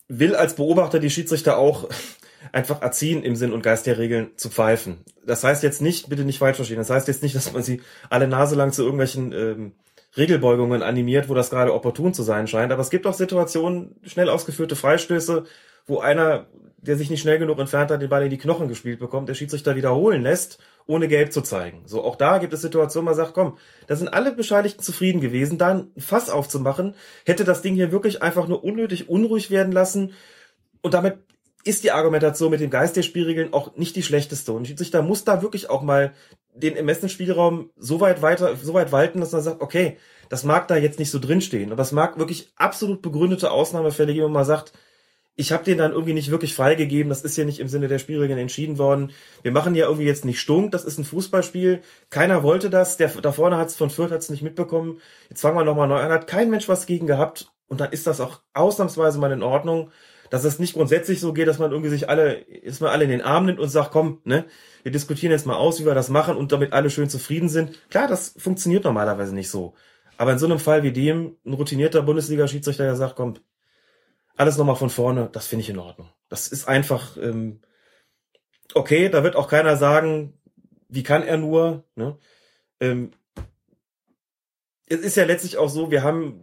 will als Beobachter die Schiedsrichter auch einfach erziehen, im Sinn und Geist der Regeln zu pfeifen. Das heißt jetzt nicht, bitte nicht falsch verstehen, das heißt jetzt nicht, dass man sie alle Nase lang zu irgendwelchen ähm, Regelbeugungen animiert, wo das gerade opportun zu sein scheint. Aber es gibt auch Situationen, schnell ausgeführte Freistöße, wo einer, der sich nicht schnell genug entfernt hat, den Ball in die Knochen gespielt bekommt, der Schiedsrichter wiederholen lässt, ohne gelb zu zeigen. So, auch da gibt es Situationen, man sagt, komm, da sind alle Bescheidigten zufrieden gewesen, da ein Fass aufzumachen, hätte das Ding hier wirklich einfach nur unnötig unruhig werden lassen. Und damit ist die Argumentation mit dem Geist der Spielregeln auch nicht die schlechteste. Und Schiedsrichter muss da wirklich auch mal den Ermessensspielraum so weit weiter, so weit walten, dass man sagt, okay, das mag da jetzt nicht so drinstehen, aber es mag wirklich absolut begründete Ausnahmefälle geben, wo man sagt, ich habe den dann irgendwie nicht wirklich freigegeben, das ist ja nicht im Sinne der Spielregeln entschieden worden. Wir machen ja irgendwie jetzt nicht stunk, das ist ein Fußballspiel, keiner wollte das, der da vorne hat's von Fürth hat's nicht mitbekommen. Jetzt fangen wir nochmal neu an, hat kein Mensch was gegen gehabt und dann ist das auch ausnahmsweise mal in Ordnung, dass es nicht grundsätzlich so geht, dass man irgendwie sich alle, dass man alle in den Arm nimmt und sagt, komm, ne, wir diskutieren jetzt mal aus, wie wir das machen und damit alle schön zufrieden sind. Klar, das funktioniert normalerweise nicht so. Aber in so einem Fall wie dem, ein routinierter Bundesliga-Schiedsrichter, der sagt, komm, alles nochmal von vorne, das finde ich in Ordnung. Das ist einfach, ähm, okay, da wird auch keiner sagen, wie kann er nur, ne? Ähm, es ist ja letztlich auch so, wir haben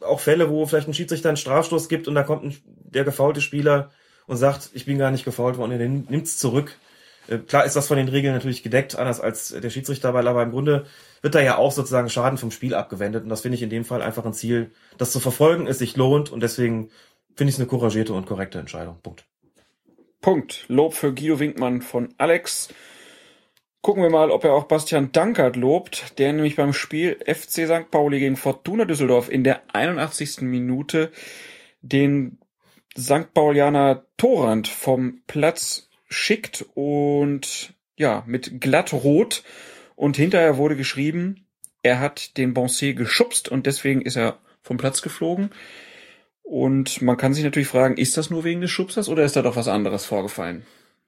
auch Fälle, wo vielleicht ein Schiedsrichter einen Strafstoß gibt und da kommt ein, der gefaulte Spieler und sagt, ich bin gar nicht gefault worden, er nimmt's zurück. Äh, Klar ist das von den Regeln natürlich gedeckt, anders als der Schiedsrichter, weil aber im Grunde wird da ja auch sozusagen Schaden vom Spiel abgewendet und das finde ich in dem Fall einfach ein Ziel, das zu verfolgen es sich lohnt und deswegen finde ich es eine couragierte und korrekte Entscheidung. Punkt. Punkt. Lob für Guido Winkmann von Alex. Gucken wir mal, ob er auch Bastian Dankert lobt, der nämlich beim Spiel FC St. Pauli gegen Fortuna Düsseldorf in der 81. Minute den St. Paulianer Torrand vom Platz schickt und ja, mit glatt rot und hinterher wurde geschrieben, er hat den Bonset geschubst und deswegen ist er vom Platz geflogen. Und man kann sich natürlich fragen, ist das nur wegen des Schubsers oder ist da doch was anderes vorgefallen?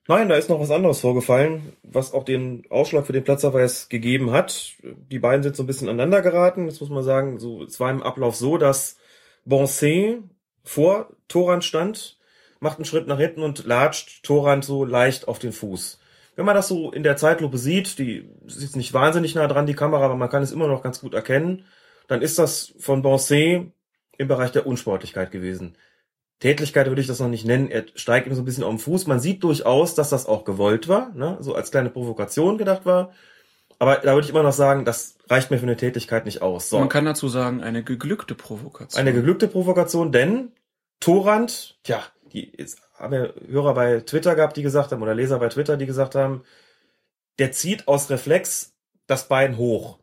Nein, da ist noch was anderes vorgefallen, was auch den Ausschlag für den Platzverweis gegeben hat. Die beiden sind so ein bisschen aneinander geraten. Jetzt muss man sagen, so, es war im Ablauf so, dass Bonset vor Torrand stand, macht einen Schritt nach hinten und latscht Torrand so leicht auf den Fuß. Wenn man das so in der Zeitlupe sieht, die ist jetzt nicht wahnsinnig nah dran, die Kamera, aber man kann es immer noch ganz gut erkennen, dann ist das von Bonset im Bereich der Unsportlichkeit gewesen. Tätlichkeit würde ich das noch nicht nennen. Er steigt ihm so ein bisschen auf den Fuß. Man sieht durchaus, dass das auch gewollt war, ne? so als kleine Provokation gedacht war. Aber da würde ich immer noch sagen, das reicht mir für eine Tätigkeit nicht aus. So. Man kann dazu sagen, eine geglückte Provokation. Eine geglückte Provokation, denn Torrand, tja, die jetzt haben wir Hörer bei Twitter gehabt, die gesagt haben, oder Leser bei Twitter, die gesagt haben, der zieht aus Reflex das Bein hoch.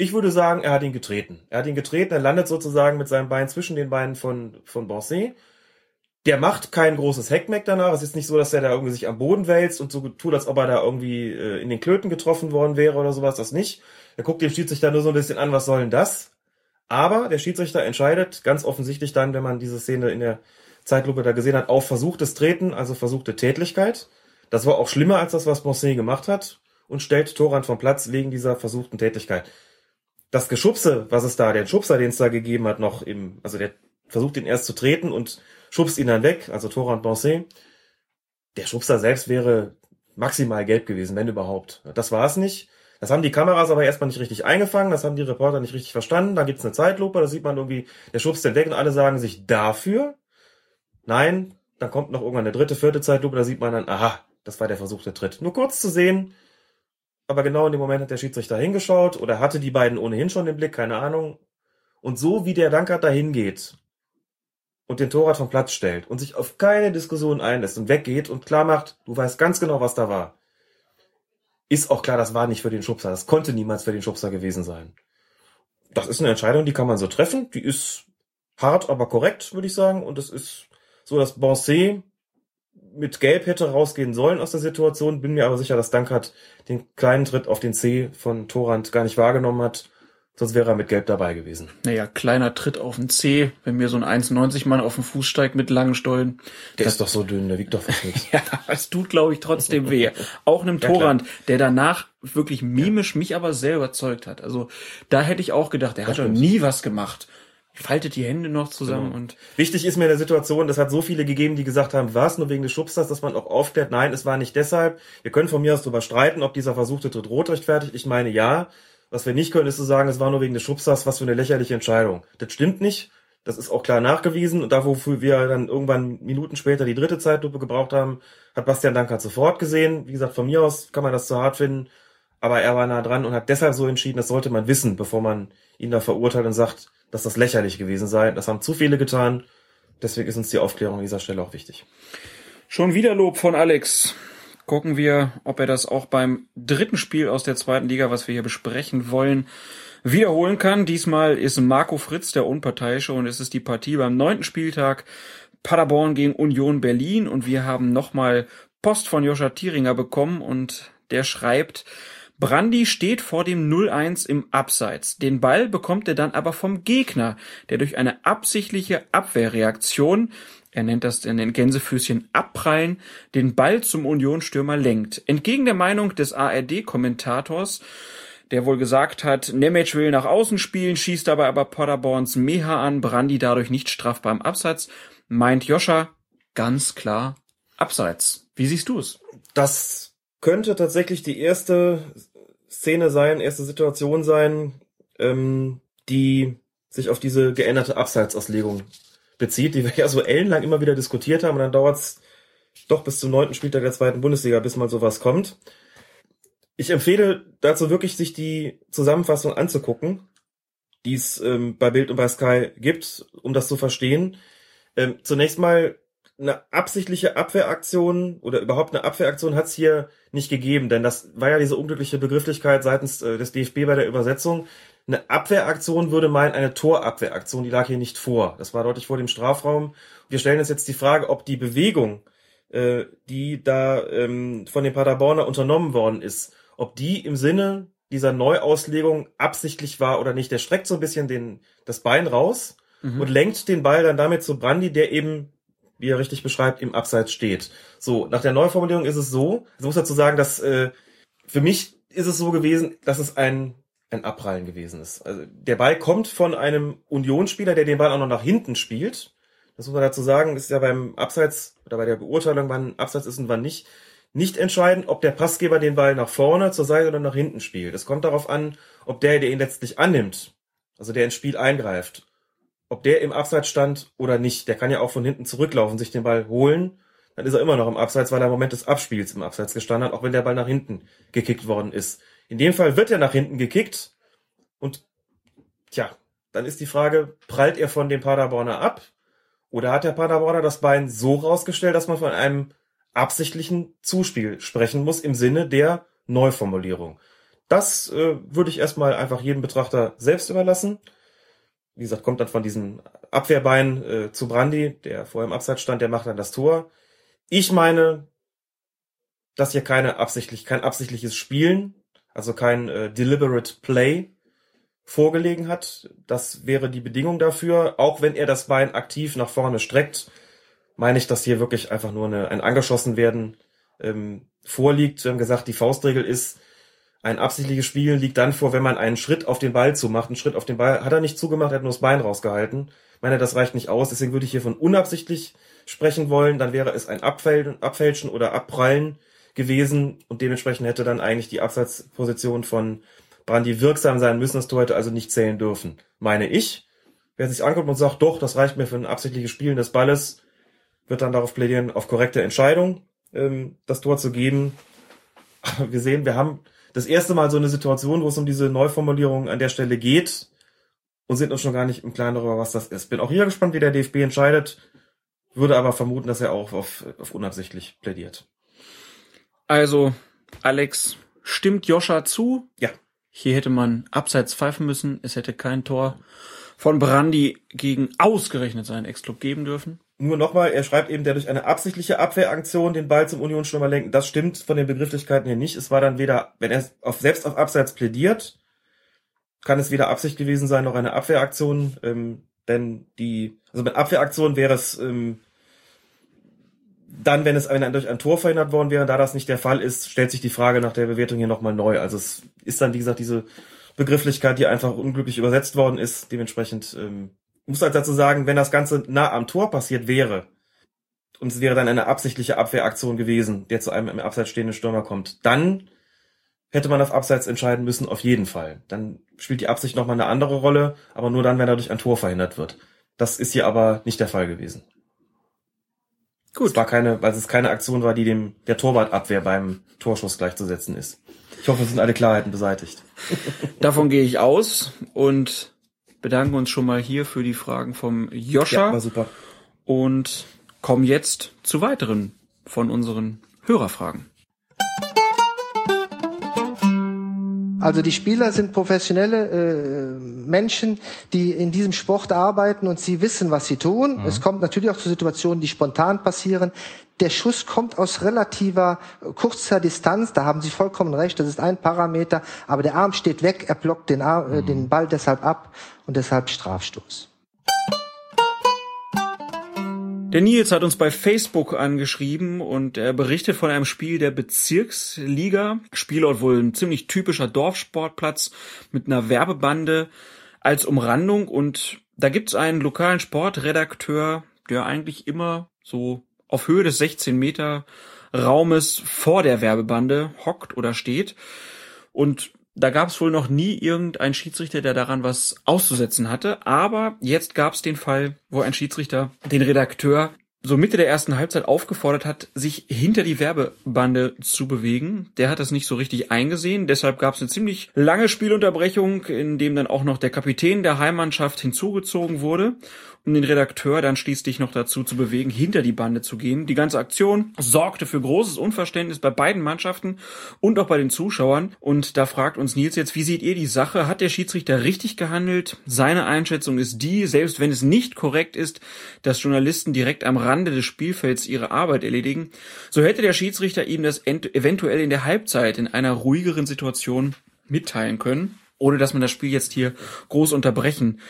Ich würde sagen, er hat ihn getreten. Er hat ihn getreten, er landet sozusagen mit seinem Bein zwischen den Beinen von, von Bonset. Der macht kein großes Heckmeck danach. Es ist nicht so, dass er da irgendwie sich am Boden wälzt und so tut, als ob er da irgendwie äh, in den Klöten getroffen worden wäre oder sowas. Das nicht. Er guckt den Schiedsrichter nur so ein bisschen an, was soll denn das? Aber der Schiedsrichter entscheidet ganz offensichtlich dann, wenn man diese Szene in der Zeitlupe da gesehen hat, auf versuchtes Treten, also versuchte Tätlichkeit. Das war auch schlimmer als das, was Bonset gemacht hat und stellt Torrand vom Platz wegen dieser versuchten Tätlichkeit. Das Geschubse, was es da, der Schubser, den es da gegeben hat, noch im, also der versucht ihn erst zu treten und schubst ihn dann weg, also Torrand Bonset. Der Schubser selbst wäre maximal gelb gewesen, wenn überhaupt. Das war es nicht. Das haben die Kameras aber erstmal nicht richtig eingefangen, das haben die Reporter nicht richtig verstanden. Da gibt's eine Zeitlupe, da sieht man irgendwie, der schubst den weg und alle sagen sich dafür. Nein, dann kommt noch irgendwann eine dritte, vierte Zeitlupe, da sieht man dann, aha, das war der versuchte Tritt. Nur kurz zu sehen, aber genau in dem Moment hat der Schiedsrichter hingeschaut oder hatte die beiden ohnehin schon den Blick, keine Ahnung. Und so wie der Dankert da hingeht und den Torwart vom Platz stellt und sich auf keine Diskussion einlässt und weggeht und klar macht, du weißt ganz genau, was da war, ist auch klar, das war nicht für den Schubser. Das konnte niemals für den Schubser gewesen sein. Das ist eine Entscheidung, die kann man so treffen. Die ist hart, aber korrekt, würde ich sagen. Und es ist so, dass Bonset mit Gelb hätte rausgehen sollen aus der Situation, bin mir aber sicher, dass Dankert den kleinen Tritt auf den C von Torrand gar nicht wahrgenommen hat. Sonst wäre er mit Gelb dabei gewesen. Naja, kleiner Tritt auf den C, wenn mir so ein 1,90 Mann auf den Fuß steigt mit langen Stollen. Der ist doch so dünn, der wiegt doch fast nichts. Ja, es tut, glaube ich, trotzdem weh. Auch einem Ja, klar. Torrand, der danach wirklich mimisch mich aber sehr überzeugt hat. Also da hätte ich auch gedacht, der hat doch nie was gemacht. Faltet die Hände noch zusammen Genau. und Wichtig ist mir in der Situation, es hat so viele gegeben, die gesagt haben, war es nur wegen des Schubsters, dass man auch aufklärt, nein, es war nicht deshalb. Wir können von mir aus darüber streiten, ob dieser versuchte Tritt rot rechtfertigt. Ich meine ja. Was wir nicht können, ist zu sagen, es war nur wegen des Schubsters, was für eine lächerliche Entscheidung. Das stimmt nicht. Das ist auch klar nachgewiesen. Und da, wofür wir dann irgendwann Minuten später die dritte Zeitlupe gebraucht haben, hat Bastian Dankert sofort gesehen. Wie gesagt, von mir aus kann man das zu hart finden. Aber er war nah dran und hat deshalb so entschieden, das sollte man wissen, bevor man ihn da verurteilt und sagt, dass das lächerlich gewesen sei. Das haben zu viele getan. Deswegen ist uns die Aufklärung an dieser Stelle auch wichtig. Schon wieder Lob von Alex. Gucken wir, ob er das auch beim dritten Spiel aus der zweiten Liga, was wir hier besprechen wollen, wiederholen kann. Diesmal ist Marco Fritz der Unparteiische und es ist die Partie beim neunten Spieltag Paderborn gegen Union Berlin und wir haben nochmal Post von Joscha Thieringer bekommen und der schreibt, Brandi steht vor dem 0-1 im Abseits. Den Ball bekommt er dann aber vom Gegner, der durch eine absichtliche Abwehrreaktion, er nennt das in den Gänsefüßchen abprallen, den Ball zum Unionsstürmer lenkt. Entgegen der Meinung des ARD-Kommentators, der wohl gesagt hat, Nemec will nach außen spielen, schießt dabei aber Paderborns Meha an, Brandi dadurch nicht strafbar im Abseits, meint Joscha ganz klar Abseits. Wie siehst du es? Das könnte tatsächlich die erste Szene sein, erste Situation sein, ähm, die sich auf diese geänderte Abseitsauslegung bezieht, die wir ja so ellenlang immer wieder diskutiert haben. Und dann dauert es doch bis zum neunten Spieltag der zweiten Bundesliga, bis mal sowas kommt. Ich empfehle dazu wirklich, sich die Zusammenfassung anzugucken, die es ähm, bei Bild und bei Sky gibt, um das zu verstehen. Ähm, zunächst mal eine absichtliche Abwehraktion oder überhaupt eine Abwehraktion hat es hier nicht gegeben, denn das war ja diese unglückliche Begrifflichkeit seitens äh, des DFB bei der Übersetzung. Eine Abwehraktion würde meinen, eine Torabwehraktion, die lag hier nicht vor. Das war deutlich vor dem Strafraum. Wir stellen uns jetzt die Frage, ob die Bewegung, äh, die da ähm, von den Paderborner unternommen worden ist, ob die im Sinne dieser Neuauslegung absichtlich war oder nicht. Der streckt so ein bisschen den, das Bein raus und lenkt den Ball dann damit zu Brandi, der eben wie er richtig beschreibt, im Abseits steht. So, nach der Neuformulierung ist es so, ich muss dazu sagen, dass äh, für mich ist es so gewesen, dass es ein, ein Abprallen gewesen ist. Also der Ball kommt von einem Unionsspieler, der den Ball auch noch nach hinten spielt. Das muss man dazu sagen, ist ja beim Abseits oder bei der Beurteilung, wann Abseits ist und wann nicht, nicht entscheidend, ob der Passgeber den Ball nach vorne, zur Seite oder nach hinten spielt. Es kommt darauf an, ob der, der ihn letztlich annimmt, also der ins Spiel eingreift, ob der im Abseits stand oder nicht. Der kann ja auch von hinten zurücklaufen, sich den Ball holen. Dann ist er immer noch im Abseits, weil er im Moment des Abspiels im Abseits gestanden hat, auch wenn der Ball nach hinten gekickt worden ist. In dem Fall wird er nach hinten gekickt und tja, dann ist die Frage, prallt er von dem Paderborner ab oder hat der Paderborner das Bein so rausgestellt, dass man von einem absichtlichen Zuspiel sprechen muss im Sinne der Neuformulierung. Das äh, würde ich erstmal einfach jedem Betrachter selbst überlassen wie gesagt, kommt dann von diesem Abwehrbein äh, zu Brandi, der vorher im Abseits stand, der macht dann das Tor. Ich meine, dass hier keine absichtlich, kein absichtliches Spielen, also kein äh, deliberate Play vorgelegen hat. Das wäre die Bedingung dafür. Auch wenn er das Bein aktiv nach vorne streckt, meine ich, dass hier wirklich einfach nur eine, ein angeschossen werden ähm, vorliegt. Wir haben gesagt, die Faustregel ist, ein absichtliches Spielen liegt dann vor, wenn man einen Schritt auf den Ball zumacht. Einen Schritt auf den Ball hat er nicht zugemacht, er hat nur das Bein rausgehalten. Ich meine, das reicht nicht aus, deswegen würde ich hier von unabsichtlich sprechen wollen. Dann wäre es ein Abfälschen, oder Abprallen gewesen und dementsprechend hätte dann eigentlich die Abseitsposition von Brandi wirksam sein müssen. Das Tor hätte also nicht zählen dürfen, meine ich. Wer sich anguckt und sagt, doch, das reicht mir für ein absichtliches Spielen des Balles, wird dann darauf plädieren, auf korrekte Entscheidung ähm, das Tor zu geben. Aber wir sehen, wir haben das erste Mal so eine Situation, wo es um diese Neuformulierung an der Stelle geht und sind uns schon gar nicht im Klaren darüber, was das ist. Bin auch hier gespannt, wie der DFB entscheidet, würde aber vermuten, dass er auch auf, auf unabsichtlich plädiert. Also, Alex, stimmt Joscha zu? Ja. Hier hätte man abseits pfeifen müssen. Es hätte kein Tor von Brandi gegen ausgerechnet seinen Ex-Club geben dürfen. Nur nochmal, er schreibt eben, der durch eine absichtliche Abwehraktion den Ball zum Unionsstürmer lenken. Das stimmt von den Begrifflichkeiten her nicht. Es war dann weder, wenn er auf, selbst auf Abseits plädiert, kann es weder Absicht gewesen sein noch eine Abwehraktion. Ähm, denn die, also mit Abwehraktion wäre es ähm, dann, wenn es ein, durch ein Tor verhindert worden wäre, da das nicht der Fall ist, stellt sich die Frage nach der Bewertung hier nochmal neu. Also es ist dann, wie gesagt, diese Begrifflichkeit, die einfach unglücklich übersetzt worden ist. Dementsprechend ähm, muss halt dazu sagen, wenn das Ganze nah am Tor passiert wäre, und es wäre dann eine absichtliche Abwehraktion gewesen, der zu einem im Abseits stehenden Stürmer kommt, dann hätte man auf Abseits entscheiden müssen, auf jeden Fall. Dann spielt die Absicht nochmal eine andere Rolle, aber nur dann, wenn dadurch ein Tor verhindert wird. Das ist hier aber nicht der Fall gewesen. Gut. Es war keine, weil es keine Aktion war, die dem der Torwartabwehr beim Torschuss gleichzusetzen ist. Ich hoffe, es sind alle Klarheiten beseitigt. Davon gehe ich aus und bedanken uns schon mal hier für die Fragen vom Joscha. Ja, war super. Und kommen jetzt zu weiteren von unseren Hörerfragen. Also die Spieler sind professionelle äh, Menschen, die in diesem Sport arbeiten und sie wissen, was sie tun. Mhm. Es kommt natürlich auch zu Situationen, die spontan passieren. Der Schuss kommt aus relativer äh, kurzer Distanz, da haben Sie vollkommen recht, das ist ein Parameter, aber der Arm steht weg, er blockt den, Arm, äh, den Ball deshalb ab und deshalb Strafstoß. Der Nils hat uns bei Facebook angeschrieben und er berichtet von einem Spiel der Bezirksliga. Spielort wohl ein ziemlich typischer Dorfsportplatz mit einer Werbebande als Umrandung und da gibt's einen lokalen Sportredakteur, der eigentlich immer so auf Höhe des 16 Meter Raumes vor der Werbebande hockt oder steht und da gab es wohl noch nie irgendeinen Schiedsrichter, der daran was auszusetzen hatte. Aber jetzt gab es den Fall, wo ein Schiedsrichter den Redakteur so Mitte der ersten Halbzeit aufgefordert hat, sich hinter die Werbebande zu bewegen. Der hat das nicht so richtig eingesehen. Deshalb gab es eine ziemlich lange Spielunterbrechung, in dem dann auch noch der Kapitän der Heimmannschaft hinzugezogen wurde um den Redakteur dann schließlich noch dazu zu bewegen, hinter die Bande zu gehen. Die ganze Aktion sorgte für großes Unverständnis bei beiden Mannschaften und auch bei den Zuschauern. Und da fragt uns Nils jetzt, wie seht ihr die Sache? Hat der Schiedsrichter richtig gehandelt? Seine Einschätzung ist die, selbst wenn es nicht korrekt ist, dass Journalisten direkt am Rande des Spielfelds ihre Arbeit erledigen, so hätte der Schiedsrichter ihm das eventuell in der Halbzeit in einer ruhigeren Situation mitteilen können, ohne dass man das Spiel jetzt hier groß unterbrechen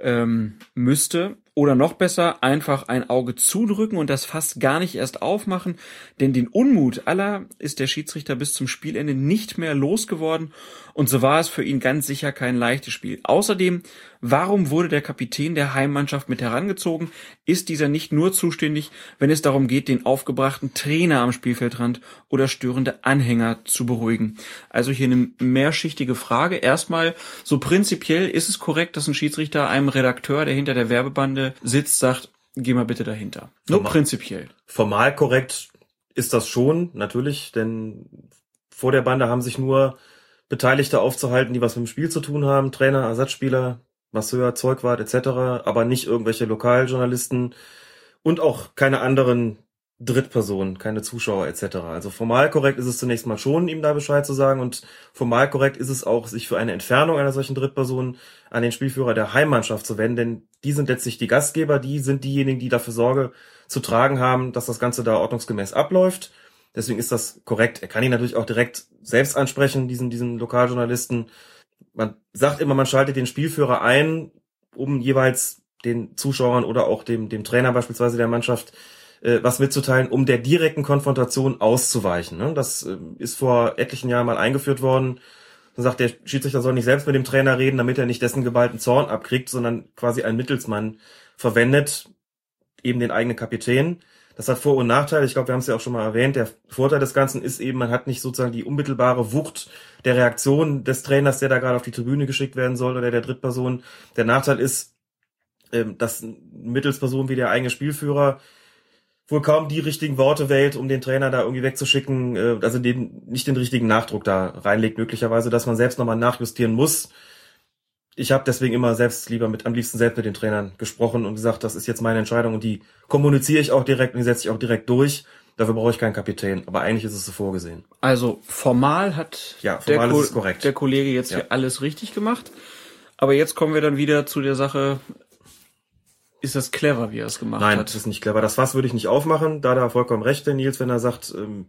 ähm, müsste. Oder noch besser, einfach ein Auge zudrücken und das fast gar nicht erst aufmachen, denn den Unmut aller ist der Schiedsrichter bis zum Spielende nicht mehr losgeworden und so war es für ihn ganz sicher kein leichtes Spiel. Außerdem, warum wurde der Kapitän der Heimmannschaft mit herangezogen? Ist dieser nicht nur zuständig, wenn es darum geht, den aufgebrachten Trainer am Spielfeldrand oder störende Anhänger zu beruhigen? Also hier eine mehrschichtige Frage. Erstmal, so prinzipiell ist es korrekt, dass ein Schiedsrichter einem Redakteur, der hinter der Werbebande sitzt, sagt, geh mal bitte dahinter. Nur Formal, prinzipiell. Formal korrekt ist das schon, natürlich, denn vor der Bande haben sich nur Beteiligte aufzuhalten, die was mit dem Spiel zu tun haben, Trainer, Ersatzspieler, Masseur, Zeugwart etc., aber nicht irgendwelche Lokaljournalisten und auch keine anderen Drittpersonen, keine Zuschauer etc. Also formal korrekt ist es zunächst mal schon, ihm da Bescheid zu sagen und formal korrekt ist es auch, sich für eine Entfernung einer solchen Drittperson an den Spielführer der Heimmannschaft zu wenden, denn die sind letztlich die Gastgeber, die sind diejenigen, die dafür Sorge zu tragen haben, dass das Ganze da ordnungsgemäß abläuft Deswegen ist das korrekt. Er kann ihn natürlich auch direkt selbst ansprechen, diesen, diesen Lokaljournalisten. Man sagt immer, man schaltet den Spielführer ein, um jeweils den Zuschauern oder auch dem, dem Trainer beispielsweise der Mannschaft äh, was mitzuteilen, um der direkten Konfrontation auszuweichen. Ne? Das äh, ist vor etlichen Jahren mal eingeführt worden. Dann sagt der Schiedsrichter soll nicht selbst mit dem Trainer reden, damit er nicht dessen geballten Zorn abkriegt, sondern quasi einen Mittelsmann verwendet, eben den eigenen Kapitän. Das hat Vor- und Nachteile. Ich glaube, wir haben es ja auch schon mal erwähnt. Der Vorteil des Ganzen ist eben, man hat nicht sozusagen die unmittelbare Wucht der Reaktion des Trainers, der da gerade auf die Tribüne geschickt werden soll oder der Drittperson. Der Nachteil ist, ähm, dass Mittelsperson wie der eigene Spielführer wohl kaum die richtigen Worte wählt, um den Trainer da irgendwie wegzuschicken, äh, also den, nicht den richtigen Nachdruck da reinlegt, möglicherweise, dass man selbst nochmal nachjustieren muss ich habe deswegen immer selbst lieber mit, am liebsten selbst mit den Trainern gesprochen und gesagt, das ist jetzt meine Entscheidung und die kommuniziere ich auch direkt und die setze ich auch direkt durch. Dafür brauche ich keinen Kapitän, aber eigentlich ist es so vorgesehen. Also formal hat ja, formal der, ist korrekt. der Kollege jetzt ja. hier alles richtig gemacht. Aber jetzt kommen wir dann wieder zu der Sache, ist das clever, wie er es gemacht Nein, hat. das ist nicht clever. Das Fass würde ich nicht aufmachen. Da hat er vollkommen recht, der Nils, wenn er sagt, ähm,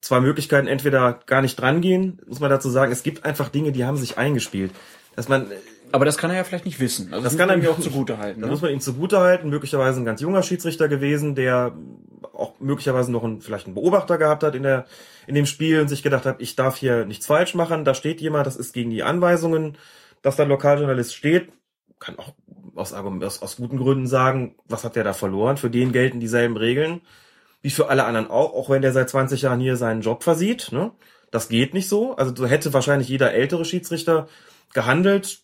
zwei Möglichkeiten, entweder gar nicht drangehen, muss man dazu sagen, es gibt einfach Dinge, die haben sich eingespielt. Dass man, Aber das kann er ja vielleicht nicht wissen. Also das kann er mir auch zugute halten. Da Ne? muss man ihm zugute halten, möglicherweise ein ganz junger Schiedsrichter gewesen, der auch möglicherweise noch einen, vielleicht einen Beobachter gehabt hat in der, in dem Spiel und sich gedacht hat, ich darf hier nichts falsch machen, da steht jemand, das ist gegen die Anweisungen, dass da ein Lokaljournalist steht, kann auch aus, aus, aus guten Gründen sagen, was hat der da verloren? Für den gelten dieselben Regeln, wie für alle anderen auch, auch wenn der seit 20 Jahren hier seinen Job versieht, ne? Das geht nicht so. Also so hätte wahrscheinlich jeder ältere Schiedsrichter gehandelt,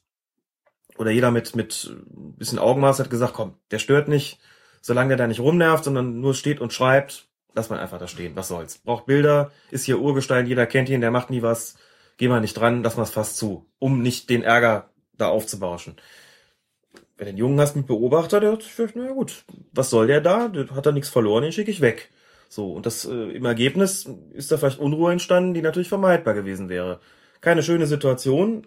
oder jeder mit mit bisschen Augenmaß hat gesagt, komm, der stört nicht, solange der da nicht rumnervt, sondern nur steht und schreibt, lass man einfach da stehen, was soll's. Braucht Bilder, ist hier Urgestein, jeder kennt ihn, der macht nie was, geh mal nicht dran, lass mal's fast zu, um nicht den Ärger da aufzubauschen. Wenn du einen Jungen hast mit Beobachter, der hat sich vielleicht, na gut, was soll der da? Der hat da nichts verloren, den schicke ich weg. So, und das äh, im Ergebnis ist da vielleicht Unruhe entstanden, die natürlich vermeidbar gewesen wäre. Keine schöne Situation,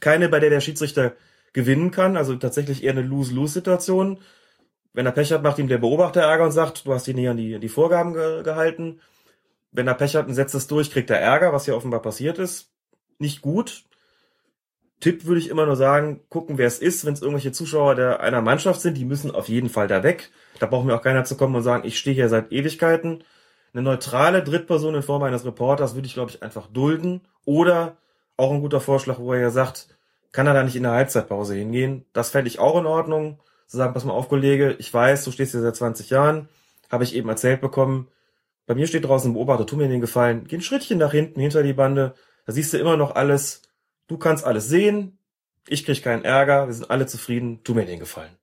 keine, bei der der Schiedsrichter gewinnen kann, also tatsächlich eher eine Lose-Lose-Situation. Wenn er Pech hat, macht ihm der Beobachter Ärger und sagt, du hast ihn nicht an die, die Vorgaben ge gehalten. Wenn er Pech hat und setzt es durch, kriegt er Ärger, was hier offenbar passiert ist. Nicht gut. Tipp würde ich immer nur sagen, gucken, wer es ist. Wenn es irgendwelche Zuschauer der einer Mannschaft sind, die müssen auf jeden Fall da weg. Da braucht mir auch keiner zu kommen und sagen, ich stehe hier seit Ewigkeiten. Eine neutrale Drittperson in Form eines Reporters würde ich, glaube ich, einfach dulden. Oder auch ein guter Vorschlag, wo er ja sagt, kann er da nicht in der Halbzeitpause hingehen? Das fände ich auch in Ordnung. Zu sagen, pass mal auf, Kollege, ich weiß, du stehst hier seit 20 Jahren, habe ich eben erzählt bekommen. Bei mir steht draußen ein Beobachter, tu mir den Gefallen, geh ein Schrittchen nach hinten, hinter die Bande, da siehst du immer noch alles. Du kannst alles sehen, ich krieg keinen Ärger, wir sind alle zufrieden, tu mir den Gefallen.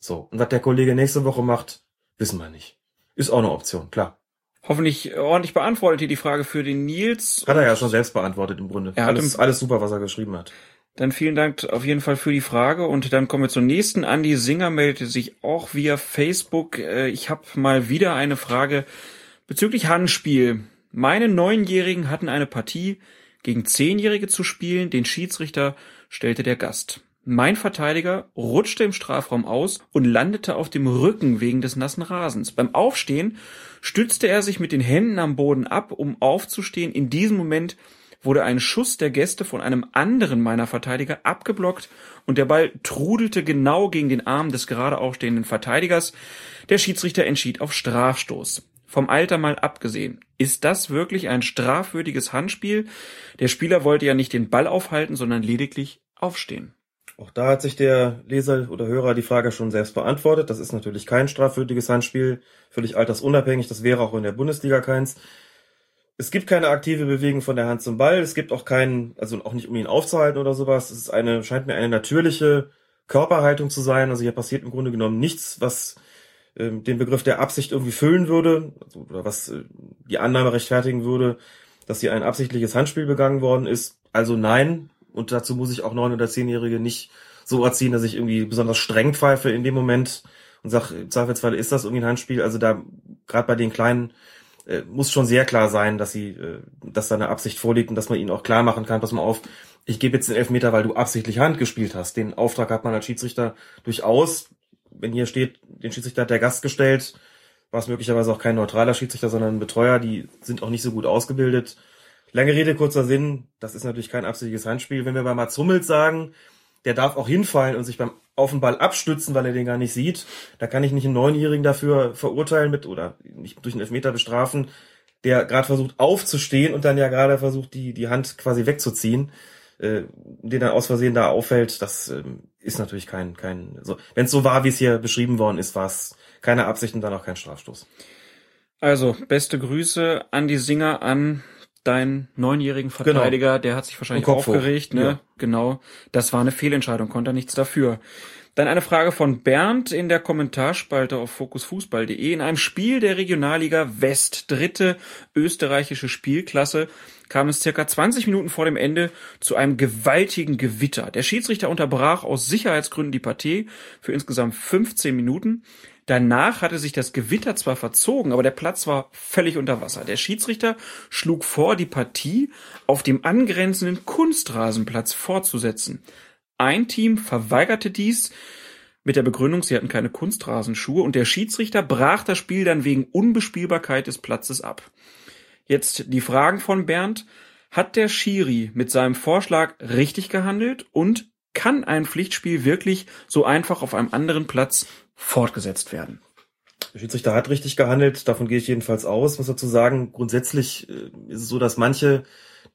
So, und was der Kollege nächste Woche macht, wissen wir nicht. Ist auch eine Option, klar. Hoffentlich ordentlich beantwortet hier die Frage für den Nils. Hat er ja schon selbst beantwortet im Grunde. Er hat alles, im- alles super, was er geschrieben hat. Dann vielen Dank auf jeden Fall für die Frage und dann kommen wir zur nächsten. Andi Singer meldete sich auch via Facebook. Äh, Ich habe mal wieder eine Frage bezüglich Handspiel. Meine Neunjährigen hatten eine Partie gegen Zehnjährige zu spielen. Den Schiedsrichter stellte der Gast. Mein Verteidiger rutschte im Strafraum aus und landete auf dem Rücken wegen des nassen Rasens. Beim Aufstehen stützte er sich mit den Händen am Boden ab, um aufzustehen. In diesem Moment wurde ein Schuss der Gäste von einem anderen meiner Verteidiger abgeblockt und der Ball trudelte genau gegen den Arm des gerade aufstehenden Verteidigers. Der Schiedsrichter entschied auf Strafstoß. Vom Alter mal abgesehen. Ist das wirklich ein strafwürdiges Handspiel? Der Spieler wollte ja nicht den Ball aufhalten, sondern lediglich aufstehen. Auch da hat sich der Leser oder Hörer die Frage schon selbst beantwortet. Das ist natürlich kein strafwürdiges Handspiel, völlig altersunabhängig. Das wäre auch in der Bundesliga keins. Es gibt keine aktive Bewegung von der Hand zum Ball. Es gibt auch keinen, also auch nicht um ihn aufzuhalten oder sowas. Es ist eine, scheint mir eine natürliche Körperhaltung zu sein. Also hier passiert im Grunde genommen nichts, was ähm, den Begriff der Absicht irgendwie füllen würde, also, oder was äh, die Annahme rechtfertigen würde, dass hier ein absichtliches Handspiel begangen worden ist. Also nein. Und dazu muss ich auch neun- oder zehnjährige nicht so erziehen, dass ich irgendwie besonders streng pfeife in dem Moment und sag, im Zweifelsfall ist das irgendwie ein Handspiel. Also da, gerade bei den Kleinen, äh, muss schon sehr klar sein, dass sie, äh, dass da eine Absicht vorliegt und dass man ihnen auch klar machen kann, pass mal auf, ich gebe jetzt den Elfmeter, weil du absichtlich Hand gespielt hast. Den Auftrag hat man als Schiedsrichter durchaus. Wenn hier steht, den Schiedsrichter hat der Gast gestellt, war es möglicherweise auch kein neutraler Schiedsrichter, sondern ein Betreuer, die sind auch nicht so gut ausgebildet. Lange Rede, kurzer Sinn, das ist natürlich kein absichtliches Handspiel. Wenn wir bei Mats Hummels sagen, der darf auch hinfallen und sich beim auf den Ball abstützen, weil er den gar nicht sieht, da kann ich nicht einen Neunjährigen dafür verurteilen mit oder nicht durch einen Elfmeter bestrafen, der gerade versucht aufzustehen und dann ja gerade versucht, die, die Hand quasi wegzuziehen, äh, den dann aus Versehen da auffällt, das ähm, ist natürlich kein, kein, so, wenn es so war, wie es hier beschrieben worden ist, war es keine Absicht und dann auch kein Strafstoß. Also, beste Grüße an die Singer, an deinen neunjährigen Verteidiger, der hat sich wahrscheinlich aufgeregt, ne? Ja. Genau. Das war eine Fehlentscheidung, konnte er nichts dafür. Dann eine Frage von Bernd in der Kommentarspalte auf fokusfußball.de. In einem Spiel der Regionalliga West, dritte österreichische Spielklasse, kam es circa 20 Minuten vor dem Ende zu einem gewaltigen Gewitter. Der Schiedsrichter unterbrach aus Sicherheitsgründen die Partie für insgesamt 15 Minuten. Danach hatte sich das Gewitter zwar verzogen, aber der Platz war völlig unter Wasser. Der Schiedsrichter schlug vor, die Partie auf dem angrenzenden Kunstrasenplatz fortzusetzen. Ein Team verweigerte dies, mit der Begründung, sie hatten keine Kunstrasenschuhe und der Schiedsrichter brach das Spiel dann wegen Unbespielbarkeit des Platzes ab. Jetzt die Fragen von Bernd. Hat der Schiri mit seinem Vorschlag richtig gehandelt und kann ein Pflichtspiel wirklich so einfach auf einem anderen Platz fortgesetzt werden? Der Schiedsrichter hat richtig gehandelt, davon gehe ich jedenfalls aus. Muss dazu sagen, grundsätzlich äh, ist es so, dass manche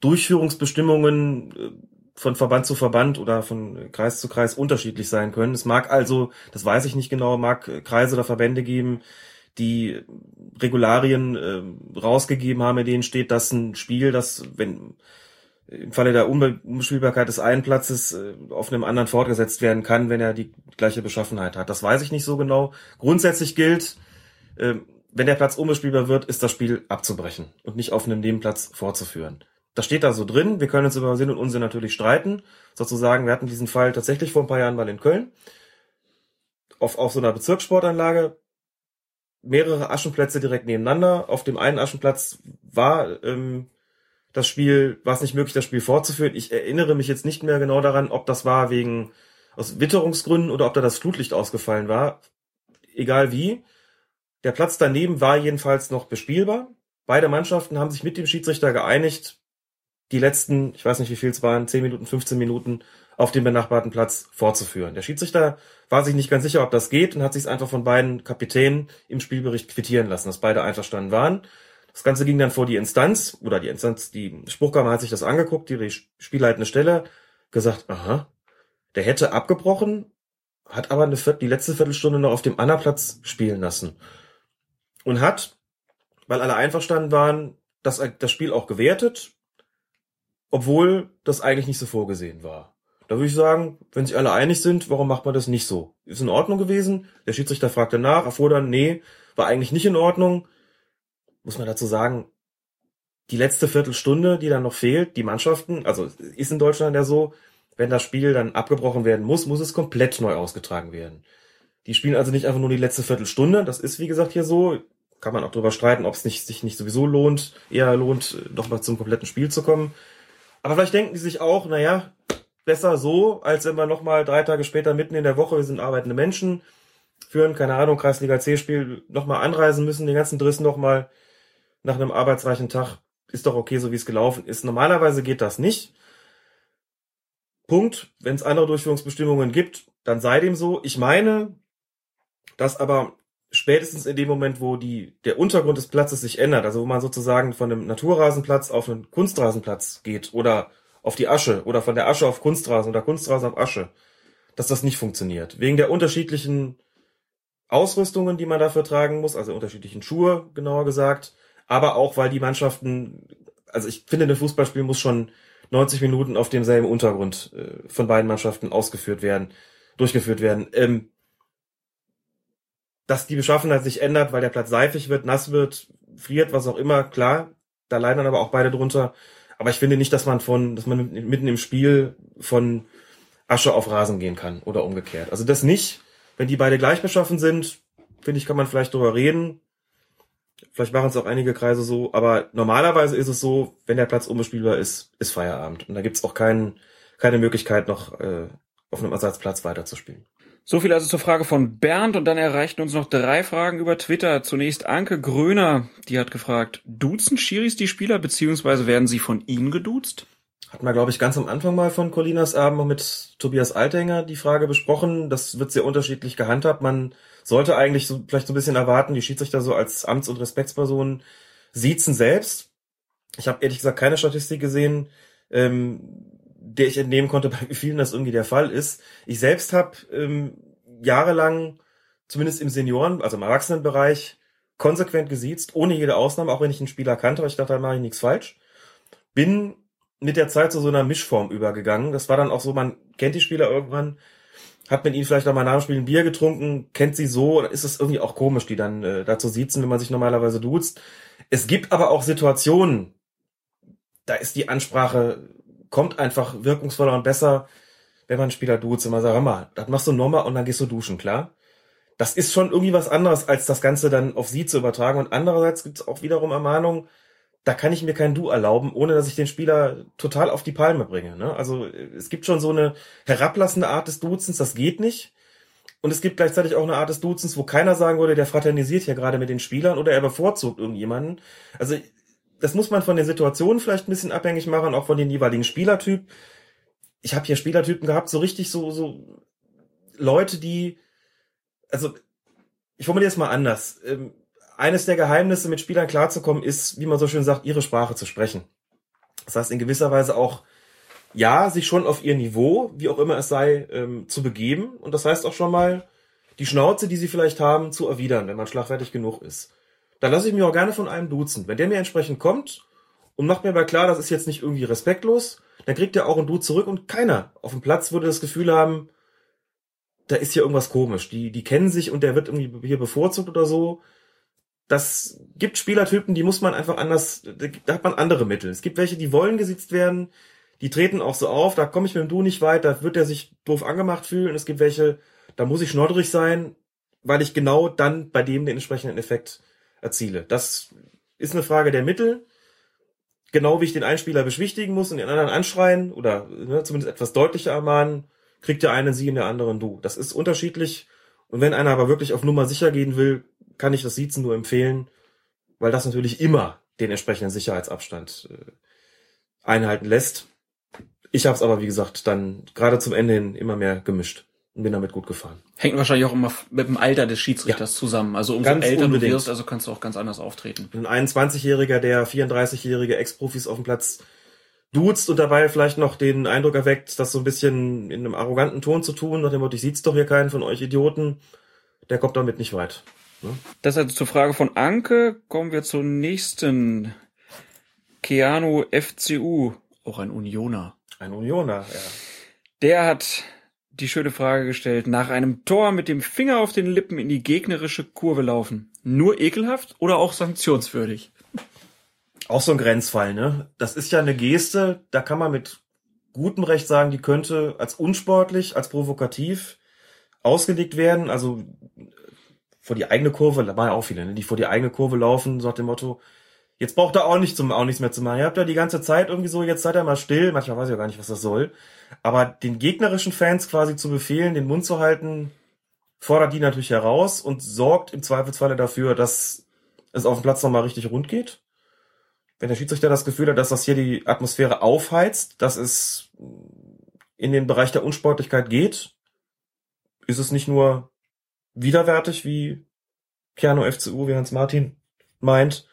Durchführungsbestimmungen äh, von Verband zu Verband oder von Kreis zu Kreis unterschiedlich sein können. Es mag also, das weiß ich nicht genau, mag Kreise oder Verbände geben, die Regularien äh, rausgegeben haben, in denen steht, dass ein Spiel, das, wenn im Falle der Unbespielbarkeit des einen Platzes äh, auf einem anderen fortgesetzt werden kann, wenn er die gleiche Beschaffenheit hat. Das weiß ich nicht so genau. Grundsätzlich gilt, äh, wenn der Platz unbespielbar wird, ist das Spiel abzubrechen und nicht auf einem Nebenplatz fortzuführen. Das steht da so drin. Wir können uns über Sinn und Unsinn natürlich streiten. Sozusagen, wir hatten diesen Fall tatsächlich vor ein paar Jahren mal in Köln. Auf, auf so einer Bezirkssportanlage. Mehrere Aschenplätze direkt nebeneinander. Auf dem einen Aschenplatz war ähm, das Spiel, war es nicht möglich, das Spiel fortzuführen. Ich erinnere mich jetzt nicht mehr genau daran, ob das war wegen aus Witterungsgründen oder ob da das Flutlicht ausgefallen war. Egal wie. Der Platz daneben war jedenfalls noch bespielbar. Beide Mannschaften haben sich mit dem Schiedsrichter geeinigt, die letzten, ich weiß nicht wie viel es waren, 10 Minuten, 15 Minuten auf dem benachbarten Platz fortzuführen. Der Schiedsrichter war sich nicht ganz sicher, ob das geht und hat sich es einfach von beiden Kapitänen im Spielbericht quittieren lassen, dass beide einverstanden waren. Das Ganze ging dann vor die Instanz, oder die Instanz, die Spruchkammer hat sich das angeguckt, die spielleitende Stelle, gesagt, aha, der hätte abgebrochen, hat aber eine Viert die letzte Viertelstunde noch auf dem Anna-Platz spielen lassen. Und hat, weil alle einverstanden waren, das, das Spiel auch gewertet, obwohl das eigentlich nicht so vorgesehen war. Da würde ich sagen, wenn sich alle einig sind, warum macht man das nicht so? Ist in Ordnung gewesen? Der Schiedsrichter fragte nach, erfuhr dann, nee, war eigentlich nicht in Ordnung. Muss man dazu sagen, die letzte Viertelstunde, die dann noch fehlt, die Mannschaften, also ist in Deutschland ja so, wenn das Spiel dann abgebrochen werden muss, muss es komplett neu ausgetragen werden. Die spielen also nicht einfach nur die letzte Viertelstunde, das ist wie gesagt hier so, kann man auch drüber streiten, ob es nicht, sich nicht sowieso lohnt, eher lohnt, doch mal zum kompletten Spiel zu kommen. Aber vielleicht denken die sich auch, naja, besser so, als wenn wir nochmal drei Tage später mitten in der Woche, wir sind arbeitende Menschen, führen, keine Ahnung, Kreisliga C-Spiel, nochmal anreisen müssen, den ganzen Driss nochmal nach einem arbeitsreichen Tag. Ist doch okay, so wie es gelaufen ist. Normalerweise geht das nicht. Punkt. Wenn es andere Durchführungsbestimmungen gibt, dann sei dem so. Ich meine, dass aber spätestens in dem Moment, wo die, der Untergrund des Platzes sich ändert, also wo man sozusagen von einem Naturrasenplatz auf einen Kunstrasenplatz geht oder auf die Asche oder von der Asche auf Kunstrasen oder Kunstrasen auf Asche, dass das nicht funktioniert. Wegen der unterschiedlichen Ausrüstungen, die man dafür tragen muss, also unterschiedlichen Schuhe, genauer gesagt, aber auch, weil die Mannschaften, also ich finde, ein Fußballspiel muss schon 90 Minuten auf demselben Untergrund äh, von beiden Mannschaften ausgeführt werden, durchgeführt werden. Ähm, dass die Beschaffenheit sich ändert, weil der Platz seifig wird, nass wird, friert, was auch immer, klar, da leiden dann aber auch beide drunter. Aber ich finde nicht, dass man von, dass man mitten im Spiel von Asche auf Rasen gehen kann oder umgekehrt. Also das nicht. Wenn die beide gleich beschaffen sind, finde ich, kann man vielleicht drüber reden. Vielleicht machen es auch einige Kreise so, aber normalerweise ist es so, wenn der Platz unbespielbar ist, ist Feierabend. Und da gibt's auch keinen, keine Möglichkeit, noch äh, auf einem Ersatzplatz weiterzuspielen. So viel also zur Frage von Bernd und dann erreichten uns noch drei Fragen über Twitter. Zunächst Anke Gröner, die hat gefragt, duzen Schiris die Spieler beziehungsweise werden sie von ihnen geduzt? Hat man, glaube ich, ganz am Anfang mal von Colinas Abend mit Tobias Altenger die Frage besprochen. Das wird sehr unterschiedlich gehandhabt. Man sollte eigentlich so, vielleicht so ein bisschen erwarten, die Schiedsrichter so als Amts- und Respektspersonen siezen selbst. Ich habe ehrlich gesagt keine Statistik gesehen, ähm, der ich entnehmen konnte, bei vielen das irgendwie der Fall ist. Ich selbst habe ähm, jahrelang, zumindest im Senioren, also im Erwachsenenbereich, konsequent gesiezt, ohne jede Ausnahme, auch wenn ich einen Spieler kannte, weil ich dachte, da mache ich nichts falsch. Bin mit der Zeit zu so einer Mischform übergegangen. Das war dann auch so, man kennt die Spieler irgendwann, hat mit ihnen vielleicht auch mal nach dem Spiel ein Bier getrunken, kennt sie so, ist es irgendwie auch komisch, die dann äh, dazu siezen, wenn man sich normalerweise duzt. Es gibt aber auch Situationen, da ist die Ansprache, kommt einfach wirkungsvoller und besser, wenn man einen Spieler duzt man sagt, hör mal, das machst du nochmal und dann gehst du duschen, klar? Das ist schon irgendwie was anderes, als das Ganze dann auf sie zu übertragen. Und andererseits gibt es auch wiederum Ermahnungen, da kann ich mir kein Du erlauben, ohne dass ich den Spieler total auf die Palme bringe. Ne? Also es gibt schon so eine herablassende Art des Duzens, das geht nicht. Und es gibt gleichzeitig auch eine Art des Duzens, wo keiner sagen würde, der fraternisiert hier gerade mit den Spielern oder er bevorzugt irgendjemanden. Also das muss man von den Situationen vielleicht ein bisschen abhängig machen, auch von den jeweiligen Spielertyp. Ich habe hier Spielertypen gehabt, so richtig so so Leute, die also ich formuliere es mal anders. Ähm, eines der Geheimnisse, mit Spielern klarzukommen, ist, wie man so schön sagt, ihre Sprache zu sprechen. Das heißt, in gewisser Weise auch, ja, sich schon auf ihr Niveau, wie auch immer es sei, ähm, zu begeben. Und das heißt auch schon mal, die Schnauze, die sie vielleicht haben, zu erwidern, wenn man schlagfertig genug ist. Da lasse ich mich auch gerne von einem duzen. Wenn der mir entsprechend kommt und macht mir aber klar, das ist jetzt nicht irgendwie respektlos, dann kriegt er auch ein Du zurück und keiner auf dem Platz würde das Gefühl haben, da ist hier irgendwas komisch. Die, die kennen sich und der wird irgendwie hier bevorzugt oder so. Das gibt Spielertypen, die muss man einfach anders, da hat man andere Mittel. Es gibt welche, die wollen gesitzt werden, die treten auch so auf, da komme ich mit dem Du nicht weit, da wird er sich doof angemacht fühlen. Es gibt welche, da muss ich schnoddrig sein, weil ich genau dann bei dem den entsprechenden Effekt erziele. Das ist eine Frage der Mittel. Genau wie ich den einen Spieler beschwichtigen muss und den anderen anschreien oder ne, zumindest etwas deutlicher ermahnen, kriegt der eine sie und der andere du. Das ist unterschiedlich. Und wenn einer aber wirklich auf Nummer sicher gehen will, kann ich das Siezen nur empfehlen, weil das natürlich immer den entsprechenden Sicherheitsabstand äh, einhalten lässt. Ich habe es aber, wie gesagt, dann gerade zum Ende hin immer mehr gemischt und bin damit gut gefahren. Hängt wahrscheinlich auch immer mit dem Alter des Schiedsrichters ja. zusammen. Also umso ganz älter unbedingt. du wirst, also kannst du auch ganz anders auftreten. Ein 21-Jähriger, der 34-jährige Ex-Profis auf dem Platz duzt und dabei vielleicht noch den Eindruck erweckt, das so ein bisschen in einem arroganten Ton zu tun, nach dem Motto, ich sieht's doch hier keinen von euch Idioten, der kommt damit nicht weit. Ne? Das also zur Frage von Anke. Kommen wir zur nächsten. Keanu FCU, auch ein Unioner. Ein Unioner, ja. Der hat die schöne Frage gestellt, nach einem Tor mit dem Finger auf den Lippen in die gegnerische Kurve laufen. Nur ekelhaft oder auch sanktionswürdig? Auch so ein Grenzfall, ne? Das ist ja eine Geste, da kann man mit gutem Recht sagen, die könnte als unsportlich, als provokativ ausgelegt werden. Also vor die eigene Kurve, da waren ja auch viele, ne? die vor die eigene Kurve laufen, so nach dem Motto, jetzt braucht er auch, nicht zum, auch nichts mehr zu machen. Ihr habt ja die ganze Zeit irgendwie so, jetzt seid ihr mal still, manchmal weiß ich auch gar nicht, was das soll. Aber den gegnerischen Fans quasi zu befehlen, den Mund zu halten, fordert die natürlich heraus und sorgt im Zweifelsfalle dafür, dass es auf dem Platz nochmal richtig rund geht wenn der Schiedsrichter das Gefühl hat, dass das hier die Atmosphäre aufheizt, dass es in den Bereich der Unsportlichkeit geht, ist es nicht nur widerwärtig, wie Keanu FCU, wie Hans Martin meint,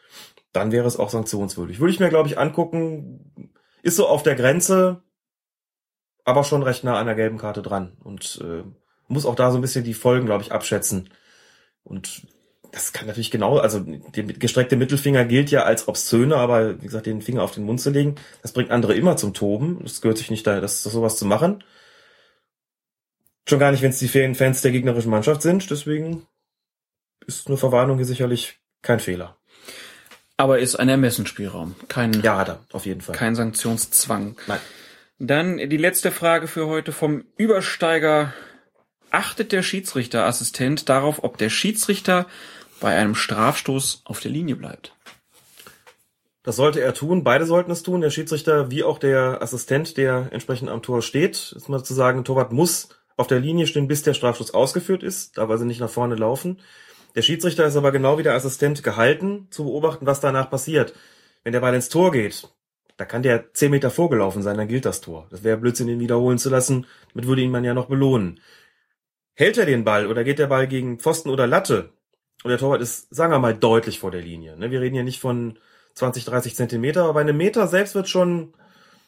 dann wäre es auch sanktionswürdig. Würde ich mir, glaube ich, angucken, ist so auf der Grenze, aber schon recht nah an der gelben Karte dran und äh, muss auch da so ein bisschen die Folgen, glaube ich, abschätzen. Und das kann natürlich genau, also der gestreckte Mittelfinger gilt ja als obszöne, aber wie gesagt, den Finger auf den Mund zu legen, das bringt andere immer zum Toben. Das gehört sich nicht da, das, das sowas zu machen. Schon gar nicht, wenn es die Fans der gegnerischen Mannschaft sind. Deswegen ist eine Verwarnung hier sicherlich kein Fehler. Aber ist ein Ermessensspielraum, kein ja, da auf jeden Fall kein Sanktionszwang. Nein. Dann die letzte Frage für heute vom Übersteiger. Achtet der Schiedsrichterassistent darauf, ob der Schiedsrichter bei einem Strafstoß auf der Linie bleibt. Das sollte er tun. Beide sollten es tun. Der Schiedsrichter wie auch der Assistent, der entsprechend am Tor steht. Ist mal zu sagen, Torwart muss auf der Linie stehen, bis der Strafstoß ausgeführt ist, da weil sie nicht nach vorne laufen. Der Schiedsrichter ist aber genau wie der Assistent gehalten, zu beobachten, was danach passiert. Wenn der Ball ins Tor geht, da kann der zehn Meter vorgelaufen sein, dann gilt das Tor. Das wäre Blödsinn, ihn wiederholen zu lassen. Damit würde ihn man ja noch belohnen. Hält er den Ball oder geht der Ball gegen Pfosten oder Latte, und der Torwart ist, sagen wir mal, deutlich vor der Linie. Ne? Wir reden ja nicht von 20, 30 Zentimeter, aber bei einem Meter selbst wird schon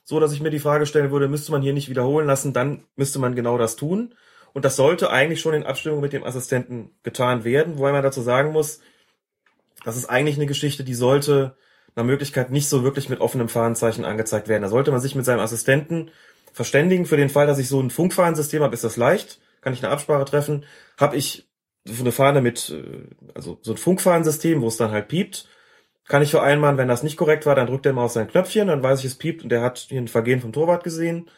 so, dass ich mir die Frage stellen würde, müsste man hier nicht wiederholen lassen, dann müsste man genau das tun. Und das sollte eigentlich schon in Abstimmung mit dem Assistenten getan werden, wobei man dazu sagen muss, das ist eigentlich eine Geschichte, die sollte nach Möglichkeit nicht so wirklich mit offenem Fahnenzeichen angezeigt werden. Da sollte man sich mit seinem Assistenten verständigen. Für den Fall, dass ich so ein Funkfahrensystem habe, ist das leicht. Kann ich eine Absprache treffen. Habe ich eine Fahne mit, äh, also so ein Funkfahrensystem, wo es dann halt piept, kann ich vereinbaren, wenn das nicht korrekt war, dann drückt er mal auf sein Knöpfchen, dann weiß ich, es piept und der hat hier ein Vergehen vom Torwart gesehen.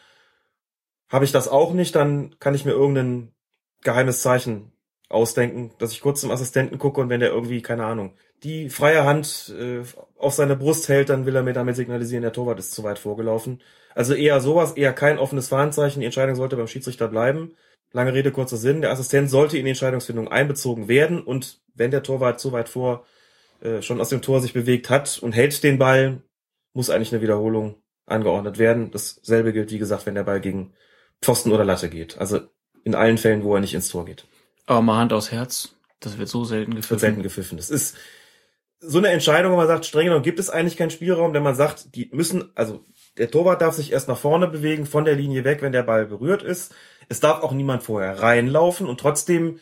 Habe ich das auch nicht, dann kann ich mir irgendein geheimes Zeichen ausdenken, dass ich kurz zum Assistenten gucke und wenn der irgendwie, keine Ahnung, die freie Hand äh, auf seine Brust hält, dann will er mir damit signalisieren, der Torwart ist zu weit vorgelaufen. Also eher sowas, eher kein offenes Fahnenzeichen, die Entscheidung sollte beim Schiedsrichter bleiben Lange Rede, kurzer Sinn. Der Assistent sollte in die Entscheidungsfindung einbezogen werden und wenn der Torwart so weit vor äh, schon aus dem Tor sich bewegt hat und hält den Ball, muss eigentlich eine Wiederholung angeordnet werden. Dasselbe gilt, wie gesagt, wenn der Ball gegen Pfosten oder Latte geht. Also in allen Fällen, wo er nicht ins Tor geht. Aber mal Hand aufs Herz, das wird so selten gepfiffen. Wird selten gepfiffen. Das ist so eine Entscheidung, wo man sagt, streng genommen gibt es eigentlich keinen Spielraum, denn man sagt, die müssen, also der Torwart darf sich erst nach vorne bewegen, von der Linie weg, wenn der Ball berührt ist. Es darf auch niemand vorher reinlaufen und trotzdem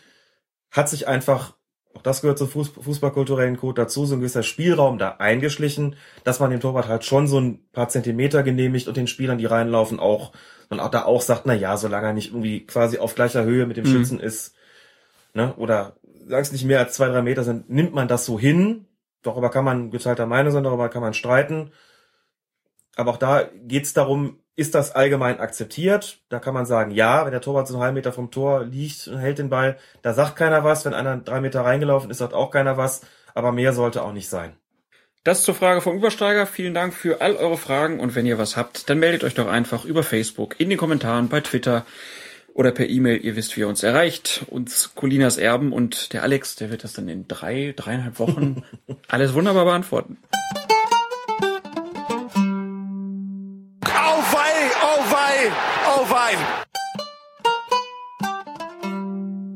hat sich einfach, auch das gehört zum Fußballkulturellen Code dazu, so ein gewisser Spielraum da eingeschlichen, dass man dem Torwart halt schon so ein paar Zentimeter genehmigt und den Spielern, die reinlaufen, auch, und auch da auch sagt, na ja, solange er nicht irgendwie quasi auf gleicher Höhe mit dem mhm. Schützen ist, ne, oder sagen es nicht mehr als zwei, drei Meter sind, nimmt man das so hin. Darüber kann man geteilter Meinung sein, darüber kann man streiten. Aber auch da geht es darum, ist das allgemein akzeptiert? Da kann man sagen, ja, wenn der Torwart so einen halben Meter vom Tor liegt und hält den Ball, da sagt keiner was. Wenn einer drei Meter reingelaufen ist, sagt auch keiner was. Aber mehr sollte auch nicht sein. Das zur Frage vom Übersteiger. Vielen Dank für all eure Fragen und wenn ihr was habt, dann meldet euch doch einfach über Facebook, in den Kommentaren, bei Twitter oder per E-Mail. Ihr wisst, wie ihr uns erreicht. Uns Colinas Erben und der Alex, der wird das dann in drei, dreieinhalb Wochen alles wunderbar beantworten.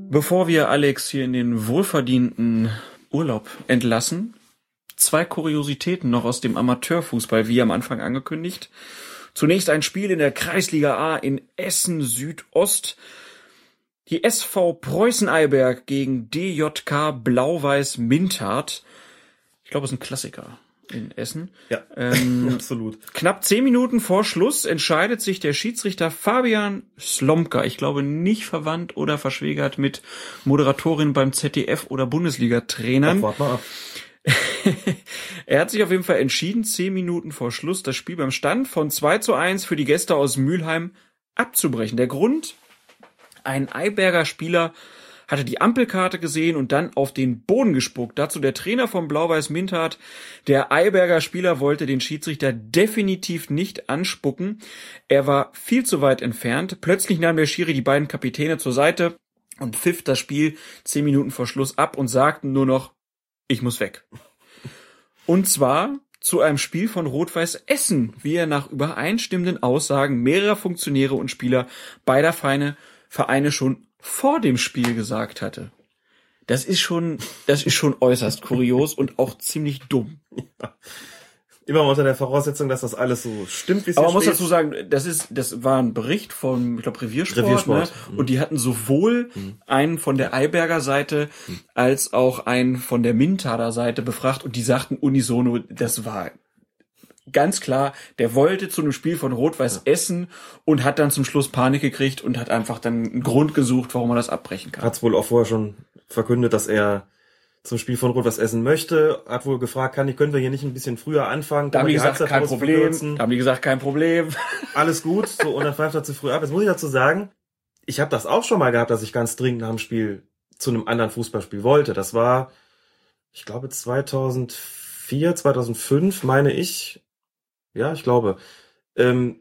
Bevor wir Alex hier in den wohlverdienten Urlaub entlassen, zwei Kuriositäten noch aus dem Amateurfußball, wie am Anfang angekündigt. Zunächst ein Spiel in der Kreisliga A in Essen Südost. Die SV Preußen-Eiberg gegen DJK Blau-Weiß Mintard. Ich glaube, es ist ein Klassiker in Essen. Ja, ähm, absolut. Knapp zehn Minuten vor Schluss entscheidet sich der Schiedsrichter Fabian Slomka, ich glaube nicht verwandt oder verschwägert mit Moderatorin beim ZDF oder Bundesliga-Trainern. Warte mal ab. er hat sich auf jeden Fall entschieden, zehn Minuten vor Schluss das Spiel beim Stand von 2 zu 1 für die Gäste aus Mülheim abzubrechen. Der Grund? Ein Eiberger Spieler hatte die Ampelkarte gesehen und dann auf den Boden gespuckt. Dazu der Trainer vom Blau-Weiß Mintard. Der Eiberger Spieler wollte den Schiedsrichter definitiv nicht anspucken. Er war viel zu weit entfernt. Plötzlich nahm der Schiri die beiden Kapitäne zur Seite und pfiff das Spiel zehn Minuten vor Schluss ab und sagten nur noch, ich muss weg. Und zwar zu einem Spiel von Rot-Weiß Essen, wie er nach übereinstimmenden Aussagen mehrerer Funktionäre und Spieler beider Vereine schon vor dem Spiel gesagt hatte. Das ist schon, das ist schon äußerst kurios und auch ziemlich dumm. Ja. Immer unter der Voraussetzung, dass das alles so stimmt, wie es Aber man muss dazu sagen, das ist, das war ein Bericht vom, ich glaube, Reviersport, Reviersport. Ne? Mhm. und die hatten sowohl mhm. einen von der Eiberger Seite mhm. als auch einen von der Mintader Seite befragt und die sagten unisono, das war ganz klar, der wollte zu einem Spiel von Rot-Weiß ja. Essen und hat dann zum Schluss Panik gekriegt und hat einfach dann einen Grund gesucht, warum er das abbrechen kann. Hat's wohl auch vorher schon verkündet, dass er zum Spiel von Rot-Weiß Essen möchte, hat wohl gefragt, kann, können wir hier nicht ein bisschen früher anfangen? Da haben die gesagt, kein Problem. Da haben die gesagt, kein Problem. Alles gut, so, und dann pfeift er zu früh ab. Jetzt muss ich dazu sagen, ich habe das auch schon mal gehabt, dass ich ganz dringend nach dem Spiel zu einem anderen Fußballspiel wollte. Das war, ich glaube, 2004, 2005, meine ich, ja, ich glaube. Ähm,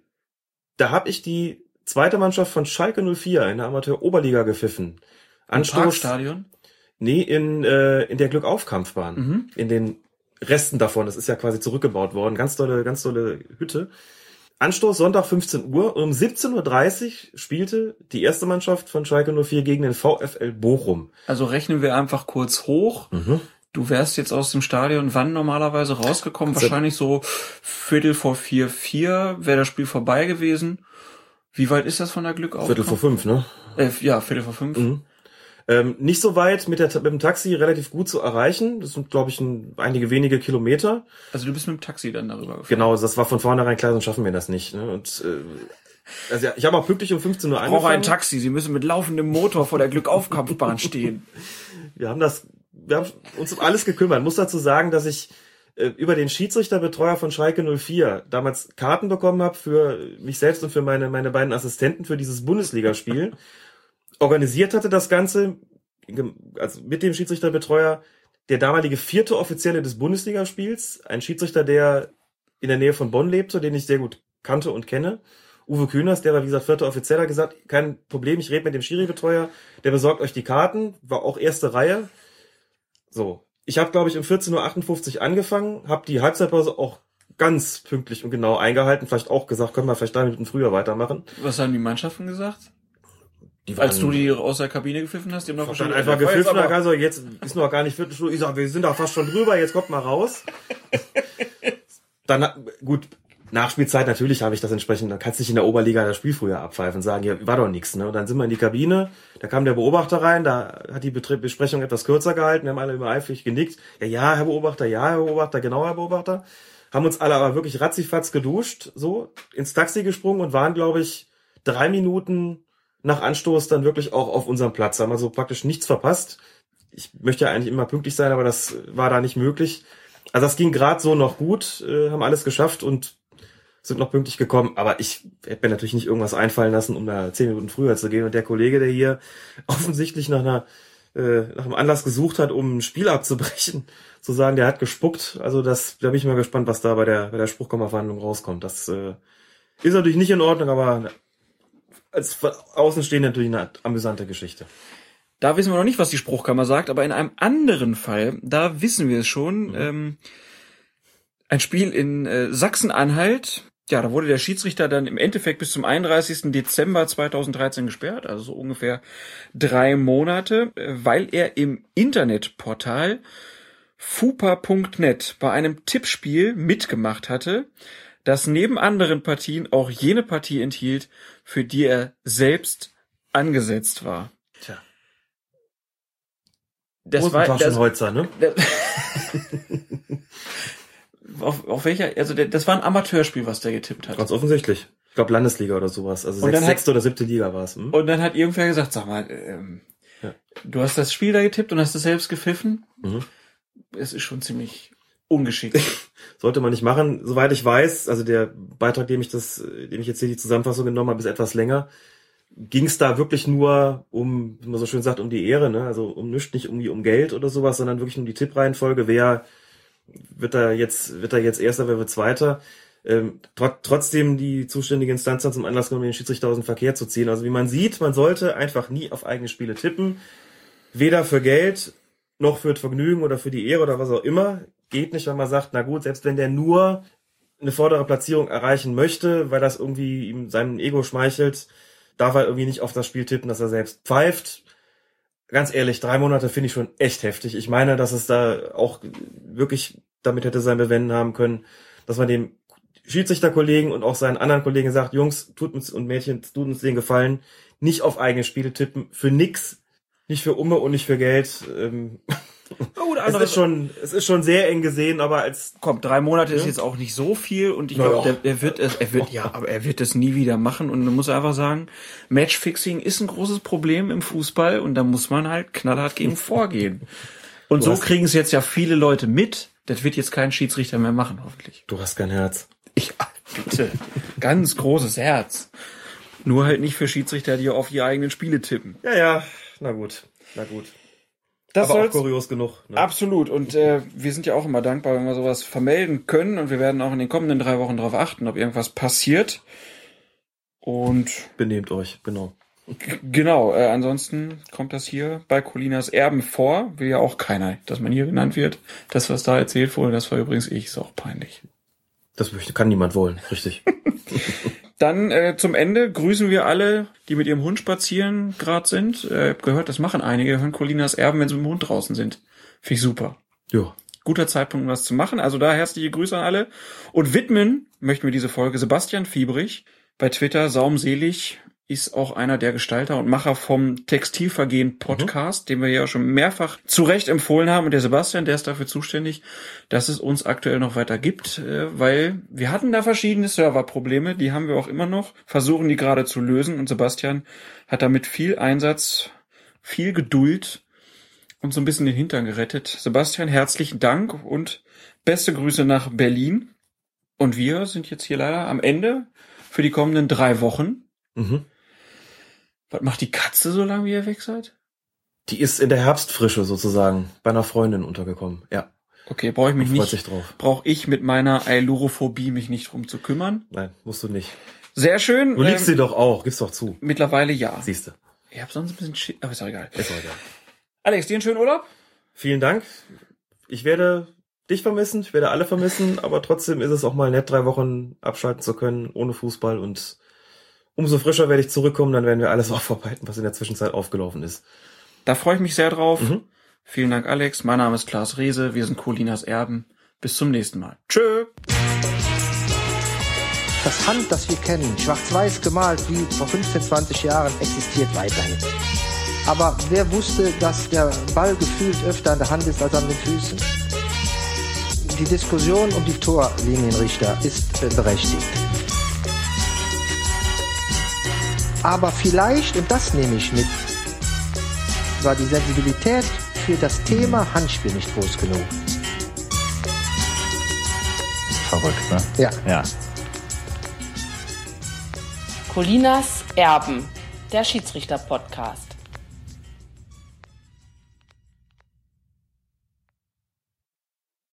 da habe ich die zweite Mannschaft von Schalke 04 in der Amateur-Oberliga gepfiffen. Anstoß, Im Stadion? Nee, in, äh, in der Glückaufkampfbahn. Mhm. In den Resten davon. Das ist ja quasi zurückgebaut worden. Ganz tolle, ganz tolle Hütte. Anstoß Sonntag 15 Uhr und um 17.30 Uhr spielte die erste Mannschaft von Schalke 04 gegen den VfL Bochum. Also rechnen wir einfach kurz hoch. Mhm. Du wärst jetzt aus dem Stadion wann normalerweise rausgekommen? Wahrscheinlich so Viertel vor vier, vier wäre das Spiel vorbei gewesen. Wie weit ist das von der Glück auf? Viertel vor fünf, ne? Äh, ja, Viertel vor fünf. Mhm. Ähm, nicht so weit mit, der, mit dem Taxi relativ gut zu erreichen. Das sind, glaube ich, ein, einige wenige Kilometer. Also du bist mit dem Taxi dann darüber gefahren? Genau, das war von vornherein klar, sonst schaffen wir das nicht. Ne? Und äh, also ja, ich habe auch pünktlich um 15 Uhr angefangen. Ich brauche ein Taxi, Sie müssen mit laufendem Motor vor der Glückaufkampfbahn stehen. Wir haben das wir haben uns um alles gekümmert. Ich muss dazu sagen, dass ich äh, über den Schiedsrichterbetreuer von Schalke 04 damals Karten bekommen habe für mich selbst und für meine, meine beiden Assistenten für dieses Bundesligaspiel. Organisiert hatte das Ganze, also mit dem Schiedsrichterbetreuer, der damalige vierte Offizielle des Bundesligaspiels, ein Schiedsrichter, der in der Nähe von Bonn lebte, den ich sehr gut kannte und kenne. Uwe Kühners, der war wie gesagt vierter Offizieller, gesagt, kein Problem, ich rede mit dem Schiri-Betreuer, der besorgt euch die Karten, war auch erste Reihe. So, ich habe glaube ich um 14.58 Uhr angefangen, habe die Halbzeitpause auch ganz pünktlich und genau eingehalten, vielleicht auch gesagt, können wir vielleicht drei Minuten früher weitermachen. Was haben die Mannschaften gesagt? Die Als du die aus der Kabine gepfiffen hast, die haben noch dann wahrscheinlich einfach gepfiffen, aber- also jetzt ist noch gar nicht Viertelstunde. Ich sag, wir sind da fast schon drüber, jetzt kommt mal raus. Dann, gut, Nachspielzeit, natürlich habe ich das entsprechend, da kannst du nicht in der Oberliga das Spiel früher abpfeifen und sagen, ja, war doch nichts, ne? Und dann sind wir in die Kabine, da kam der Beobachter rein, da hat die Besprechung etwas kürzer gehalten, wir haben alle immer eifrig genickt. Ja, ja, Herr Beobachter, ja, Herr Beobachter, genau, Herr Beobachter. Haben uns alle aber wirklich ratzifatz geduscht, so, ins Taxi gesprungen und waren, glaube ich, drei Minuten nach Anstoß dann wirklich auch auf unserem Platz. Haben also praktisch nichts verpasst. Ich möchte ja eigentlich immer pünktlich sein, aber das war da nicht möglich. Also das ging gerade so noch gut, äh, haben alles geschafft und sind noch pünktlich gekommen. Aber ich hätte mir natürlich nicht irgendwas einfallen lassen, um da zehn Minuten früher zu gehen. Und der Kollege, der hier offensichtlich nach einer äh, nach einem Anlass gesucht hat, um ein Spiel abzubrechen, zu sagen, der hat gespuckt. Also das, da bin ich mal gespannt, was da bei der bei der Spruchkammerverhandlung rauskommt. Das äh, ist natürlich nicht in Ordnung, aber als von Außenstehende natürlich eine amüsante Geschichte. Da wissen wir noch nicht, was die Spruchkammer sagt, aber in einem anderen Fall, da wissen wir es schon. Ähm, ein Spiel in äh, Sachsen-Anhalt. Ja, da wurde der Schiedsrichter dann im Endeffekt bis zum 31. Dezember 2013 gesperrt, also so ungefähr drei Monate, weil er im Internetportal fupa.net bei einem Tippspiel mitgemacht hatte, das neben anderen Partien auch jene Partie enthielt, für die er selbst angesetzt war. Tja. Das war, das, Taschenholzer, ne? auf, auf welcher, also der, das war ein Amateurspiel, was der getippt hat. Ganz offensichtlich. Ich glaube Landesliga oder sowas. Also sechs, sechste oder siebte Liga war es. Hm? Und dann hat irgendwer gesagt, sag mal, ähm, Ja. du hast das Spiel da getippt und hast es selbst gepfiffen? Mhm. Es ist schon ziemlich ungeschickt. Sollte man nicht machen. Soweit ich weiß, also der Beitrag, dem ich das, dem ich jetzt hier die Zusammenfassung genommen habe, ist etwas länger. Ging es da wirklich nur um, wie man so schön sagt, um die Ehre, ne? Also um nichts, nicht irgendwie um Geld oder sowas, sondern wirklich um die Tippreihenfolge. Wer wird da jetzt, wird da jetzt Erster, wer wird Zweiter? Ähm, tr trotzdem die zuständige Instanz dann zum Anlass genommen, den Schiedsrichter aus dem Verkehr zu ziehen. Also wie man sieht, man sollte einfach nie auf eigene Spiele tippen. Weder für Geld noch für Vergnügen oder für die Ehre oder was auch immer. Geht nicht, wenn man sagt, na gut, selbst wenn der nur eine vordere Platzierung erreichen möchte, weil das irgendwie ihm seinem Ego schmeichelt, darf er irgendwie nicht auf das Spiel tippen, dass er selbst pfeift. Ganz ehrlich, drei Monate finde ich schon echt heftig. Ich meine, dass es da auch wirklich damit hätte sein Bewenden haben können, dass man dem Schiedsrichterkollegen und auch seinen anderen Kollegen sagt, Jungs, tut uns und Mädchen, tut uns den Gefallen, nicht auf eigene Spiele tippen, für nix, nicht für Umme und nicht für Geld. Ähm, Der es ist schon, es ist schon sehr eng gesehen, aber als Komm, drei Monate ist jetzt auch nicht so viel und ich glaube, der, der wird es, er wird, ja, aber er wird es nie wieder machen und man muss einfach sagen, Matchfixing ist ein großes Problem im Fußball und da muss man halt knallhart gegen vorgehen. Und so hast- kriegen es jetzt ja viele Leute mit. Das wird jetzt kein Schiedsrichter mehr machen, hoffentlich. du hast kein Herz. Ich, ah, bitte. Ganz großes Herz. Nur halt nicht für Schiedsrichter, die auf ihre eigenen Spiele tippen. Ja, ja, na gut, na gut. Das aber auch kurios genug. Ne? Absolut. Und äh, wir sind ja auch immer dankbar, wenn wir sowas vermelden können. Und wir werden auch in den kommenden drei Wochen darauf achten, ob irgendwas passiert. Und Benehmt euch, genau. genau, äh, ansonsten kommt das hier bei Colinas Erben vor. Will ja auch keiner, dass man hier genannt wird. Das, was da erzählt wurde, das war übrigens ich, ist auch peinlich. Das möchte, kann niemand wollen, richtig. Dann äh, zum Ende grüßen wir alle, die mit ihrem Hund spazieren gerade sind. Äh, hab gehört, das machen einige von Colinas Erben, wenn sie mit dem Hund draußen sind. Finde ich super. ja. guter Zeitpunkt, um was zu machen. Also da herzliche Grüße an alle. Und widmen möchten wir diese Folge Sebastian Fiebrich. Bei Twitter saumselig ist auch einer der Gestalter und Macher vom Textilvergehen Podcast, den wir ja schon mehrfach zu Recht empfohlen haben. Und der Sebastian, der ist dafür zuständig, dass es uns aktuell noch weiter gibt, äh, weil wir hatten da verschiedene Serverprobleme, die haben wir auch immer noch, versuchen die gerade zu lösen. Und Sebastian hat damit viel Einsatz, viel Geduld und so ein bisschen den Hintern gerettet. Sebastian, herzlichen Dank und beste Grüße nach Berlin. Und wir sind jetzt hier leider am Ende für die kommenden drei Wochen. Mhm. Was macht die Katze so lange, wie ihr weg seid? Die ist in der Herbstfrische sozusagen bei einer Freundin untergekommen. Ja, Okay, brauche ich mich freut nicht, sich drauf. brauche ich mit meiner Ailurophobie mich nicht drum zu kümmern. Nein, musst du nicht. Sehr schön. Du liebst ähm, sie doch auch, gib's doch zu. Mittlerweile ja. Siehste. Ich habe sonst ein bisschen Schi aber ist doch egal. Ist doch egal. Alex, dir einen schönen Urlaub? Vielen Dank. Ich werde dich vermissen, ich werde alle vermissen, aber trotzdem ist es auch mal nett, drei Wochen abschalten zu können, ohne Fußball und umso frischer werde ich zurückkommen, dann werden wir alles aufarbeiten, was in der Zwischenzeit aufgelaufen ist. Da freue ich mich sehr drauf. Mhm. Vielen Dank, Alex. Mein Name ist Klaas Rehse. Wir sind Colinas Erben. Bis zum nächsten Mal. Tschö. Das Hand, das wir kennen, schwarz-weiß gemalt wie vor 15, 20 Jahren, existiert weiterhin. Aber wer wusste, dass der Ball gefühlt öfter an der Hand ist als an den Füßen? Die Diskussion um die Torlinienrichter ist berechtigt. Aber vielleicht, und das nehme ich mit, war die Sensibilität für das Thema Handspiel nicht groß genug. Verrückt, ne? Ja. Ja. Colinas Erben, der Schiedsrichter-Podcast.